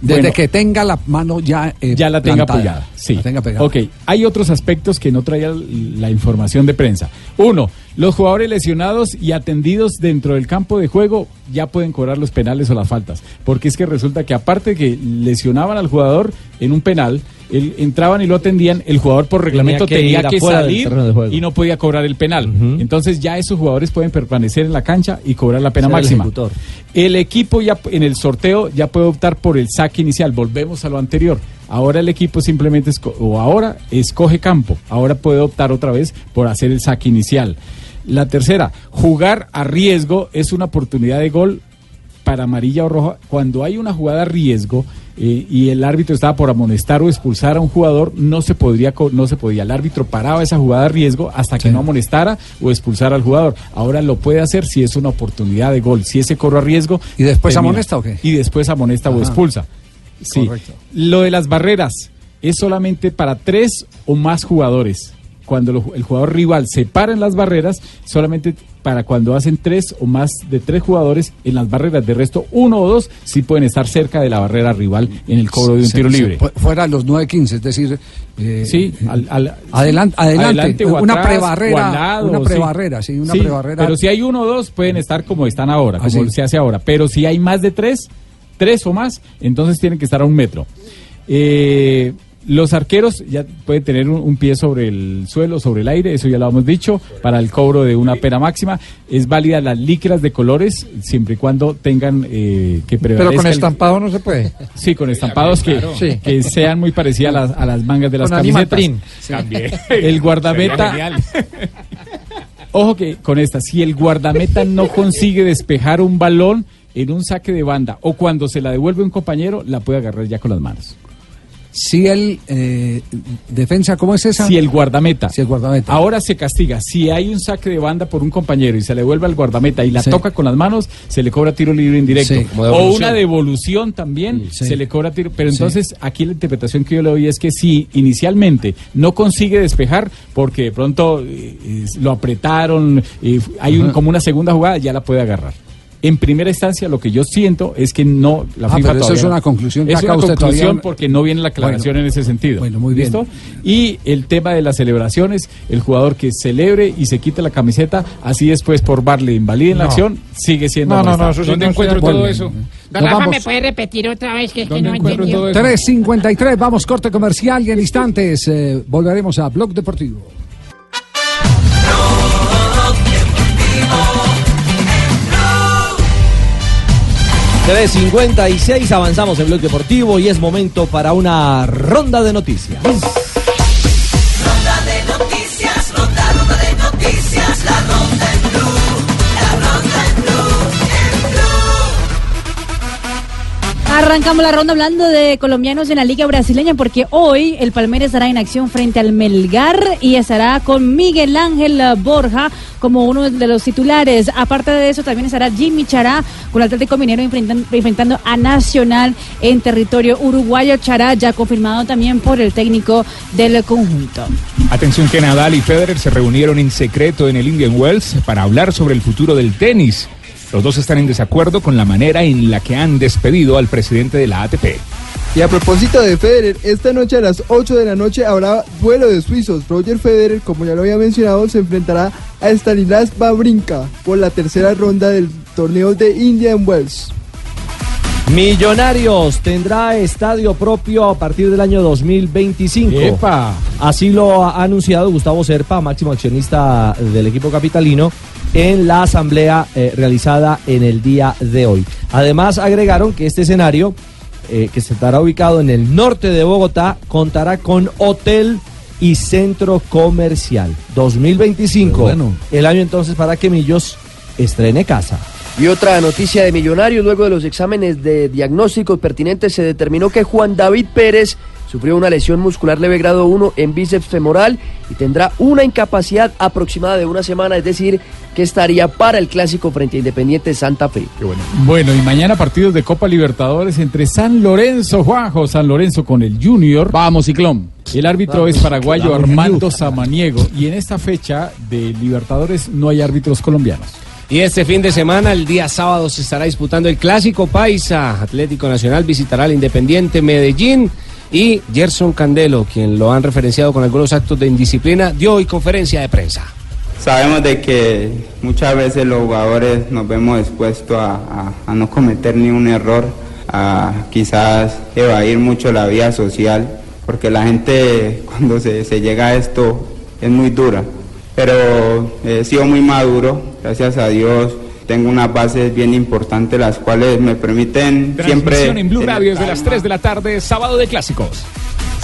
Desde Bueno. que tenga la mano ya eh, ya la tenga plantada. apoyada. Sí. La tenga pegada. Ok, hay otros aspectos que no traía la información de prensa. Uno, los jugadores lesionados y atendidos dentro del campo de juego ya pueden cobrar los penales o las faltas. Porque es que resulta que aparte que lesionaban al jugador en un penal, él- entraban y lo atendían, el jugador por reglamento que tenía que, salir y no podía cobrar el penal. Entonces ya esos jugadores pueden permanecer en la cancha y cobrar la pena el máxima. ejecutor. El equipo ya en el sorteo ya puede optar por el saque inicial. Volvemos a lo anterior. Ahora el equipo simplemente o ahora escoge campo. Ahora puede optar otra vez por hacer el saque inicial. La tercera, jugar a riesgo es una oportunidad de gol para amarilla o roja. Cuando hay una jugada a riesgo eh, y el árbitro estaba por amonestar o expulsar a un jugador, no se podría, no se podía. El árbitro paraba esa jugada a riesgo hasta que no amonestara o expulsara al jugador. Ahora lo puede hacer si es una oportunidad de gol. Si ese corre a riesgo. ¿Y después termina. amonesta o qué? Y después amonesta o expulsa. Sí. Correcto. Lo de las barreras es solamente para tres o más jugadores. Cuando el jugador rival se para en las barreras, solamente para cuando hacen tres o más de tres jugadores en las barreras. De resto, uno o dos sí pueden estar cerca de la barrera rival en el cobro de un tiro libre. fu- fuera los 9-15, es decir. eh, Sí, al- al- adelan- adelante, o una prebarrera, una prebarrera, sí, una Sí, prebarrera. Pero si hay uno o dos, pueden estar como están ahora, Ah, como se hace ahora. Pero si hay más de tres, tres o más, entonces tienen que estar a un metro. Eh, los arqueros ya pueden tener un, un pie sobre el suelo, sobre el aire, eso ya lo hemos dicho, para el cobro de una pena máxima. Es válida las licras de colores, siempre y cuando tengan eh, que Pero prevalezca con el- estampado no se puede. Sí, con estampados que, Claro. Sí. que sean muy parecidas a las, a las mangas de las Con camisetas. También. El guardameta. Ojo que con esta, si el guardameta no consigue despejar un balón en un saque de banda o cuando se la devuelve un compañero, la puede agarrar ya con las manos. Si el eh, defensa, ¿cómo es esa? Si el guardameta. Si el guardameta. Ahora se castiga. Si hay un saque de banda por un compañero y se le devuelve al guardameta y la Sí. toca con las manos, se le cobra tiro libre indirecto. Sí. O una devolución también Sí. se le cobra tiro. Pero entonces aquí la interpretación que yo le doy es que si inicialmente no consigue despejar porque de pronto eh, lo apretaron, eh, hay un- como una segunda jugada, ya la puede agarrar. En primera instancia, lo que yo siento es que no. La Ah, FIFA pero eso es una conclusión Es una conclusión todavía- porque no viene la aclaración Bueno. en ese sentido. Bueno, muy bien. ¿Listo? Y el tema de las celebraciones, el jugador que celebre y se quite la camiseta, así después por barle invalida en la acción, sigue siendo No, no, no, eso sí ¿Dónde no encuentro todo eso? Don Rafa, vamos. ¿me puede repetir otra vez que es que ¿Dónde no encuentro entendió? todo eso? 3.53, vamos corte comercial y en instantes eh, volveremos a Blog Deportivo. 3.56, avanzamos en Blog Deportivo y es momento para una ronda de noticias. Arrancamos la ronda hablando de colombianos en la Liga Brasileña porque hoy el Palmeiras estará en acción frente al Melgar y estará con Miguel Ángel Borja como uno de los titulares. Aparte de eso, también estará Jimmy Chará con el Atlético Minero enfrentan- enfrentando a Nacional en territorio uruguayo. Chará ya confirmado también por el técnico del conjunto. Atención que Nadal y Federer se reunieron en secreto en el Indian Wells para hablar sobre el futuro del tenis. Los dos están en desacuerdo con la manera en la que han despedido al presidente de la ATP. Y a propósito de Federer, esta noche a las 8 de la noche habrá vuelo de suizos. Roger Federer, como ya lo había mencionado, se enfrentará a Stanislas Wawrinka por la tercera ronda del torneo de Indian Wells. Millonarios tendrá estadio propio a partir del año 2025. ¡Epa! Así lo ha anunciado Gustavo Serpa, máximo accionista del equipo capitalino, en la asamblea eh, realizada en el día de hoy. Además, agregaron que este escenario, eh, que se estará ubicado en el norte de Bogotá, contará con hotel y centro comercial. 2025, Bueno. el año entonces para que Millos estrene casa. Y otra noticia de Millonarios, luego de los exámenes de diagnósticos pertinentes se determinó que Juan David Pérez Sufrió una lesión muscular leve grado 1 en bíceps femoral y tendrá una incapacidad aproximada de una semana, es decir, que estaría para el clásico frente a Independiente Santa Fe. Bueno, y mañana partidos de Copa Libertadores entre San Lorenzo, Juanjo, San Lorenzo con el Junior. Vamos, Ciclón. El árbitro Vamos. es paraguayo Vamos, Armando Samaniego y en esta fecha de Libertadores no hay árbitros colombianos. Y este fin de semana, el día sábado, se estará disputando el Clásico Paisa. Atlético Nacional visitará al Independiente Medellín. Y Gerson Candelo, quien lo han referenciado con algunos actos de indisciplina, dio hoy conferencia de prensa. Sabemos de que muchas veces los jugadores nos vemos expuestos a, no cometer ni un error, a quizás evadir mucho la vida social, porque la gente cuando se, se llega a esto es muy dura. Pero he sido muy maduro, gracias a Dios. Tengo unas bases bien importantes, las cuales me permiten siempre... Transmisión en Blue Radio desde las calma. 3 de la tarde, sábado de clásicos.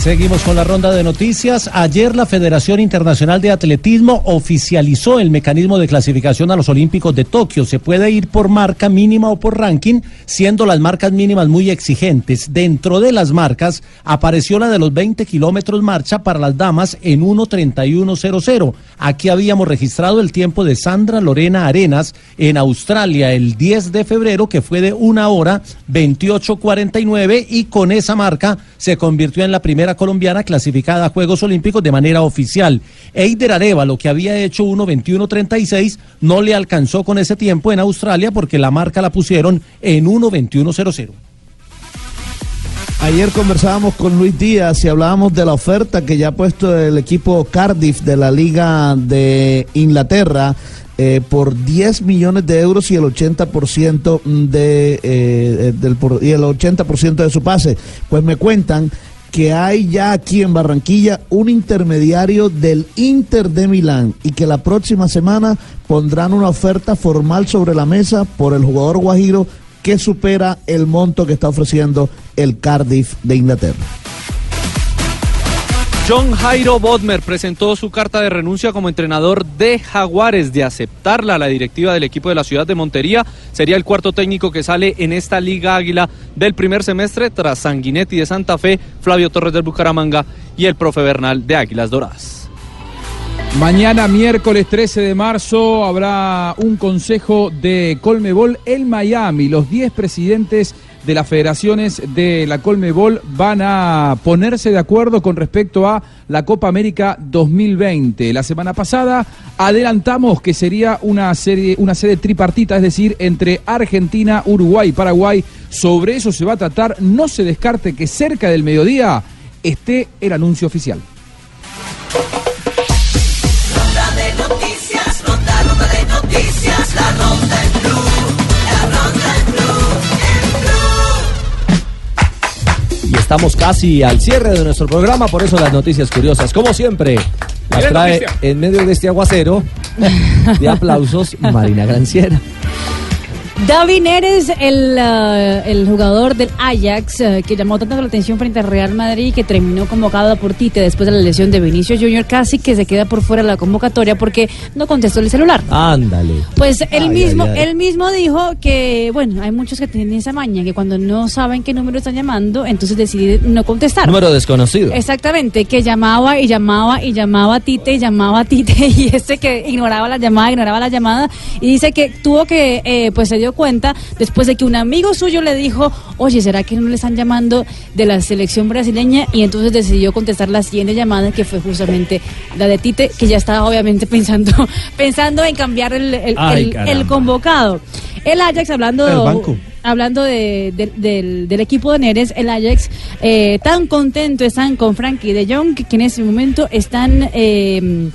Seguimos con la ronda de noticias. Ayer la Federación Internacional de Atletismo oficializó el mecanismo de clasificación a los Olímpicos de Tokio. Se puede ir por marca mínima o por ranking, siendo las marcas mínimas muy exigentes. Dentro de las marcas apareció la de los 20 kilómetros marcha para las damas en 1.31.00. Aquí habíamos registrado el tiempo de Sandra Lorena Arenas en Australia el 10 de febrero, que fue de una hora 28.49 y con esa marca se convirtió en la primera colombiana clasificada a Juegos Olímpicos de manera oficial. Eider Arevalo, que había hecho 1.21.36, no le alcanzó con ese tiempo en Australia porque la marca la pusieron en 1.21.00. Ayer conversábamos con Luis Díaz y hablábamos de la oferta que ya ha puesto el equipo Cardiff de la Liga de Inglaterra eh, por 10 millones de euros y el 80% de, eh, por- y el 80% de su pase. Pues me cuentan que hay ya aquí en Barranquilla un intermediario del Inter de Milán y que la próxima semana pondrán una oferta formal sobre la mesa por el jugador Guajiro que supera el monto que está ofreciendo el Cardiff de Inglaterra. John Jairo Bodmer presentó su carta de renuncia como entrenador de Jaguares. De aceptarla, la directiva del equipo de la ciudad de Montería sería el cuarto técnico que sale en esta Liga Águila del primer semestre tras Sanguinetti de Santa Fe, Flavio Torres del Bucaramanga y el profe Bernal de Águilas Doradas. Mañana, miércoles 13 de marzo, habrá un consejo de Colmebol en Miami. Los 10 presidentes de las federaciones de la Colmebol van a ponerse de acuerdo con respecto a la Copa América 2020. La semana pasada adelantamos que sería una serie, una sede tripartita, es decir, entre Argentina, Uruguay y Paraguay. Sobre eso se va a tratar. No se descarte que cerca del mediodía esté el anuncio oficial. Estamos casi al cierre de nuestro programa, por eso las noticias curiosas, como siempre, las trae en medio de este aguacero de aplausos Marina Granciera. David Neres, el, eh, el jugador del Ajax, eh, que llamó tanto la atención frente al Real Madrid y que terminó convocado por Tite después de la lesión de Vinicius Junior, casi que se queda por fuera de la convocatoria porque no contestó el celular. Ándale. Pues él Ay, mismo, ay, ay. él mismo dijo que, bueno, hay muchos que tienen esa maña, que cuando no saben qué número están llamando, entonces deciden no contestar. Número desconocido. Exactamente, que llamaba y llamaba y llamaba a Tite y llamaba a Tite y este que ignoraba la llamada, ignoraba la llamada y dice que tuvo que, eh, pues dio cuenta después de que un amigo suyo le dijo, oye, ¿será que no le están llamando de la selección brasileña? Y entonces decidió contestar la siguiente llamada que fue justamente la de Tite, que ya estaba obviamente pensando, pensando en cambiar el, el- Ay, el- caramba. el convocado. El Ajax hablando El banco. hablando de- de- del, del equipo de Neres, el Ajax, eh, tan contento están con Frankie de Jong que en ese momento están... eh,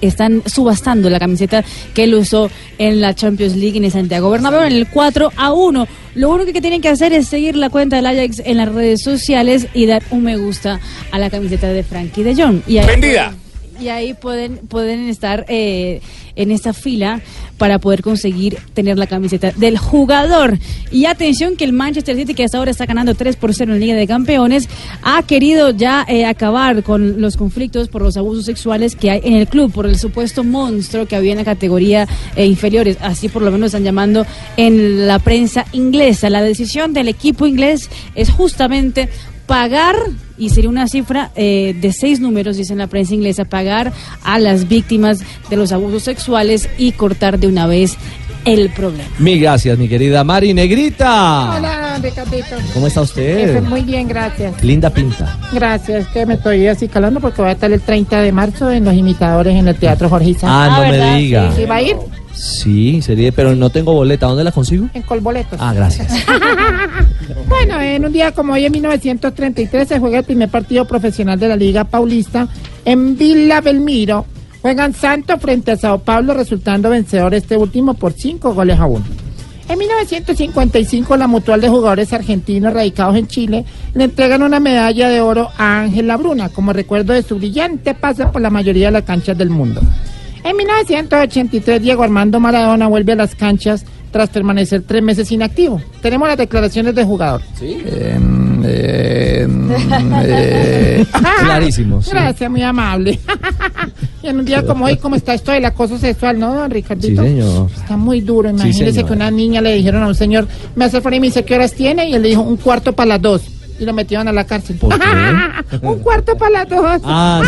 están subastando la camiseta que él usó en la Champions League en el Santiago Bernabéu en el 4 a 1. Lo único que tienen que hacer es seguir la cuenta del Ajax en las redes sociales y dar un me gusta a la camiseta de Frankie de Jong. Y ahí Vendida. y ahí pueden, pueden estar eh, en esta fila para poder conseguir tener la camiseta del jugador. Y atención que el Manchester City, que hasta ahora está ganando 3 por 0 en Liga de Campeones, ha querido ya eh, acabar con los conflictos por los abusos sexuales que hay en el club, por el supuesto monstruo que había en la categoría eh, inferiores. Así por lo menos están llamando en la prensa inglesa. La decisión del equipo inglés es justamente pagar y sería una cifra eh, de seis números, dice en la prensa inglesa, pagar a las víctimas de los abusos sexuales y cortar de una vez el problema. Mil gracias, mi querida Mari Negrita. Hola, Ricardito. ¿Cómo está usted? Estoy muy bien, gracias. Linda pinta. Gracias, que me estoy así calando porque voy a estar el 30 de marzo en Los Imitadores en el Teatro Jorge Isaac. Ah, no me diga. ¿Sí va a ir? Sí, sería, pero no tengo boleta. ¿Dónde la consigo? En Colboletos. Ah, gracias. Bueno, en un día como hoy, en 1933, se juega el primer partido profesional de la Liga Paulista en Villa Belmiro. Juegan Santos frente a Sao Paulo, resultando vencedor este último por cinco goles a uno. En 1955, la Mutual de Jugadores Argentinos radicados en Chile le entregan una medalla de oro a Ángela Bruna como recuerdo de su brillante paso por la mayoría de las canchas del mundo. En 1983, Diego Armando Maradona vuelve a las canchas tras permanecer tres meses inactivo. Tenemos las declaraciones del jugador. Clarísimo, sí. Gracias, muy amable. y en un día como hoy, ¿cómo está esto del acoso sexual, no, don Ricardito? Sí, señor. Está muy duro. Imagínese que una niña le dijeron a un señor, me hace favor y me dice qué horas tiene, y él le dijo un cuarto para las dos. Y lo metieron a la cárcel. ¿Por qué? un cuarto para las dos. Ah,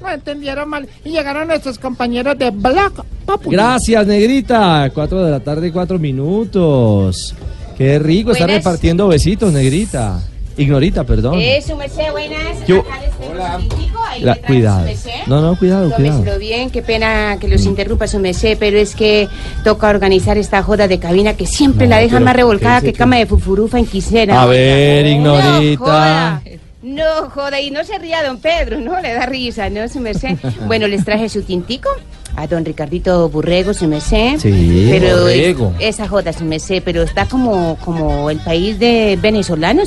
no entendieron mal. Y llegaron nuestros compañeros de Block Populi. Gracias, Negrita. Cuatro de la tarde y cuatro minutos. Qué rico estar Buenas. repartiendo besitos, Negrita. Ignorita, perdón. Eh, su merced, buenas. Yo- Acá les tintico, ahí La- le trae su cuidado. merced. No, no, cuidado, cuidado. Tómeselo bien, qué pena que los interrumpa su merced, pero es que toca organizar esta joda de cabina que siempre No, la dejan pero más revolcada ¿qué que cama de fufurufa en quisera. A ver, No Ignorita. joda, no joda, y no se ría don Pedro, no le da risa, ¿no, su merced? Bueno, les traje su tintico a don Ricardito Burrego, su merced. Sí, pero Borrego. es- esa su merced, pero está como, como el país de venezolano.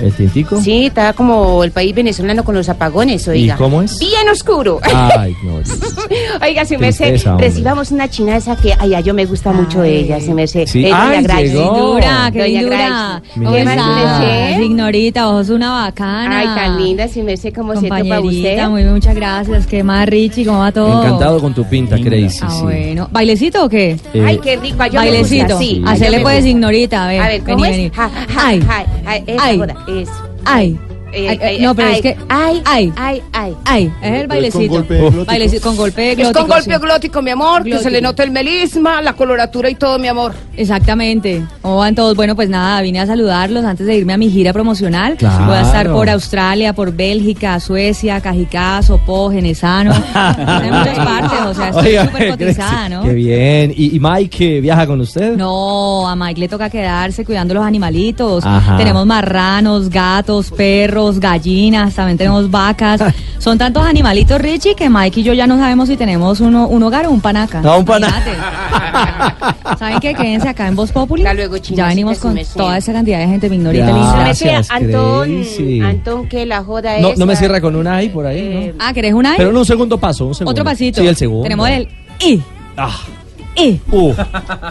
¿El tintico? Sí, está como el país venezolano con los apagones, oiga. cómo es? Bien oscuro. Ay, no. Oiga, su merced, Tristeza, hombre. recibamos una chinaza que, ay, ay, yo me gusta mucho ella. Sí. Eh, doña Ay, Gracie. llegó. Dura, qué Doña dura. ¿Cómo ¿Qué más, su estás? Ignorita, vos sos una bacana. Ay, tan linda, su merced, como siento para usted. Compañerita, muy bien, muchas gracias. ¿Qué más, Richie? ¿Cómo va todo? Encantado con tu pinta, Crazy. Ah, sí. bueno. ¿Bailecito o qué? Eh, Ay, qué rico, yo Bailecito. sí. me pues, ignorita. A ver, A ver, ¿cómo vení, es? vení. Ja, ja, Ay. ja, ay, Ay. Es. Ay. Eh, Ay, eh, no, pero ay, es que. Ay, Ay. ay, ay. Ay. Es el bailecito. golpe glótico. Bailecito con golpe Es glótico. con golpe sí. glótico, mi amor, que se le nota el melisma, la coloratura y todo, mi amor. Exactamente. ¿Cómo van todos? Bueno, pues nada, vine a saludarlos antes de irme a mi gira promocional. Claro. Voy a estar por Australia, por Bélgica, Suecia, Cajicá, Sopó, Genesano. Hay muchas partes, o sea, estoy súper cotizada, ¿no? Qué bien. ¿Y, y Mike viaja con usted? No, a Mike le toca quedarse cuidando los animalitos. Ajá. Tenemos marranos, gatos, perros, gallinas, también tenemos vacas. Son tantos animalitos, Richie, que Mike y yo ya no sabemos si tenemos uno, un hogar o un panaca. No, un pana- ¿Saben qué? Quédense acá en Voz Populi. luego, ya su con toda esa cantidad de gente, mi ignorita Gracias, linda. Gracias, Antón. Antón, que la joda No, es. no me cierra con una I por ahí, ¿no? Ah, ¿querés una I? Pero no, un segundo paso, un segundo. Otro pasito. Sí, el segundo. Tenemos el I. Ah. I. Uh.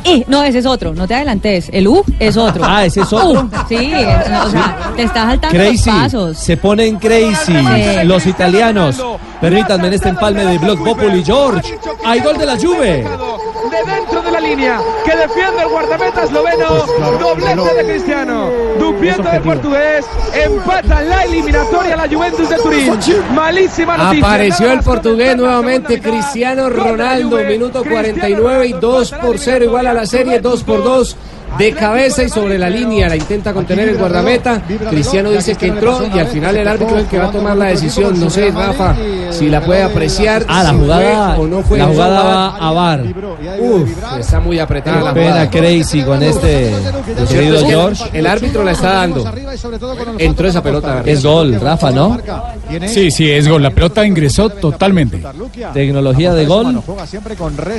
I. No, ese es otro. No te adelantes. El U es otro. Ah, ¿ese es otro? U. Sí, es- o sea, te estás saltando Crazy, los pasos. se ponen crazy Sí. los italianos. Permítanme en este empalme de Block Populi, George. Hay gol de la Juve. de dentro de la línea que defiende el guardameta esloveno. Doblete de Cristiano. Dupiento de portugués. Empatan la eliminatoria la Juventus de Turín. Malísima noticia. Apareció el portugués nuevamente, Cristiano Ronaldo, minuto 49 y 2 por 0, igual a la serie, 2 por 2. De cabeza y sobre la línea, la intenta contener el guardameta. Cristiano dice que entró y al final el árbitro es el que va a tomar la decisión. No sé, Rafa, si la puede apreciar. Ah, la si jugada, fue o no fue. la jugada va- a VAR. Uf, está muy apretada la Qué pena jugada. crazy con este querido George. El árbitro la está dando. Entró esa pelota. Es gol, Rafa, ¿no? Sí, sí, es gol. La pelota ingresó totalmente. Tecnología de gol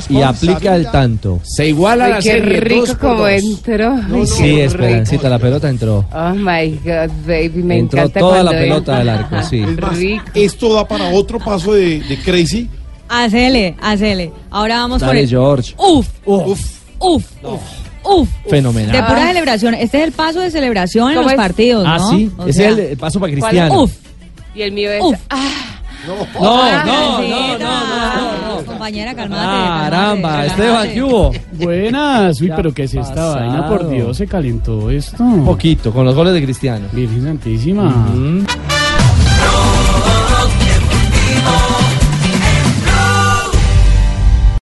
y aplica el tanto. Se iguala la qué serie. rico por entró. Ay, Sí, Esperancita, la pelota entró. Oh my God, baby, me Entró encanta toda la pelota del arco, sí. Es más, esto da para otro paso de, de Crazy. Hacele, hacele. Ahora vamos por Dale, el. George. Uf, uf, uf, uf. Fenomenal. De pura celebración. Este es el paso de celebración en ¿Cómo los es? partidos, ¿no? Ah, sí. O Ese sea, es el paso para. Cristiano. Uf. Y el mío es. Uf. Ah, No, Ah, no, no, no, no, compañera, calmate. Caramba, Esteban. ¿qué hubo? Buenas, uy, ¿Qué pero ¿qué es esta vaina? Por Dios, se calentó esto. Un poquito, con los goles de Cristiano. Virgen Santísima.